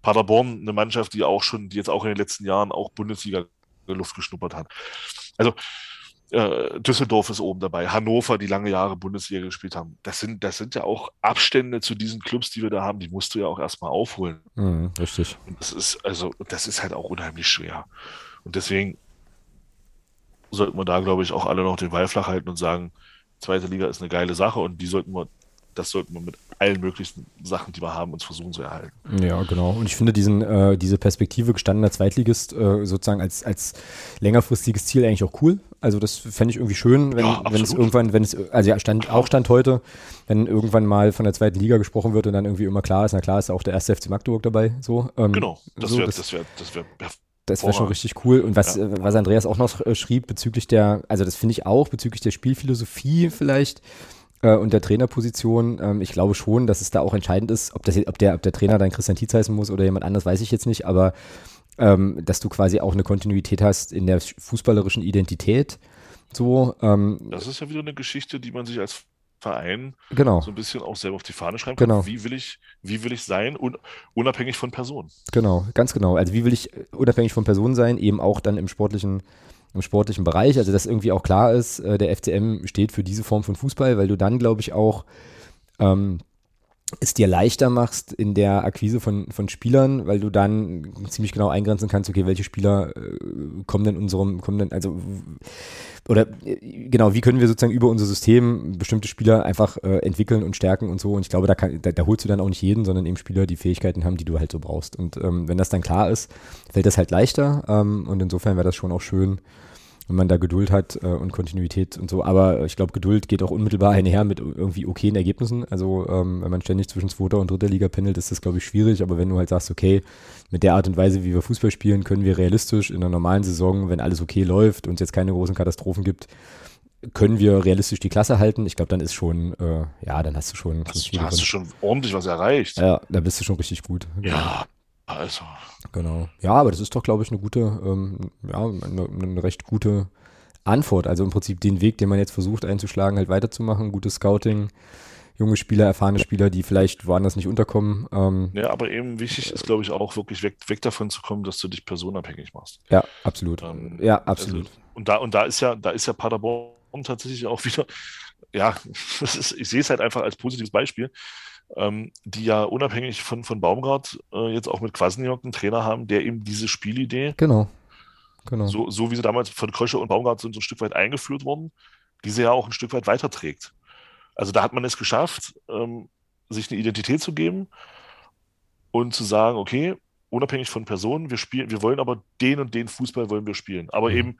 Paderborn, eine Mannschaft, die auch schon, die jetzt auch in den letzten Jahren auch Bundesliga Luft geschnuppert hat. Also äh, Düsseldorf ist oben dabei, Hannover, die lange Jahre Bundesliga gespielt haben. Das sind, das sind ja auch Abstände zu diesen Clubs, die wir da haben, die musst du ja auch erstmal aufholen. Mhm. Richtig. Und das ist, also, das ist halt auch unheimlich schwer. Und deswegen sollten wir da, glaube ich, auch alle noch den Ball flach halten und sagen, zweite Liga ist eine geile Sache und die sollten wir, das sollten wir mit allen möglichen Sachen, die wir haben, uns versuchen zu erhalten. Ja, genau. Und ich finde diesen, äh, diese Perspektive gestandener Zweitligist äh, sozusagen als, als längerfristiges Ziel eigentlich auch cool. Also das fände ich irgendwie schön, wenn, Ja, wenn es irgendwann, wenn es, also ja, stand, auch Stand heute, wenn irgendwann mal von der zweiten Liga gesprochen wird und dann irgendwie immer klar ist, na klar ist auch der erste FC Magdeburg dabei. So, ähm, Genau, das so, wäre, das- das wäre, das wäre, Das wäre schon richtig cool. Und was, Ja. äh, was Andreas auch noch schrieb bezüglich der, also das finde ich auch, bezüglich der Spielphilosophie vielleicht äh, und der Trainerposition, ähm, ich glaube schon, dass es da auch entscheidend ist, ob, das, ob, der, ob der Trainer dann Christian Tietz heißen muss oder jemand anders, weiß ich jetzt nicht, aber ähm, dass du quasi auch eine Kontinuität hast in der fußballerischen Identität. So, ähm, das ist ja wieder eine Geschichte, die man sich als Verein genau, so ein bisschen auch selber auf die Fahne schreiben kann. Genau. Wie will ich, wie will ich sein, un, unabhängig von Personen? genau, ganz genau. Also wie will ich äh, unabhängig von Personen sein, eben auch dann im sportlichen im sportlichen Bereich, also dass irgendwie auch klar ist, äh, der FCM steht für diese Form von Fußball, weil du dann, glaube ich, auch ähm, es dir leichter machst in der Akquise von, von Spielern, weil du dann ziemlich genau eingrenzen kannst, okay, welche Spieler äh, kommen denn unserem, kommen denn, also oder äh, genau, wie können wir sozusagen über unser System bestimmte Spieler einfach äh, entwickeln und stärken und so. Und ich glaube, da, kann, da, da, holst du dann auch nicht jeden, sondern eben Spieler, die Fähigkeiten haben, die du halt so brauchst. Und ähm, wenn das dann klar ist, fällt das halt leichter. Ähm, und insofern wäre das schon auch schön, wenn man da Geduld hat äh, und Kontinuität und so. Aber ich glaube, Geduld geht auch unmittelbar einher mit irgendwie okayen Ergebnissen. Also ähm, wenn man ständig zwischen zweiter und dritter Liga pendelt, ist das, glaube ich, schwierig. Aber wenn du halt sagst, okay, mit der Art und Weise, wie wir Fußball spielen, können wir realistisch in einer normalen Saison, wenn alles okay läuft und es jetzt keine großen Katastrophen gibt, können wir realistisch die Klasse halten. Ich glaube, dann ist schon, äh, ja, dann hast du schon. Hast, hast du schon ordentlich was erreicht. Ja, da bist du schon richtig gut. Ja, also. Genau. Ja, aber das ist doch, glaube ich, eine gute, ähm, ja, eine, eine, recht gute Antwort. Also im Prinzip den Weg, den man jetzt versucht einzuschlagen, halt weiterzumachen. Gutes Scouting, junge Spieler, erfahrene Spieler, die vielleicht woanders nicht unterkommen. Ähm, ja, aber eben wichtig ist, glaube ich, auch wirklich weg, weg davon zu kommen, dass du dich personabhängig machst. Ja, absolut. Ähm, ja, absolut. Also, und da, und da ist ja, da ist ja Paderborn tatsächlich auch wieder, ja, (laughs) ist, ich sehe es halt einfach als positives Beispiel ähm, die ja unabhängig von, von Baumgart äh, jetzt auch mit Kwasniok einen Trainer haben, der eben diese Spielidee, genau. Genau. So, so wie sie damals von Krösche und Baumgart sind so ein Stück weit eingeführt worden, diese ja auch ein Stück weit weiterträgt. Also da hat man es geschafft, ähm, sich eine Identität zu geben und zu sagen, okay, unabhängig von Personen, wir spielen, wir wollen aber den und den Fußball wollen wir spielen. Aber mhm. eben,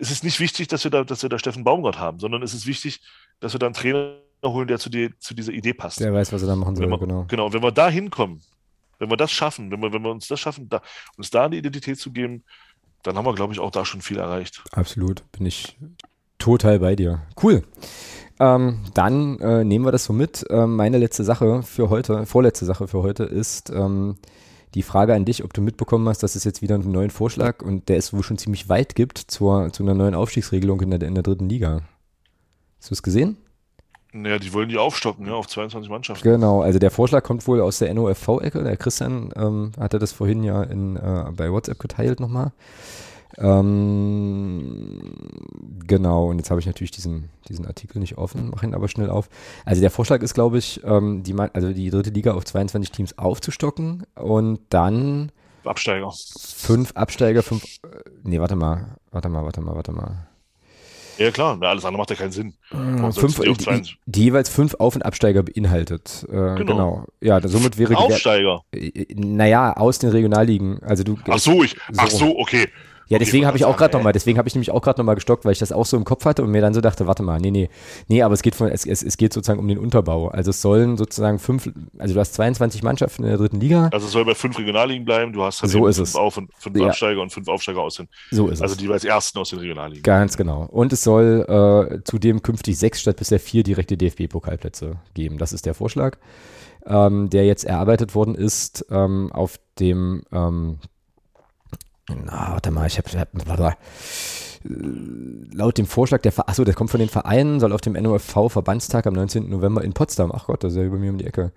es ist nicht wichtig, dass wir da, dass wir da Steffen Baumgart haben, sondern es ist wichtig, dass wir da einen Trainer holen, der zu, die, zu dieser Idee passt. Der weiß, was er da machen soll, wir, genau. Genau, wenn wir da hinkommen, wenn wir das schaffen, wenn wir, wenn wir uns das schaffen, da, uns da eine Identität zu geben, dann haben wir, glaube ich, auch da schon viel erreicht. Absolut, bin ich total bei dir. Cool. Ähm, dann äh, nehmen wir das so mit. Ähm, meine letzte Sache für heute, vorletzte Sache für heute ist ähm, die Frage an dich, ob du mitbekommen hast, dass es jetzt wieder einen neuen Vorschlag und der es wohl schon ziemlich weit gibt zur, zu einer neuen Aufstiegsregelung in der, in der dritten Liga. Hast du es gesehen? Naja, die wollen die aufstocken, ja, auf 22 Mannschaften. Genau, also der Vorschlag kommt wohl aus der NOFV-Ecke. Der Christian ähm, hatte das vorhin ja in, äh, bei WhatsApp geteilt nochmal. Ähm, genau, und jetzt habe ich natürlich diesen, diesen Artikel nicht offen, mache ihn aber schnell auf. Also der Vorschlag ist, glaube ich, ähm, die, also die dritte Liga auf 22 Teams aufzustocken und dann Absteiger. Fünf Absteiger, fünf. Äh, nee, warte mal, warte mal, warte mal, warte mal. Ja, klar, alles andere macht ja keinen Sinn. Äh, fünf, die, die, die, jeweils fünf Auf- und Absteiger beinhaltet. Äh, genau. genau. Ja, somit wäre Aufsteiger. Die, äh, naja, aus den Regionalligen. Also du, ach so, ich, ach so, okay. Ja, deswegen habe ich auch gerade nochmal, deswegen habe ich nämlich auch gerade nochmal gestockt, weil ich das auch so im Kopf hatte und mir dann so dachte, warte mal, nee, nee, nee, aber es geht von, es, es, es geht sozusagen um den Unterbau. Also es sollen sozusagen fünf, also du hast 22 Mannschaften in der dritten Liga. Also es soll bei fünf Regionalligen bleiben, du hast halt so ist fünf es. Auf- und fünf ja. Absteiger und fünf Aufsteiger aus den, so ist also es. die als ersten aus den Regionalligen. Ganz genau. Und es soll äh, zudem künftig sechs statt bisher vier direkte DFB-Pokalplätze geben. Das ist der Vorschlag, ähm, der jetzt erarbeitet worden ist ähm, auf dem ähm, na, warte mal, ich habe, warte mal. Laut dem Vorschlag der, achso, der kommt von den Vereinen, soll auf dem NOFV-Verbandstag am 19. November in Potsdam, ach Gott, das ist ja über mir um die Ecke,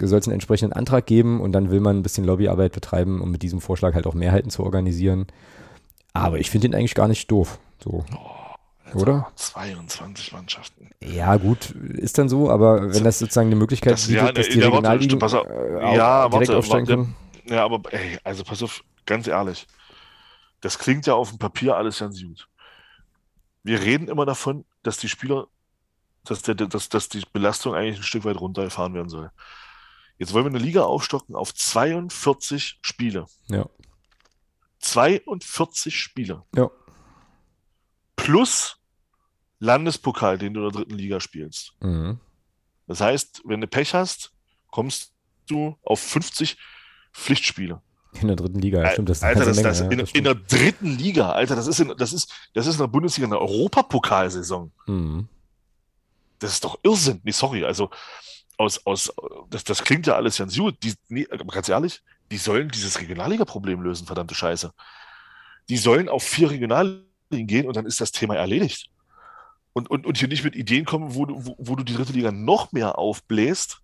soll es einen entsprechenden Antrag geben und dann will man ein bisschen Lobbyarbeit betreiben, um mit diesem Vorschlag halt auch Mehrheiten zu organisieren. Aber ich finde ihn eigentlich gar nicht doof. So. Oh, oder? 22 Mannschaften. Ja, gut, ist dann so, aber wenn das sozusagen eine Möglichkeit das, bietet, ja, dass die Regionalligen äh, ja, direkt warte, aufsteigen können. Ja, aber ey, also pass auf, ganz ehrlich das klingt ja auf dem Papier alles ganz gut. Wir reden immer davon, dass die Spieler, dass, der, dass, dass die Belastung eigentlich ein Stück weit runtergefahren werden soll. Jetzt wollen wir eine Liga aufstocken auf 42 Spiele. Ja. 42 Spiele. Ja. Plus Landespokal, den du in der dritten Liga spielst. Mhm. Das heißt, wenn du Pech hast, kommst du auf 50 Pflichtspiele. In der dritten Liga, ja, stimmt. Das Alter, das, Menge, das, ja, in, das in, der dritten Liga, Alter, das ist in, das ist, das ist in der Bundesliga eine Europapokalsaison. Mhm. Das ist doch Irrsinn. Nee, sorry, also aus, aus, das, das klingt ja alles ganz gut. Die, nee, ganz ehrlich, die sollen dieses Regionalliga-Problem lösen, verdammte Scheiße. Die sollen auf vier Regionalligen gehen und dann ist das Thema erledigt. Und, und, und hier nicht mit Ideen kommen, wo du, wo, wo du die dritte Liga noch mehr aufbläst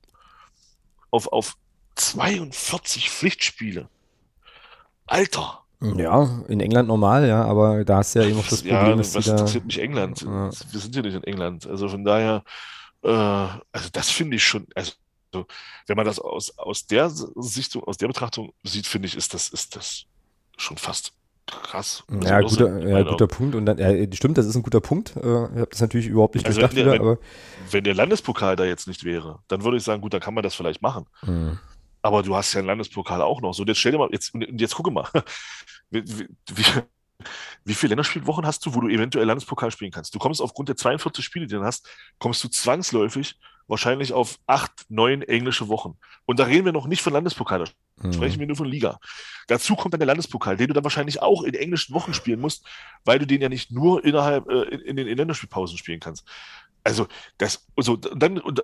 auf, auf 42 Pflichtspiele. Alter. Ja, in England normal, ja, aber da hast du ja eben auch das Problem, ja, dass was interessiert mich England? Ja. Wir sind ja nicht in England. Also von daher, äh, also das finde ich schon, also wenn man das aus, aus der Sicht, aus der Betrachtung sieht, finde ich, ist das, ist das schon fast krass. Also ja, guter, ja, guter Punkt. Und dann, ja, stimmt, das ist ein guter Punkt. Äh, ich habe das natürlich überhaupt nicht also durchdacht wenn, wieder, wenn, wenn, der Landespokal da jetzt nicht wäre, dann würde ich sagen, gut, dann kann man das vielleicht machen. Mhm. Aber du hast ja einen Landespokal auch noch. So, jetzt stell dir mal, jetzt, und jetzt gucke mal, (laughs) wie, wie, wie viele Länderspielwochen hast du, wo du eventuell Landespokal spielen kannst? Du kommst aufgrund der 42 Spiele, die du hast, kommst du zwangsläufig wahrscheinlich auf acht, neun englische Wochen. Und da reden wir noch nicht von Landespokal, da mhm. sprechen wir nur von Liga. Dazu kommt dann der Landespokal, den du dann wahrscheinlich auch in englischen Wochen spielen musst, weil du den ja nicht nur innerhalb äh, in, in, den Länderspielpausen spielen kannst. Also das, so dann und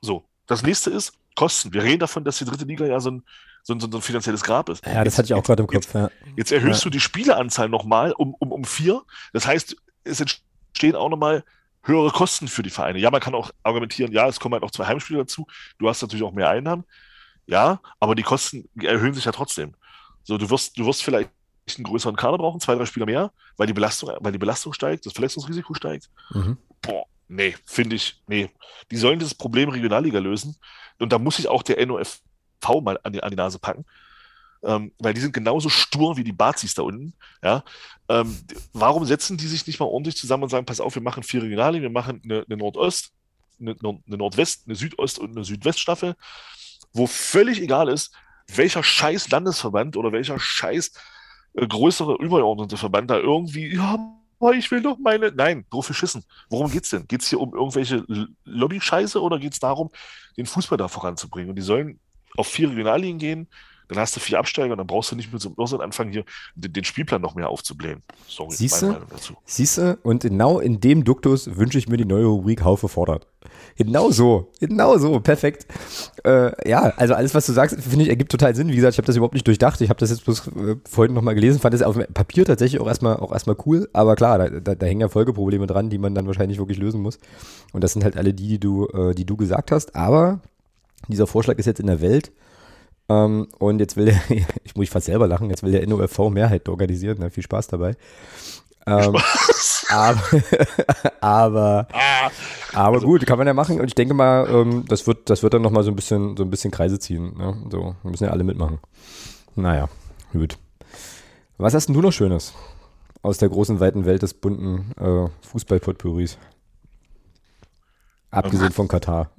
so. Das nächste ist Kosten. Wir reden davon, dass die dritte Liga ja so ein, so ein, so ein finanzielles Grab ist. Ja, das jetzt, hatte ich auch gerade im Kopf. Jetzt, ja. jetzt erhöhst ja. du die Spieleanzahl nochmal um, um, um vier. Das heißt, es entstehen auch nochmal höhere Kosten für die Vereine. Ja, man kann auch argumentieren, ja, es kommen halt noch zwei Heimspiele dazu. Du hast natürlich auch mehr Einnahmen. Ja, aber die Kosten erhöhen sich ja trotzdem. So, du wirst, du wirst vielleicht einen größeren Kader brauchen, zwei, drei Spieler mehr, weil die Belastung, weil die Belastung steigt, das Verletzungsrisiko steigt. Mhm. Boah, nee, finde ich, nee. Die sollen dieses Problem Regionalliga lösen. Und da muss ich auch der NOFV mal an die, an die Nase packen ähm, weil die sind genauso stur wie die Bazis da unten. Ja? Ähm, warum setzen die sich nicht mal ordentlich zusammen und sagen, pass auf, wir machen vier Regionalien, wir machen eine, eine Nordost, eine, eine, Nordwest, eine Südost und eine Südweststaffel, wo völlig egal ist, welcher scheiß Landesverband oder welcher scheiß äh, größere übergeordnete Verband da irgendwie, ja, ich will doch meine. Nein, drauf geschissen. Worum geht's denn? Geht es hier um irgendwelche Lobby-Scheiße oder geht es darum, den Fußball da voranzubringen? Und die sollen auf vier Regionalligen gehen, dann hast du vier Absteiger und dann brauchst du nicht mit so einem Irrsinn anfangen, hier den, den, Spielplan noch mehr aufzublähen. Sorry, Siehst meine Meinung dazu. Siehst du? Und genau in dem Duktus wünsche ich mir die neue Rubrik Haufe fordert. Genau so, genau so, perfekt. Äh, ja, also alles, was du sagst, finde ich, ergibt total Sinn. Wie gesagt, ich habe das überhaupt nicht durchdacht. Ich habe das jetzt bloß äh, vorhin nochmal gelesen, fand das auf dem Papier tatsächlich auch erstmal auch erstmal cool. Aber klar, da, da, da hängen ja Folgeprobleme dran, die man dann wahrscheinlich wirklich lösen muss. Und das sind halt alle die, die du, äh, die du gesagt hast. Aber dieser Vorschlag ist jetzt in der Welt. Ähm, und jetzt will der, (laughs) ich muss ich fast selber lachen, jetzt will der NOFV Mehrheit organisieren. Na, viel Spaß dabei. Ähm, Spaß. (laughs) Aber, (laughs) aber, ah, aber also, gut, kann man ja machen. Und ich denke mal, ähm, das wird, das wird dann nochmal so ein bisschen, so ein bisschen Kreise ziehen. Ne? So, müssen ja alle mitmachen. Naja, gut. Was hast denn du noch Schönes aus der großen, weiten Welt des bunten äh, Fußball-Potpourris? Abgesehen ähm, von Katar.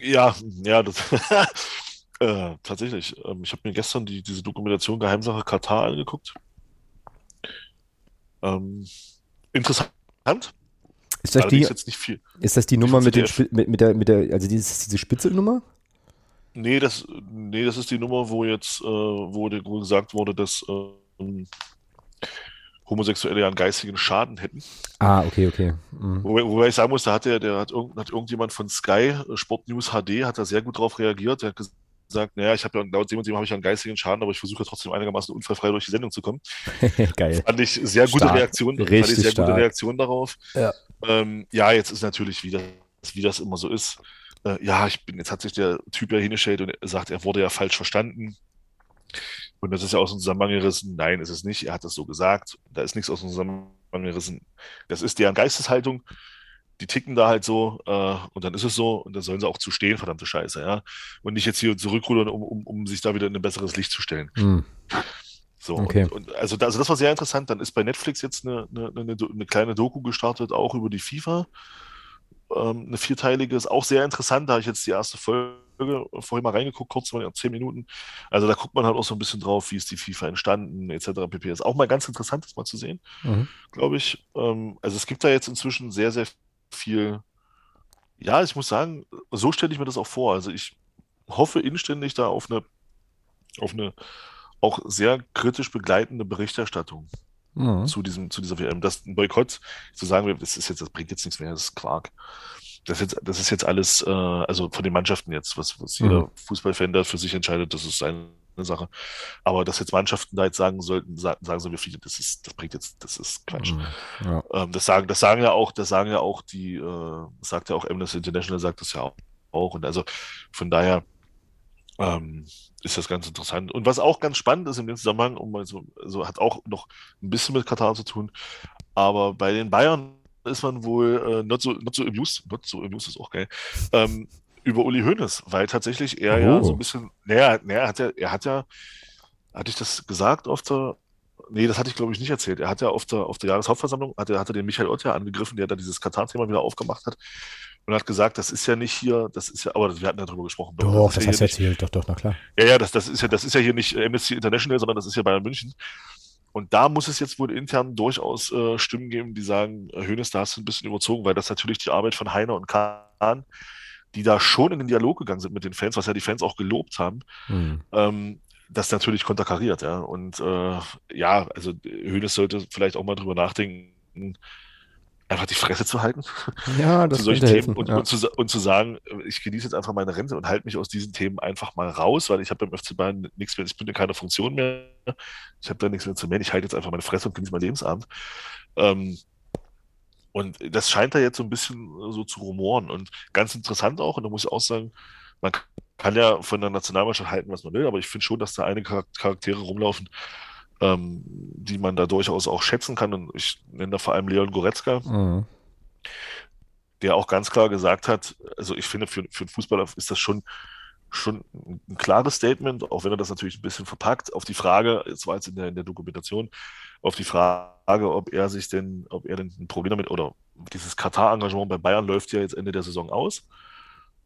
Ja, ja, das Äh, tatsächlich. Ähm, ich habe mir gestern die, diese Dokumentation Geheimsache Katar angeguckt. Ähm, interessant. Ist das, die, jetzt nicht viel. ist das die Nummer mit, den, mit, mit, der, mit der, also dieses, diese Spitzelnummer? Nee, das, nee, das ist die Nummer, wo jetzt, äh, wo, wo gesagt wurde, dass ähm, Homosexuelle ja einen geistigen Schaden hätten. Ah, okay, okay. Mhm. Wobei, wobei, ich sagen muss, da hat, der, der hat, irgend, hat irgendjemand von Sky, äh, Sport News HD, hat da sehr gut drauf reagiert. Der hat gesagt, sagt, naja, ich habe ja laut dem und dem habe ich ja einen geistigen Schaden, aber ich versuche trotzdem einigermaßen unfallfrei durch die Sendung zu kommen. (laughs) Geil. Fand ich sehr gute stark. Reaktion, Richtig fand ich sehr stark. gute Reaktion darauf. Ja. Ähm, ja, jetzt ist natürlich, wie das, wie das immer so ist. Äh, ja, ich bin, jetzt hat sich der Typ ja hingestellt und sagt, er wurde ja falsch verstanden. Und das ist ja aus dem Zusammenhang gerissen. Nein, ist es nicht. Er hat das so gesagt. Da ist nichts aus dem Zusammenhang gerissen. Das ist deren Geisteshaltung die ticken da halt so äh, und dann ist es so und dann sollen sie auch zu stehen, verdammte Scheiße, ja. Und nicht jetzt hier zurückrudern, um, um, um sich da wieder in ein besseres Licht zu stellen. Mhm. So, okay. und, und also, da, also das war sehr interessant. Dann ist bei Netflix jetzt eine, eine, eine, eine kleine Doku gestartet, auch über die FIFA. Ähm, eine vierteilige, ist auch sehr interessant. Da habe ich jetzt die erste Folge vorhin mal reingeguckt, kurz mal zehn Minuten. Also da guckt man halt auch so ein bisschen drauf, wie ist die FIFA entstanden, etc. pp. Ist auch mal ganz interessant, das mal zu sehen, mhm. glaube ich. Ähm, also es gibt da jetzt inzwischen sehr, sehr viel. Ja, ich muss sagen, so stelle ich mir das auch vor. Also ich hoffe inständig da auf eine, auf eine auch sehr kritisch begleitende Berichterstattung mhm. zu diesem, zu dieser WM. Das Boykott zu sagen, das ist jetzt, das bringt jetzt nichts mehr, das ist Quark. Das, jetzt, das ist jetzt alles, äh, also von den Mannschaften jetzt, was, was jeder mhm. Fußballfan da für sich entscheidet, das ist sein eine Sache. Aber dass jetzt Mannschaften da jetzt sagen sollten, sagen, sagen so, wir fliegen, das ist, das bringt jetzt, das ist Quatsch. Mhm. Ja. Ähm, das sagen, das sagen ja auch, das sagen ja auch die, äh, sagt ja auch Amnesty International, sagt das ja auch. auch. Und also von daher ähm, ist das ganz interessant. Und was auch ganz spannend ist in dem Zusammenhang, um also, also hat auch noch ein bisschen mit Katar zu tun, aber bei den Bayern ist man wohl äh, not, so, not so amused, not so amused ist auch geil, ähm, über Uli Hoeneß, weil tatsächlich er oh. ja so ein bisschen, naja, naja, hat ja, er hat ja, hatte ich das gesagt auf der, nee, das hatte ich glaube ich nicht erzählt. Er hat ja auf der, auf der Jahreshauptversammlung, hat er, hat er den Michael Ott ja angegriffen, der da dieses Katar-Thema wieder aufgemacht hat und hat gesagt, das ist ja nicht hier, das ist ja, aber wir hatten ja darüber gesprochen. Doch, das, das hast du erzählt, doch, doch, na klar. Ja, ja, das, das ist ja, das ist ja hier nicht Amnesty International, sondern das ist ja Bayern München. Und da muss es jetzt wohl intern durchaus äh, Stimmen geben, die sagen, Hönes, da hast du ein bisschen überzogen, weil das natürlich die Arbeit von Heiner und Kahn, die da schon in den Dialog gegangen sind mit den Fans, was ja die Fans auch gelobt haben, mhm. ähm, das natürlich konterkariert, ja. Und äh, ja, also Hönes sollte vielleicht auch mal drüber nachdenken, einfach die Fresse zu halten. Ja, (laughs) das zu solchen Themen und, ja. und, zu, und, zu, sagen, ich genieße jetzt einfach meine Rente und halte mich aus diesen Themen einfach mal raus, weil ich habe beim FC Bayern nichts mehr, ich bin in keiner Funktion mehr, ich habe da nichts mehr zu melden, ich halte jetzt einfach meine Fresse und genieße meinen Lebensabend. Ähm, und das scheint da jetzt so ein bisschen so zu rumoren und ganz interessant auch, und da muss ich auch sagen, man kann ja von der Nationalmannschaft halten, was man will, aber ich finde schon, dass da einige Charaktere rumlaufen, ähm, die man da durchaus auch schätzen kann. Und ich nenne da vor allem Leon Goretzka, mhm. der auch ganz klar gesagt hat, also ich finde, für, für einen Fußballer ist das schon, schon ein klares Statement, auch wenn er das natürlich ein bisschen verpackt, auf die Frage, jetzt war jetzt in der, in der Dokumentation, auf die Frage, ob er sich denn, ob er denn ein Problem damit oder dieses Katar-Engagement bei Bayern läuft ja jetzt Ende der Saison aus.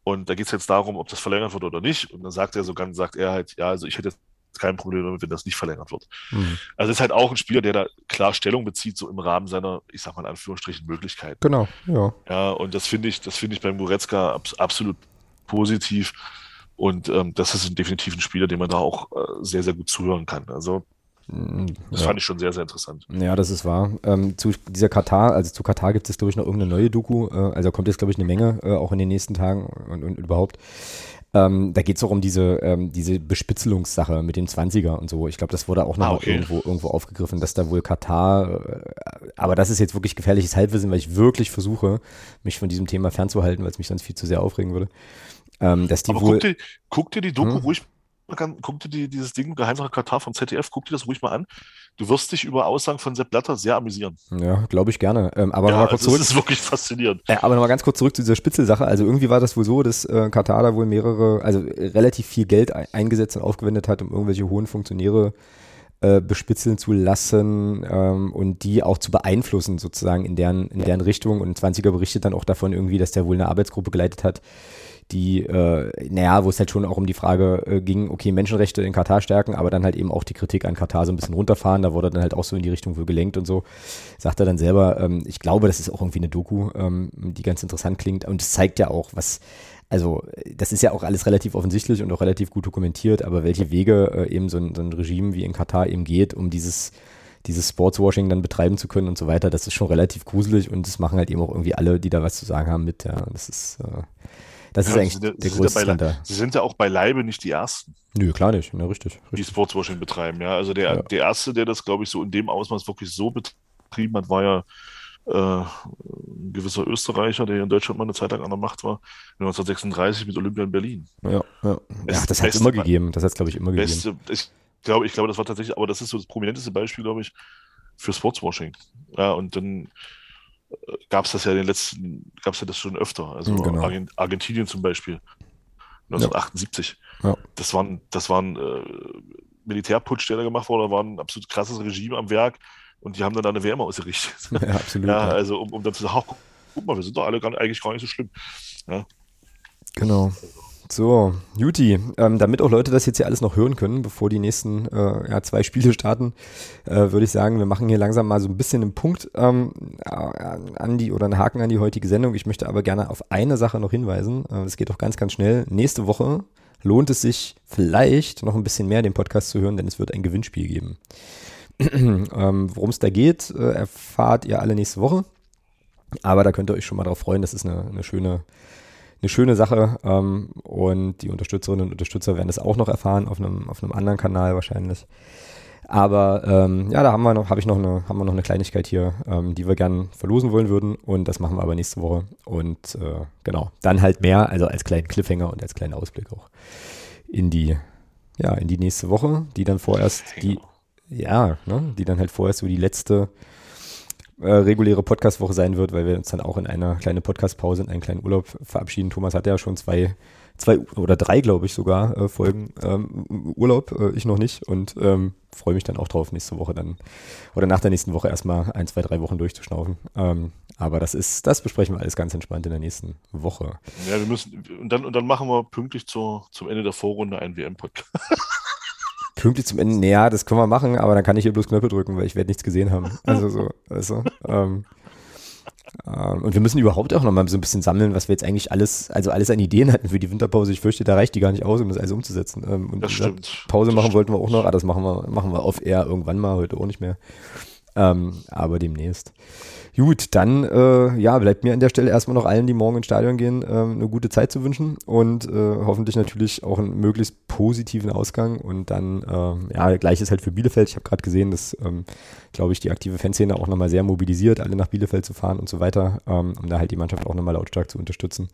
Und da geht es jetzt darum, ob das verlängert wird oder nicht. Und dann sagt er so ganz, sagt er halt, ja, also ich hätte jetzt kein Problem damit, wenn das nicht verlängert wird. Mhm. Also ist halt auch ein Spieler, der da klar Stellung bezieht, so im Rahmen seiner, ich sag mal in Anführungsstrichen, Möglichkeiten. Genau, ja. Ja, und das finde ich, das finde ich beim Goretzka abs absolut positiv. Und ähm, das ist definitiv ein Spieler, dem man da auch äh, sehr, sehr gut zuhören kann. Also das ja. fand ich schon sehr, sehr interessant. Ja, das ist wahr. Ähm, zu dieser Katar, also zu Katar gibt es, glaube ich, noch irgendeine neue Doku. Äh, also kommt jetzt, glaube ich, eine Menge, äh, auch in den nächsten Tagen und, und überhaupt. Ähm, da geht es auch um diese, ähm, diese Bespitzelungssache mit den 20er und so. Ich glaube, das wurde auch noch ah, okay. irgendwo, irgendwo aufgegriffen, dass da wohl Katar, äh, aber das ist jetzt wirklich gefährliches Halbwissen, weil ich wirklich versuche, mich von diesem Thema fernzuhalten, weil es mich sonst viel zu sehr aufregen würde. Ähm, dass die aber wohl, guck, dir, guck dir die Doku hm? ruhig guck dir die, dieses Ding Geheimsache Katar vom ZDF, guck dir das ruhig mal an. Du wirst dich über Aussagen von Sepp Blatter sehr amüsieren. Ja, glaube ich gerne. Ähm, aber ja, nochmal kurz zurück. Das ist wirklich faszinierend. Äh, aber nochmal ganz kurz zurück zu dieser Spitzelsache. Also irgendwie war das wohl so, dass äh, Katar da wohl mehrere, also relativ viel Geld eingesetzt und aufgewendet hat, um irgendwelche hohen Funktionäre äh, bespitzeln zu lassen ähm, und die auch zu beeinflussen sozusagen in deren, in deren Richtung. Und 20er berichtet dann auch davon irgendwie, dass der wohl eine Arbeitsgruppe geleitet hat, die, äh, naja, wo es halt schon auch um die Frage äh, ging, okay, Menschenrechte in Katar stärken, aber dann halt eben auch die Kritik an Katar so ein bisschen runterfahren. Da wurde dann halt auch so in die Richtung wohl gelenkt und so. Sagt er dann selber, ähm, ich glaube, das ist auch irgendwie eine Doku, ähm, die ganz interessant klingt. Und es zeigt ja auch, was, also das ist ja auch alles relativ offensichtlich und auch relativ gut dokumentiert, aber welche Wege äh, eben so ein, so ein Regime wie in Katar eben geht, um dieses dieses Sportswashing dann betreiben zu können und so weiter, das ist schon relativ gruselig und das machen halt eben auch irgendwie alle, die da was zu sagen haben mit, ja, das ist, äh, das ja, ist eigentlich sind, der größte ja bei, Sie sind ja auch beileibe nicht die Ersten. Nö, klar nicht, ja, richtig, richtig. Die Sportswashing betreiben, ja. Also der, ja. der Erste, der das, glaube ich, so in dem Ausmaß wirklich so betrieben hat, war ja äh, ein gewisser Österreicher, der in Deutschland mal eine Zeit lang an der Macht war, 1936 mit Olympia in Berlin. Ja, ja. ja das hat es immer gegeben. Das hat es, glaube ich, immer beste, gegeben. Ich glaube, ich glaube, das war tatsächlich, aber das ist so das prominenteste Beispiel, glaube ich, für Sportswashing. Ja, und dann gab es das ja in den letzten, gab es ja das schon öfter. Also genau. Argentinien zum Beispiel, 1978. Ja. Das waren, das waren äh, Militärputsch, der da gemacht wurde, da war ein absolut krasses Regime am Werk und die haben dann da eine Wärme ausgerichtet. (laughs) Ja, absolut. Ja, also um, um dann zu sagen, guck, guck, mal, wir sind doch alle gar, eigentlich gar nicht so schlimm. Ja. Genau. So, Juti, ähm, damit auch Leute das jetzt hier alles noch hören können, bevor die nächsten äh, ja, zwei Spiele (laughs) starten, äh, würde ich sagen, wir machen hier langsam mal so ein bisschen einen Punkt ähm, an die oder einen Haken an die heutige Sendung. Ich möchte aber gerne auf eine Sache noch hinweisen. Äh, es äh, geht auch ganz, ganz schnell. Nächste Woche lohnt es sich vielleicht noch ein bisschen mehr den Podcast zu hören, denn es wird ein Gewinnspiel geben. (clears throat) ähm, Worum es da geht, äh, erfahrt ihr alle nächste Woche. Aber da könnt ihr euch schon mal darauf freuen. Das ist eine, eine schöne eine schöne Sache ähm, und die Unterstützerinnen und Unterstützer werden das auch noch erfahren auf einem, auf einem anderen Kanal wahrscheinlich. Aber ähm, ja, da haben wir noch, habe ich noch eine, haben wir noch eine Kleinigkeit hier, ähm, die wir gerne verlosen wollen würden und das machen wir aber nächste Woche. Und äh, genau, dann halt mehr, also als kleinen Cliffhanger und als kleinen Ausblick auch in die, ja, in die nächste Woche, die dann vorerst die, ja, ne, die dann halt vorerst so die letzte äh, reguläre Podcast-Woche sein wird, weil wir uns dann auch in einer kleinen Podcast-Pause, in einen kleinen Urlaub verabschieden. Thomas hat ja schon zwei, zwei oder drei, glaube ich, sogar äh, Folgen ähm, Urlaub, äh, ich noch nicht und ähm, freue mich dann auch drauf, nächste Woche dann oder nach der nächsten Woche erstmal ein, zwei, drei Wochen durchzuschnaufen. Ähm, aber das ist, das besprechen wir alles ganz entspannt in der nächsten Woche. Ja, wir müssen, und dann, und dann machen wir pünktlich zur, zum Ende der Vorrunde einen WM-Podcast. Pünktlich zum Ende, naja, das können wir machen, aber dann kann ich hier bloß Knöpfe drücken, weil ich werde nichts gesehen haben. (laughs) Also so, also, ähm, ähm, und wir müssen überhaupt auch nochmal so ein bisschen sammeln, was wir jetzt eigentlich alles, also alles an Ideen hatten für die Winterpause. Ich fürchte, da reicht die gar nicht aus, um das alles umzusetzen. Ähm, und. Pause Das machen stimmt. wollten wir auch noch, aber das machen wir, machen wir auf Air irgendwann mal, heute auch nicht mehr. Ähm, aber demnächst. Gut, dann äh, ja, bleibt mir an der Stelle erstmal noch allen, die morgen ins Stadion gehen, ähm, eine gute Zeit zu wünschen und äh, hoffentlich natürlich auch einen möglichst positiven Ausgang. Und dann, ähm, ja, gleiches halt für Bielefeld. Ich habe gerade gesehen, dass, ähm, glaube ich, die aktive Fanszene auch nochmal sehr mobilisiert, alle nach Bielefeld zu fahren und so weiter, ähm, um da halt die Mannschaft auch nochmal lautstark zu unterstützen.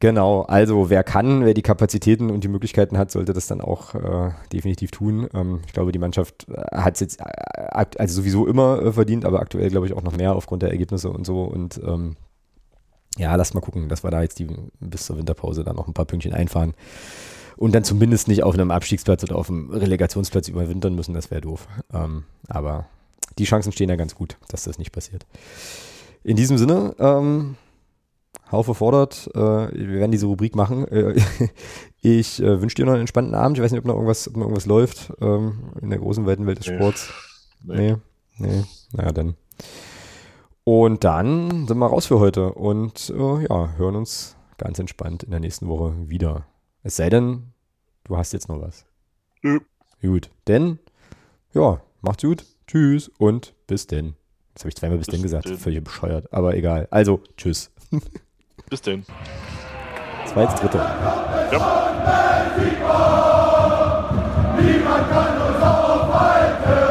Genau, also wer kann, wer die Kapazitäten und die Möglichkeiten hat, sollte das dann auch äh, definitiv tun. Ähm, ich glaube, die Mannschaft hat es jetzt äh, also sowieso immer äh, verdient, aber aktuell glaube ich auch noch mehr aufgrund der Ergebnisse und so. Und ähm, ja, lasst mal gucken, dass wir da jetzt die, bis zur Winterpause dann noch ein paar Pünktchen einfahren und dann zumindest nicht auf einem Abstiegsplatz oder auf einem Relegationsplatz überwintern müssen, das wäre doof. Ähm, aber die Chancen stehen ja ganz gut, dass das nicht passiert. In diesem Sinne, ähm, Haufe fordert, äh, wir werden diese Rubrik machen. Äh, (laughs) ich äh, wünsche dir noch einen entspannten Abend. Ich weiß nicht, ob noch irgendwas, ob noch irgendwas läuft ähm, in der großen weiten Welt des. Sports. Nee. Nee, nee. Naja, dann. Und dann sind wir raus für heute und äh, ja, hören uns ganz entspannt in der nächsten Woche wieder. Es sei denn, du hast jetzt noch was. Nö. Gut, denn, ja, macht's gut. Tschüss und bis denn. Jetzt habe ich zweimal bis, Bis denn gesagt. denn. Völlig bescheuert, aber egal. Also, tschüss. (laughs) Bis denn. Das war jetzt dritte. Ja. Niemand kann uns aufhalten.